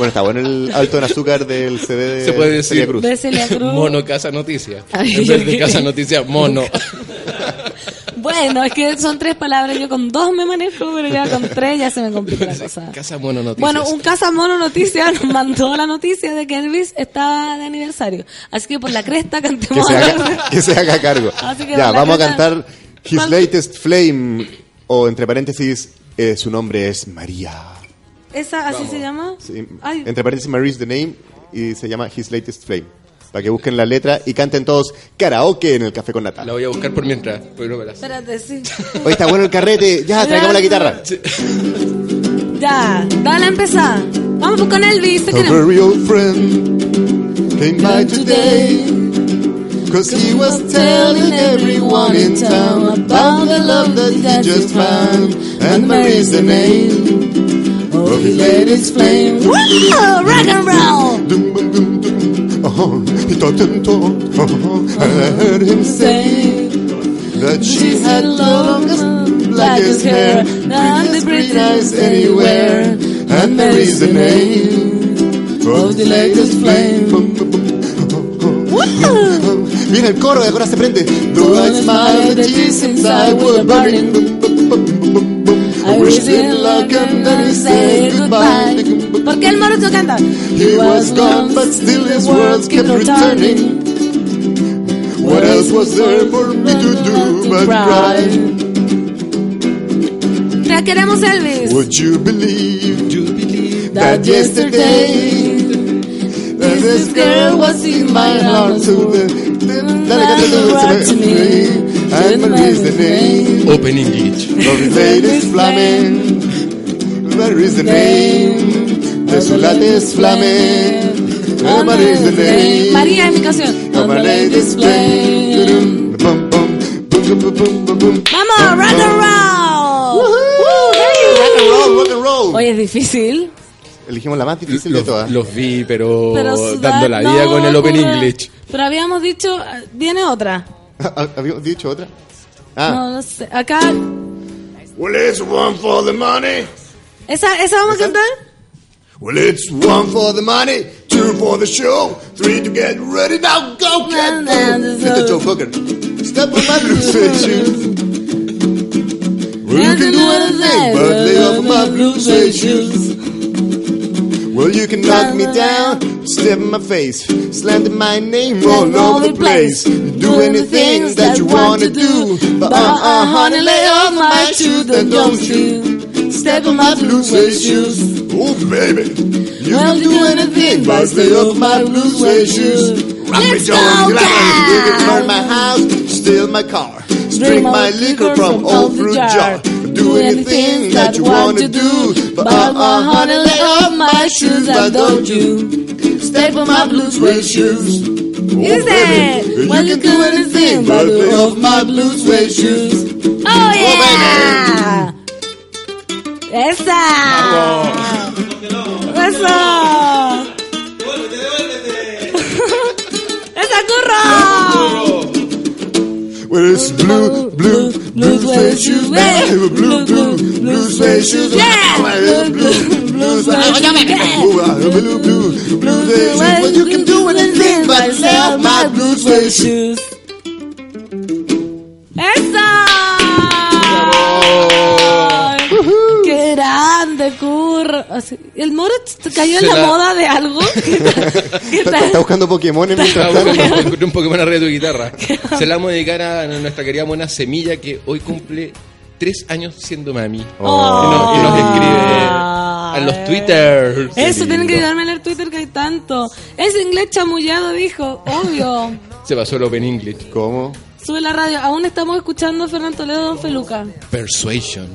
Bueno, está bueno el alto en azúcar del CD de Se puede decir. Celia Cruz. De Celia Cruz. Mono Casa Noticias. Ay, En vez de. Casa Noticias, mono. Bueno, es que son tres palabras, yo con dos me manejo, pero ya con tres ya se me complica la cosa. Casa Mono Noticias. Bueno, un casa mono noticia nos mandó la noticia de que Elvis estaba de aniversario. Así que por la cresta Que cantemos. se haga, que se haga cargo. Así que Ya, vamos a cantar His. Latest Flame, o entre paréntesis, eh, su nombre es María. ¿Esa así se llama? Sí, Ay. Entre paréntesis, Marie is the name, y se llama His Latest Flame. Para que busquen la letra y canten todos karaoke en el café con Natal. La voy a buscar por mientras. porque no me la sé. Espérate, sí. Hoy está bueno el carrete, ya, traigamos la guitarra. Ya, dale a empezar. Vamos con Elvis, te A queremos. very old friend came by today. Cause he was telling everyone in town about the love that he just found. And Marie's the name of his latest flame. Wow, rock and roll. Dum, dum, dum, dum. Oh, he talked and talked. Oh, uh-huh. I heard him say that she had the longest, blackest hair, prettiest green eyes anywhere. And Mary's the name of the latest flame. Viene uh-huh. el coro y ahora se prende. Though I smile, the tears inside were burning. I wish him luck and then he said goodbye. ¿Por qué el canta? He was gone, but still his words kept returning. What else was there for me to do but cry? Queremos, Elvis. Would you believe, that yesterday that this girl was in my heart to the Dale, to me. And Marie's the name Open English. the latest flamen. Marie's the name. De su flamen. Marie's the name. María es mi canción. of my latest flame. Bum, bum, bum, bum, bum, bum, bum. Vamos, rock and roll. Rock and roll, rock and roll. Hoy es difícil. Elegimos la más difícil de Los, todas. los vi, pero, Pero dando la no vida con el Open. English. Pero habíamos dicho, viene otra. ¿Habíamos dicho otra? Ah. No, no sé. Acá, Well, it's one for the money. ¿esa, esa vamos a cantar? Well, it's one for the money, two for the show, three to get ready. Now go get them. Mr. Joe Cocker. Step on my blue suede shoes. Well, you can do anything but lay off my blue suede shoes. Well, you can knock me down, step in my face, slander my name all over the place. Do anything that you want to do, but uh-uh, uh-uh, honey, lay off my shoes, and don't you step on my blue suede shoes. Oh, baby, you Well, can do anything but stay off my blue suede shoes. Rock me, go you can burn my house, steal my car, drink my liquor from old fruit jar. Do anything that you want to do, but uh-uh, honey, lay off my shoes, I don't you step on my blue suede shoes. Oh, Dice, baby, well, you can do anything but lay off my blue suede shoes. ¡Oh, oh yeah! ¡Esa! ¡Eso! ¡Esa curro! Well, it's blue, blue, blue suede shoes, man. Blue, blue, blue suede shoes. Yeah. Blue, blue, blue suede shoes. Blue, blue, blue suede shoes. Well, you can do anything but stay off my blue suede shoes. ¡Esa! Así- ¿El moro t- cayó en la, la- moda de algo? ¿Qué tal? ¿Qué Está, tal? está buscando Pokémon mientras tanto. Un Pokémon arriba de tu guitarra. Se la vamos a dedicar a nuestra querida mona Semilla, que hoy cumple tres años siendo mami. Oh. Y, nos, y nos escribe a los Twitter. Eso, tienen que ayudarme a leer Twitter que hay tanto. Es inglés chamullado, dijo. Obvio. Se pasó el Open English. ¿Cómo? Sube la radio. Aún estamos escuchando a Fernando Toledo Don Feluca. Persuasion.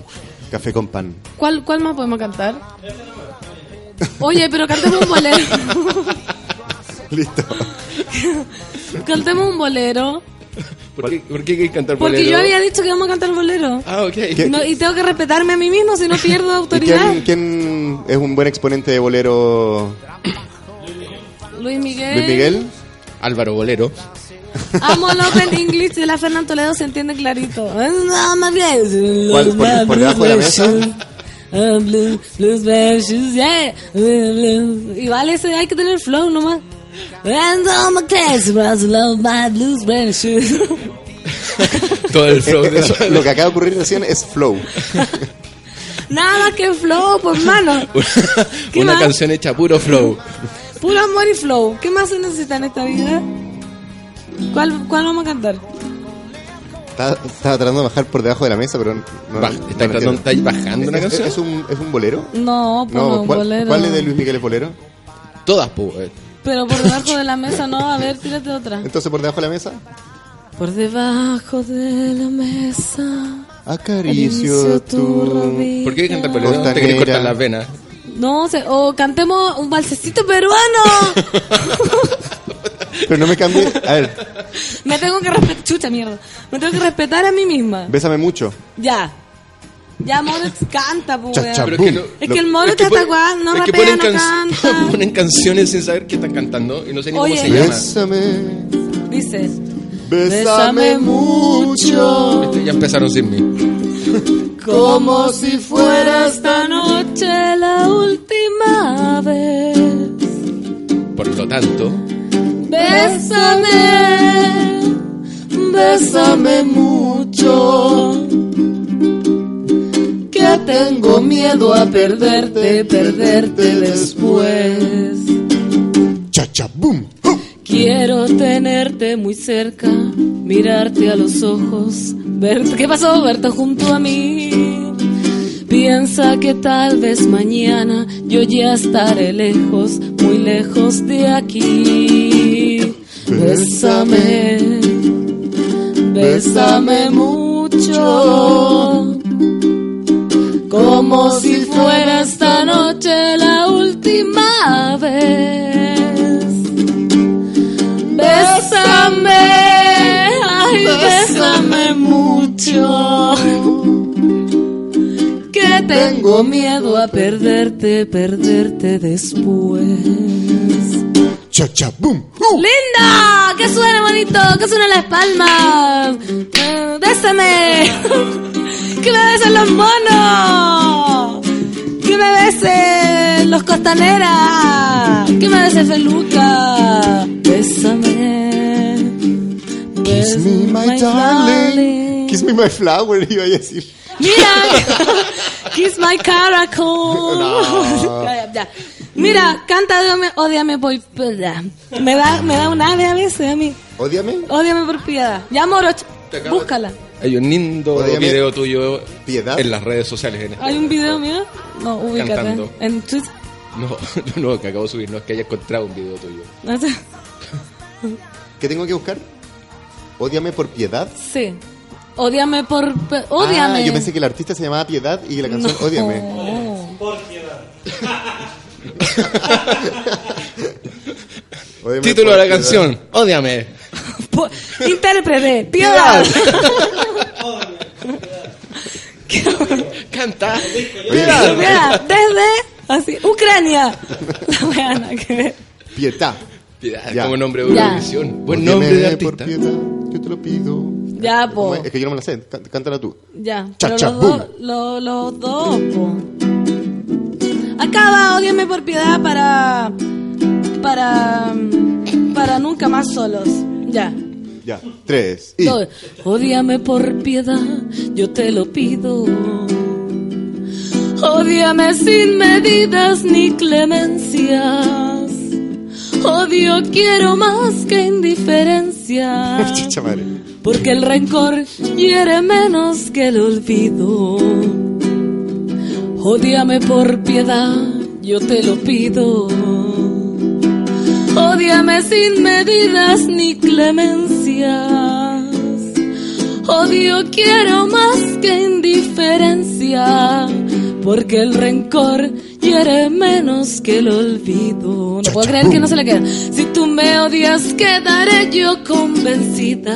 Café con pan. ¿Cuál, ¿Cuál más podemos cantar? Oye, pero cantemos un bolero. Listo. cantemos un bolero. ¿Por qué, ¿Por qué hay que cantar Porque bolero? yo había dicho que vamos a cantar bolero. Ah, ok. No, y tengo que respetarme a mí mismo si no pierdo ¿Y autoridad. quién, quién es un buen exponente de bolero? Luis Miguel. ¿Luis Miguel? Álvaro Bolero. Amo el Open English de la Fernando Toledo, se entiende clarito. No, más bien. ¿Cuál? ¿Por- por debajo de la mesa? Ah, blue. Y vale, ese hay que tener flow nomás. And all my class, love my blues. Todo el flow de Eso, lo que acaba de ocurrir recién es flow. Nada más que flow, por mano. ¿Qué Una más? canción hecha puro flow. Puro amor y flow. ¿Qué más se necesita en esta vida? ¿Cuál, cuál vamos a cantar? Estaba, estaba tratando de bajar por debajo de la mesa, pero no. Ba- no ¿está tratando- está bajando una ¿Es- canción? ¿Es un, es un bolero? No, por un ¿cuál, bolero. ¿cuál es de Luis Miguel es bolero? Todas, pues. Pero por debajo de la mesa, no. A ver, tírate otra. Entonces, por debajo de la mesa, Por debajo de la mesa. acaricio tu. ¿Por qué cantar bolero? ¿Te Costanera. querés cortar las venas? No, sé, o cantemos un balsecito peruano. Pero no me cambié. A ver, Me tengo que respetar. Chucha mierda. Me tengo que respetar a mí misma. bésame mucho. Ya. Ya, Moritz canta, pues. Pero que no- Es que el Moritz Es que hasta cuando no es que rapea, ponen, no can- canta. ponen canciones sin saber qué están cantando y no sé ni Oye. cómo se llama. Bésame, Dice. bésame mucho. Este, Ya empezaron sin mí. Como si fuera esta noche la última vez. Por lo tanto, Bésame, bésame mucho. Que tengo miedo a perderte, perderte después. Cha, cha, boom. Quiero tenerte muy cerca, mirarte a los ojos, verte. ¿Qué pasó? Verte junto a mí. Piensa que tal vez mañana yo ya estaré lejos, muy lejos de aquí. Bésame, bésame mucho, como si fuera esta noche la última vez. Bésame, ay, bésame mucho. Que tengo miedo a perderte, perderte después. Cha cha boom. ¡Linda! ¡Que suene bonito! ¡Que suene las palmas! Eh, ¡Bésame! ¡Que me besen los monos! ¡Que me besen los costaneras! ¡Que me besen Feluca! ¡Bésame! Kiss me, my darling. Kiss me, my flower, iba a decir. ¡Mira! ¡Kiss my caracol! No. Ya, ya. Mira, canta Ódiame, Ódiame por piedad. Me da, me da un ave a veces a mí. Ódiame. Ódiame por piedad. Ya, Moroch, búscala. Hay un lindo Ódiame. video tuyo Piedad. en las redes sociales. En ¿Hay un video mío? No, ubícate. Cantando. En Twitter. No, no, que acabo de subir, no es que haya encontrado un video tuyo. ¿Qué tengo que buscar? Ódiame por piedad. Sí. Ódiame por... Ódiame. Ah, yo pensé que el artista se llamaba Piedad y que la canción No. Ódiame. Ódiame Título de la piedad. canción, Ódiame. Intérprete, piedad. Canta. Oye, Mira, desde así, Ucrania. La que ver. Piedad. Piedad, Ya. como nombre de Ya. Eurovisión. Buen nombre de por artista. piedad, yo te lo pido. Ya, po. ¿Cómo es? Es que yo no me la sé. Cá- Cántala tú. Ya. Cha, Pero cha, los boom. dos, lo- los dos, po. Acaba, ódiame por piedad para. Para. Para nunca más solos. Ya. Ya. Tres. Y. Dos. Ódiame por piedad, yo te lo pido. Ódiame sin medidas ni clemencias. Odio quiero más que indiferencia. Porque el rencor hiere menos que el olvido. Ódiame por piedad, yo te lo pido. Ódiame sin medidas ni clemencias. Odio quiero más que indiferencia. Porque el rencor hiere menos que el olvido. No puedo creer que no se le queda. Si tú me odias, quedaré yo convencida.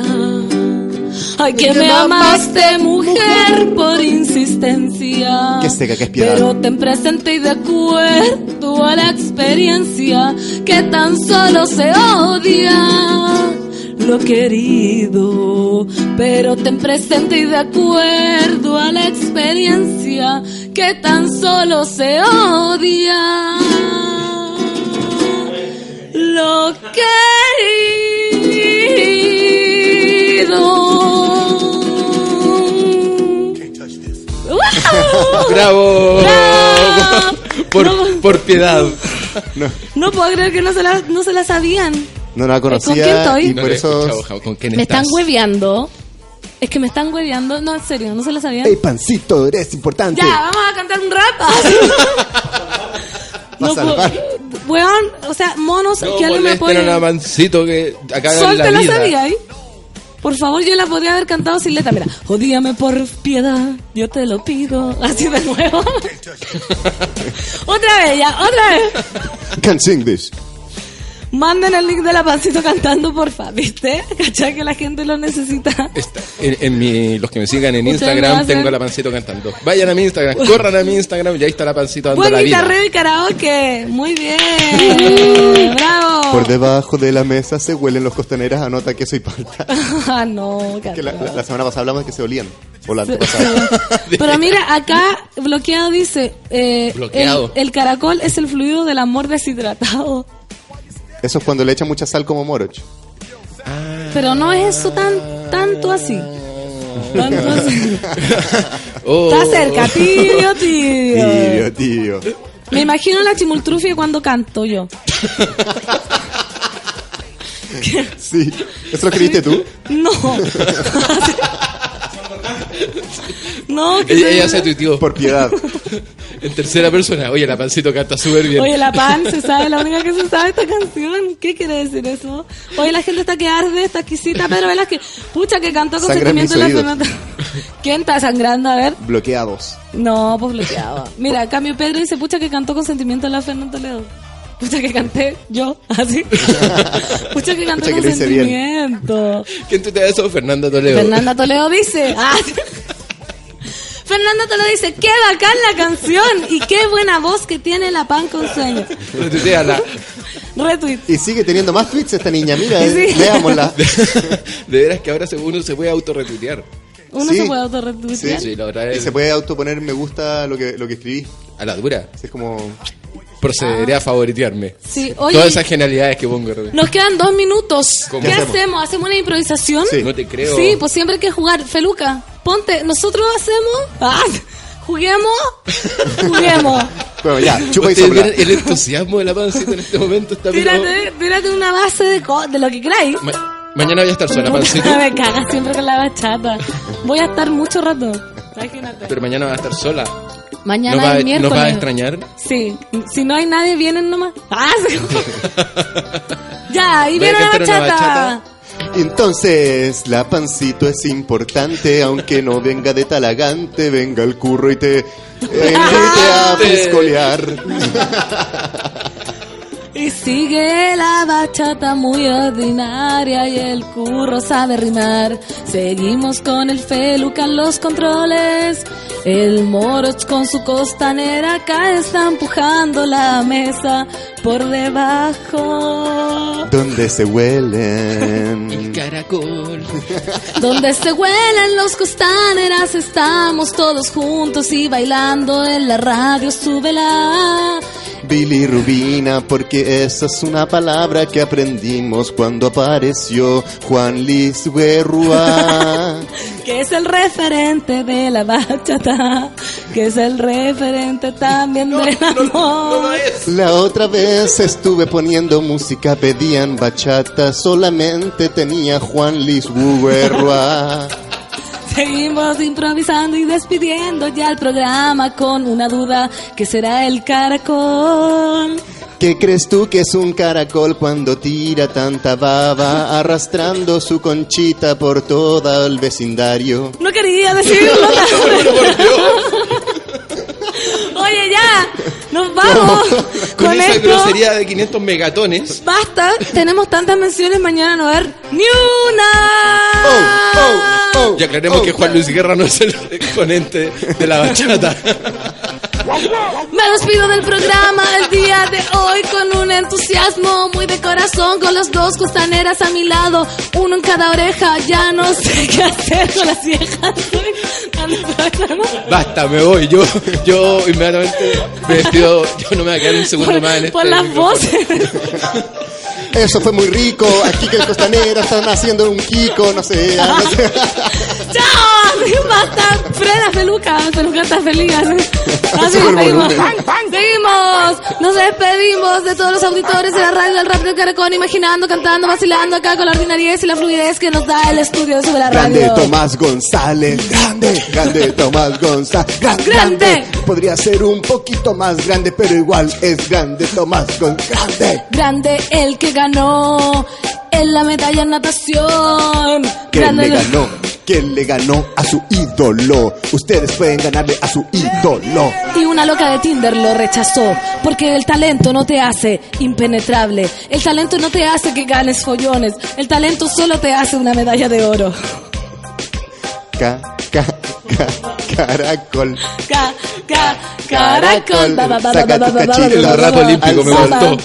Ay, que me amaste, mujer, por insistencia. Qué seca que es piedad. Pero ten presente y de acuerdo a la experiencia que tan solo se odia lo querido. Pero ten presente y de acuerdo a la experiencia que tan solo se odia lo querido. ¡Bravo! ¡Bravo! por, No. por piedad. No puedo creer que no se la, no se la sabían. No la ¿Con quién conocía estoy? y No por eso. ¿Con quién Me estás? están hueveando. Es que me están hueveando. No, en serio, no se la sabían. Hey, pancito, eres importante. Ya, vamos a cantar un rap. Vas a puedo- salvar. Weón, o sea, monos No que alguien me pone. a Mancito que acá Sol la te la vida. sabía ahí. Por favor, yo la podría haber cantado sin letra. Mira, odíame por piedad, yo te lo pido. Así de nuevo. otra vez, ya, otra vez. Can sing this. Manden el link de la pancito cantando, porfa, ¿viste? ¿Cachai que la gente lo necesita? Está- en, en mi, los que me sigan en Instagram hacen- tengo a la pancito cantando. Vayan a mi Instagram, corran a mi Instagram y ahí está la pancito dando Buen la vida. guitarreo y karaoke. Muy bien. Bravo. Por debajo de la mesa se huelen los costaneras. Anota que soy palta. Ah, no, Que la, la- la semana pasada hablamos de que se olían. O la antepasada. Pero mira, acá bloqueado dice, eh, Bloqueado. El, el caracol es el fluido del amor deshidratado. Eso es cuando le echan mucha sal como moroch. Pero no es eso tan tanto así. Tanto así. Oh. Está cerca, tibio, Tío, tibio. tío. Me imagino la chimultrufia cuando canto yo. Sí. ¿Eso lo escribiste tú? No. no, que Ella, ella se tuiteó. Por piedad. En tercera persona. Oye, la pancito canta súper bien. Oye, la pan se sabe, la única que se sabe esta canción. ¿Qué quiere decir eso? Oye, la gente está que arde, está exquisita, pero Velázquez, pucha que cantó con sentimiento la mis oídos. Fernanda. ¿Quién está sangrando? A ver. Bloqueados. No, pues bloqueado. Mira, cambio Pedro dice, pucha que cantó con sentimiento la Fernanda Toledo. Pucha que canté yo, así. pucha que canté Pucha con sentimiento. ¿Quién tuitea eso? Fernanda Toledo. Fernanda Toledo dice. ah. Fernanda Toledo dice, qué bacán la canción y qué buena voz que tiene la pan con sueño. Retuiteala. Retweet. Y sigue teniendo más tweets esta niña, mira, Sí. eh, veámosla. De veras que ahora uno se puede autorretuitear. Uno Sí. se puede autorretuitear. Sí, la otra vez. Y se puede autoponer me gusta lo que, lo que escribí. A la dura. Es como... Procederé a favoritearme. Sí, oye. Todas esas genialidades que pongo. Nos quedan dos minutos. ¿Cómo? ¿Qué ¿Qué hacemos? hacemos? hacemos? una improvisación? Sí. No te creo. Sí, pues siempre hay que jugar. Feluca, ponte. Nosotros hacemos. Ah, juguemos. Juguemos. Bueno, ya, chupa y sopla. vieron el entusiasmo de la pancita en este momento está Tírate, tírate una base de, co- de lo que queráis. Ma- mañana voy a estar sola, pancita. Me cagas siempre con la bachata. Voy a estar mucho rato. Imagínate. Pero mañana va a estar sola. Mañana ¿Nos va, es miércoles. ¿Nos va a extrañar? Sí. Si no hay nadie, vienen nomás. Ah, sí. ya, y viene la bachata. Entonces, la pancito es importante, aunque no venga de talagante, venga el curro y te invite a piscolear. Y sigue la bachata muy ordinaria y el curro sabe rimar. Seguimos con el Feluca los controles. El Moroch con su costanera acá está empujando la mesa por debajo. Donde se huelen. Caracol. Donde se huelen los costaneras estamos todos juntos y bailando en la radio súbela. Bilirrubina, porque esa es una palabra que aprendimos cuando apareció Juan Luis Guerrua. que es el referente de la bachata, que es el referente también del amor. La otra vez estuve poniendo música, pedían bachata, solamente tenía Juan Luis Guerrua. Seguimos improvisando y despidiendo ya el programa con una duda que será el caracol. ¿Qué crees tú que es un caracol cuando tira tanta baba, arrastrando su conchita por todo el vecindario? No quería decirlo. Oye, ya, nos vamos Con con esa esto. grosería de 500 megatones. Basta, tenemos tantas menciones mañana no va a haber ni una. Y aclaremos que Juan Luis Guerra no es el exponente de la bachata. Me despido del programa el día de hoy con un entusiasmo muy de corazón, con las dos costaneras a mi lado, uno en cada oreja. Ya no sé qué hacer con las viejas. Basta, me voy. Yo, yo inmediatamente me despido. Yo no me voy a quedar un segundo más en este Por las micrófono. voces. Eso fue muy rico, aquí que el costanera están haciendo un kiko, no sé. no sé. ¡Chao! Basta, frena, peluca. Peluca está feliz. Así seguimos. Seguimos. Nos despedimos de todos los auditores de la radio del rap del Caracol, imaginando, cantando, vacilando acá con la ordinariedad y la fluidez que nos da el estudio de la Grande radio. Tomás González, grande, grande Tomás González, gran- Grande. grande. Podría ser un poquito más grande, pero igual es grande Tomás González, grande. Grande el que ganó en la medalla en natación. ¿Quién le ganó? ¿Quién le ganó a su ídolo? Ustedes pueden ganarle a su ídolo. Y una loca de Tinder lo rechazó porque el talento no te hace impenetrable. El talento no te hace que ganes follones. El talento solo te hace una medalla de oro. Ca, ca, ca, caracol. Ca, ca, caracol. Saca tu cachito, rap olímpico, me gustó.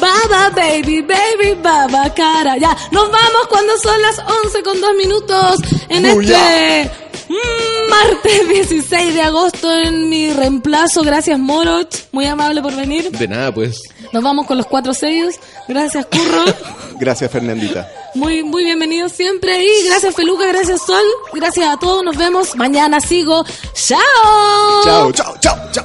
Baba, baby, baby, baba, cara. Ya, nos vamos cuando son las 11 con 2 minutos en este mm, martes 16 de agosto en mi reemplazo. Gracias, Moroch. Muy amable por venir. De nada, pues. Nos vamos con los cuatro sellos. Gracias, Curro. Gracias, Fernandita. Muy, muy bienvenido siempre. Y gracias, Feluca. Gracias, Sol. Gracias a todos. Nos vemos mañana. Sigo. ¡Chao! Chao, chao, chao, chao.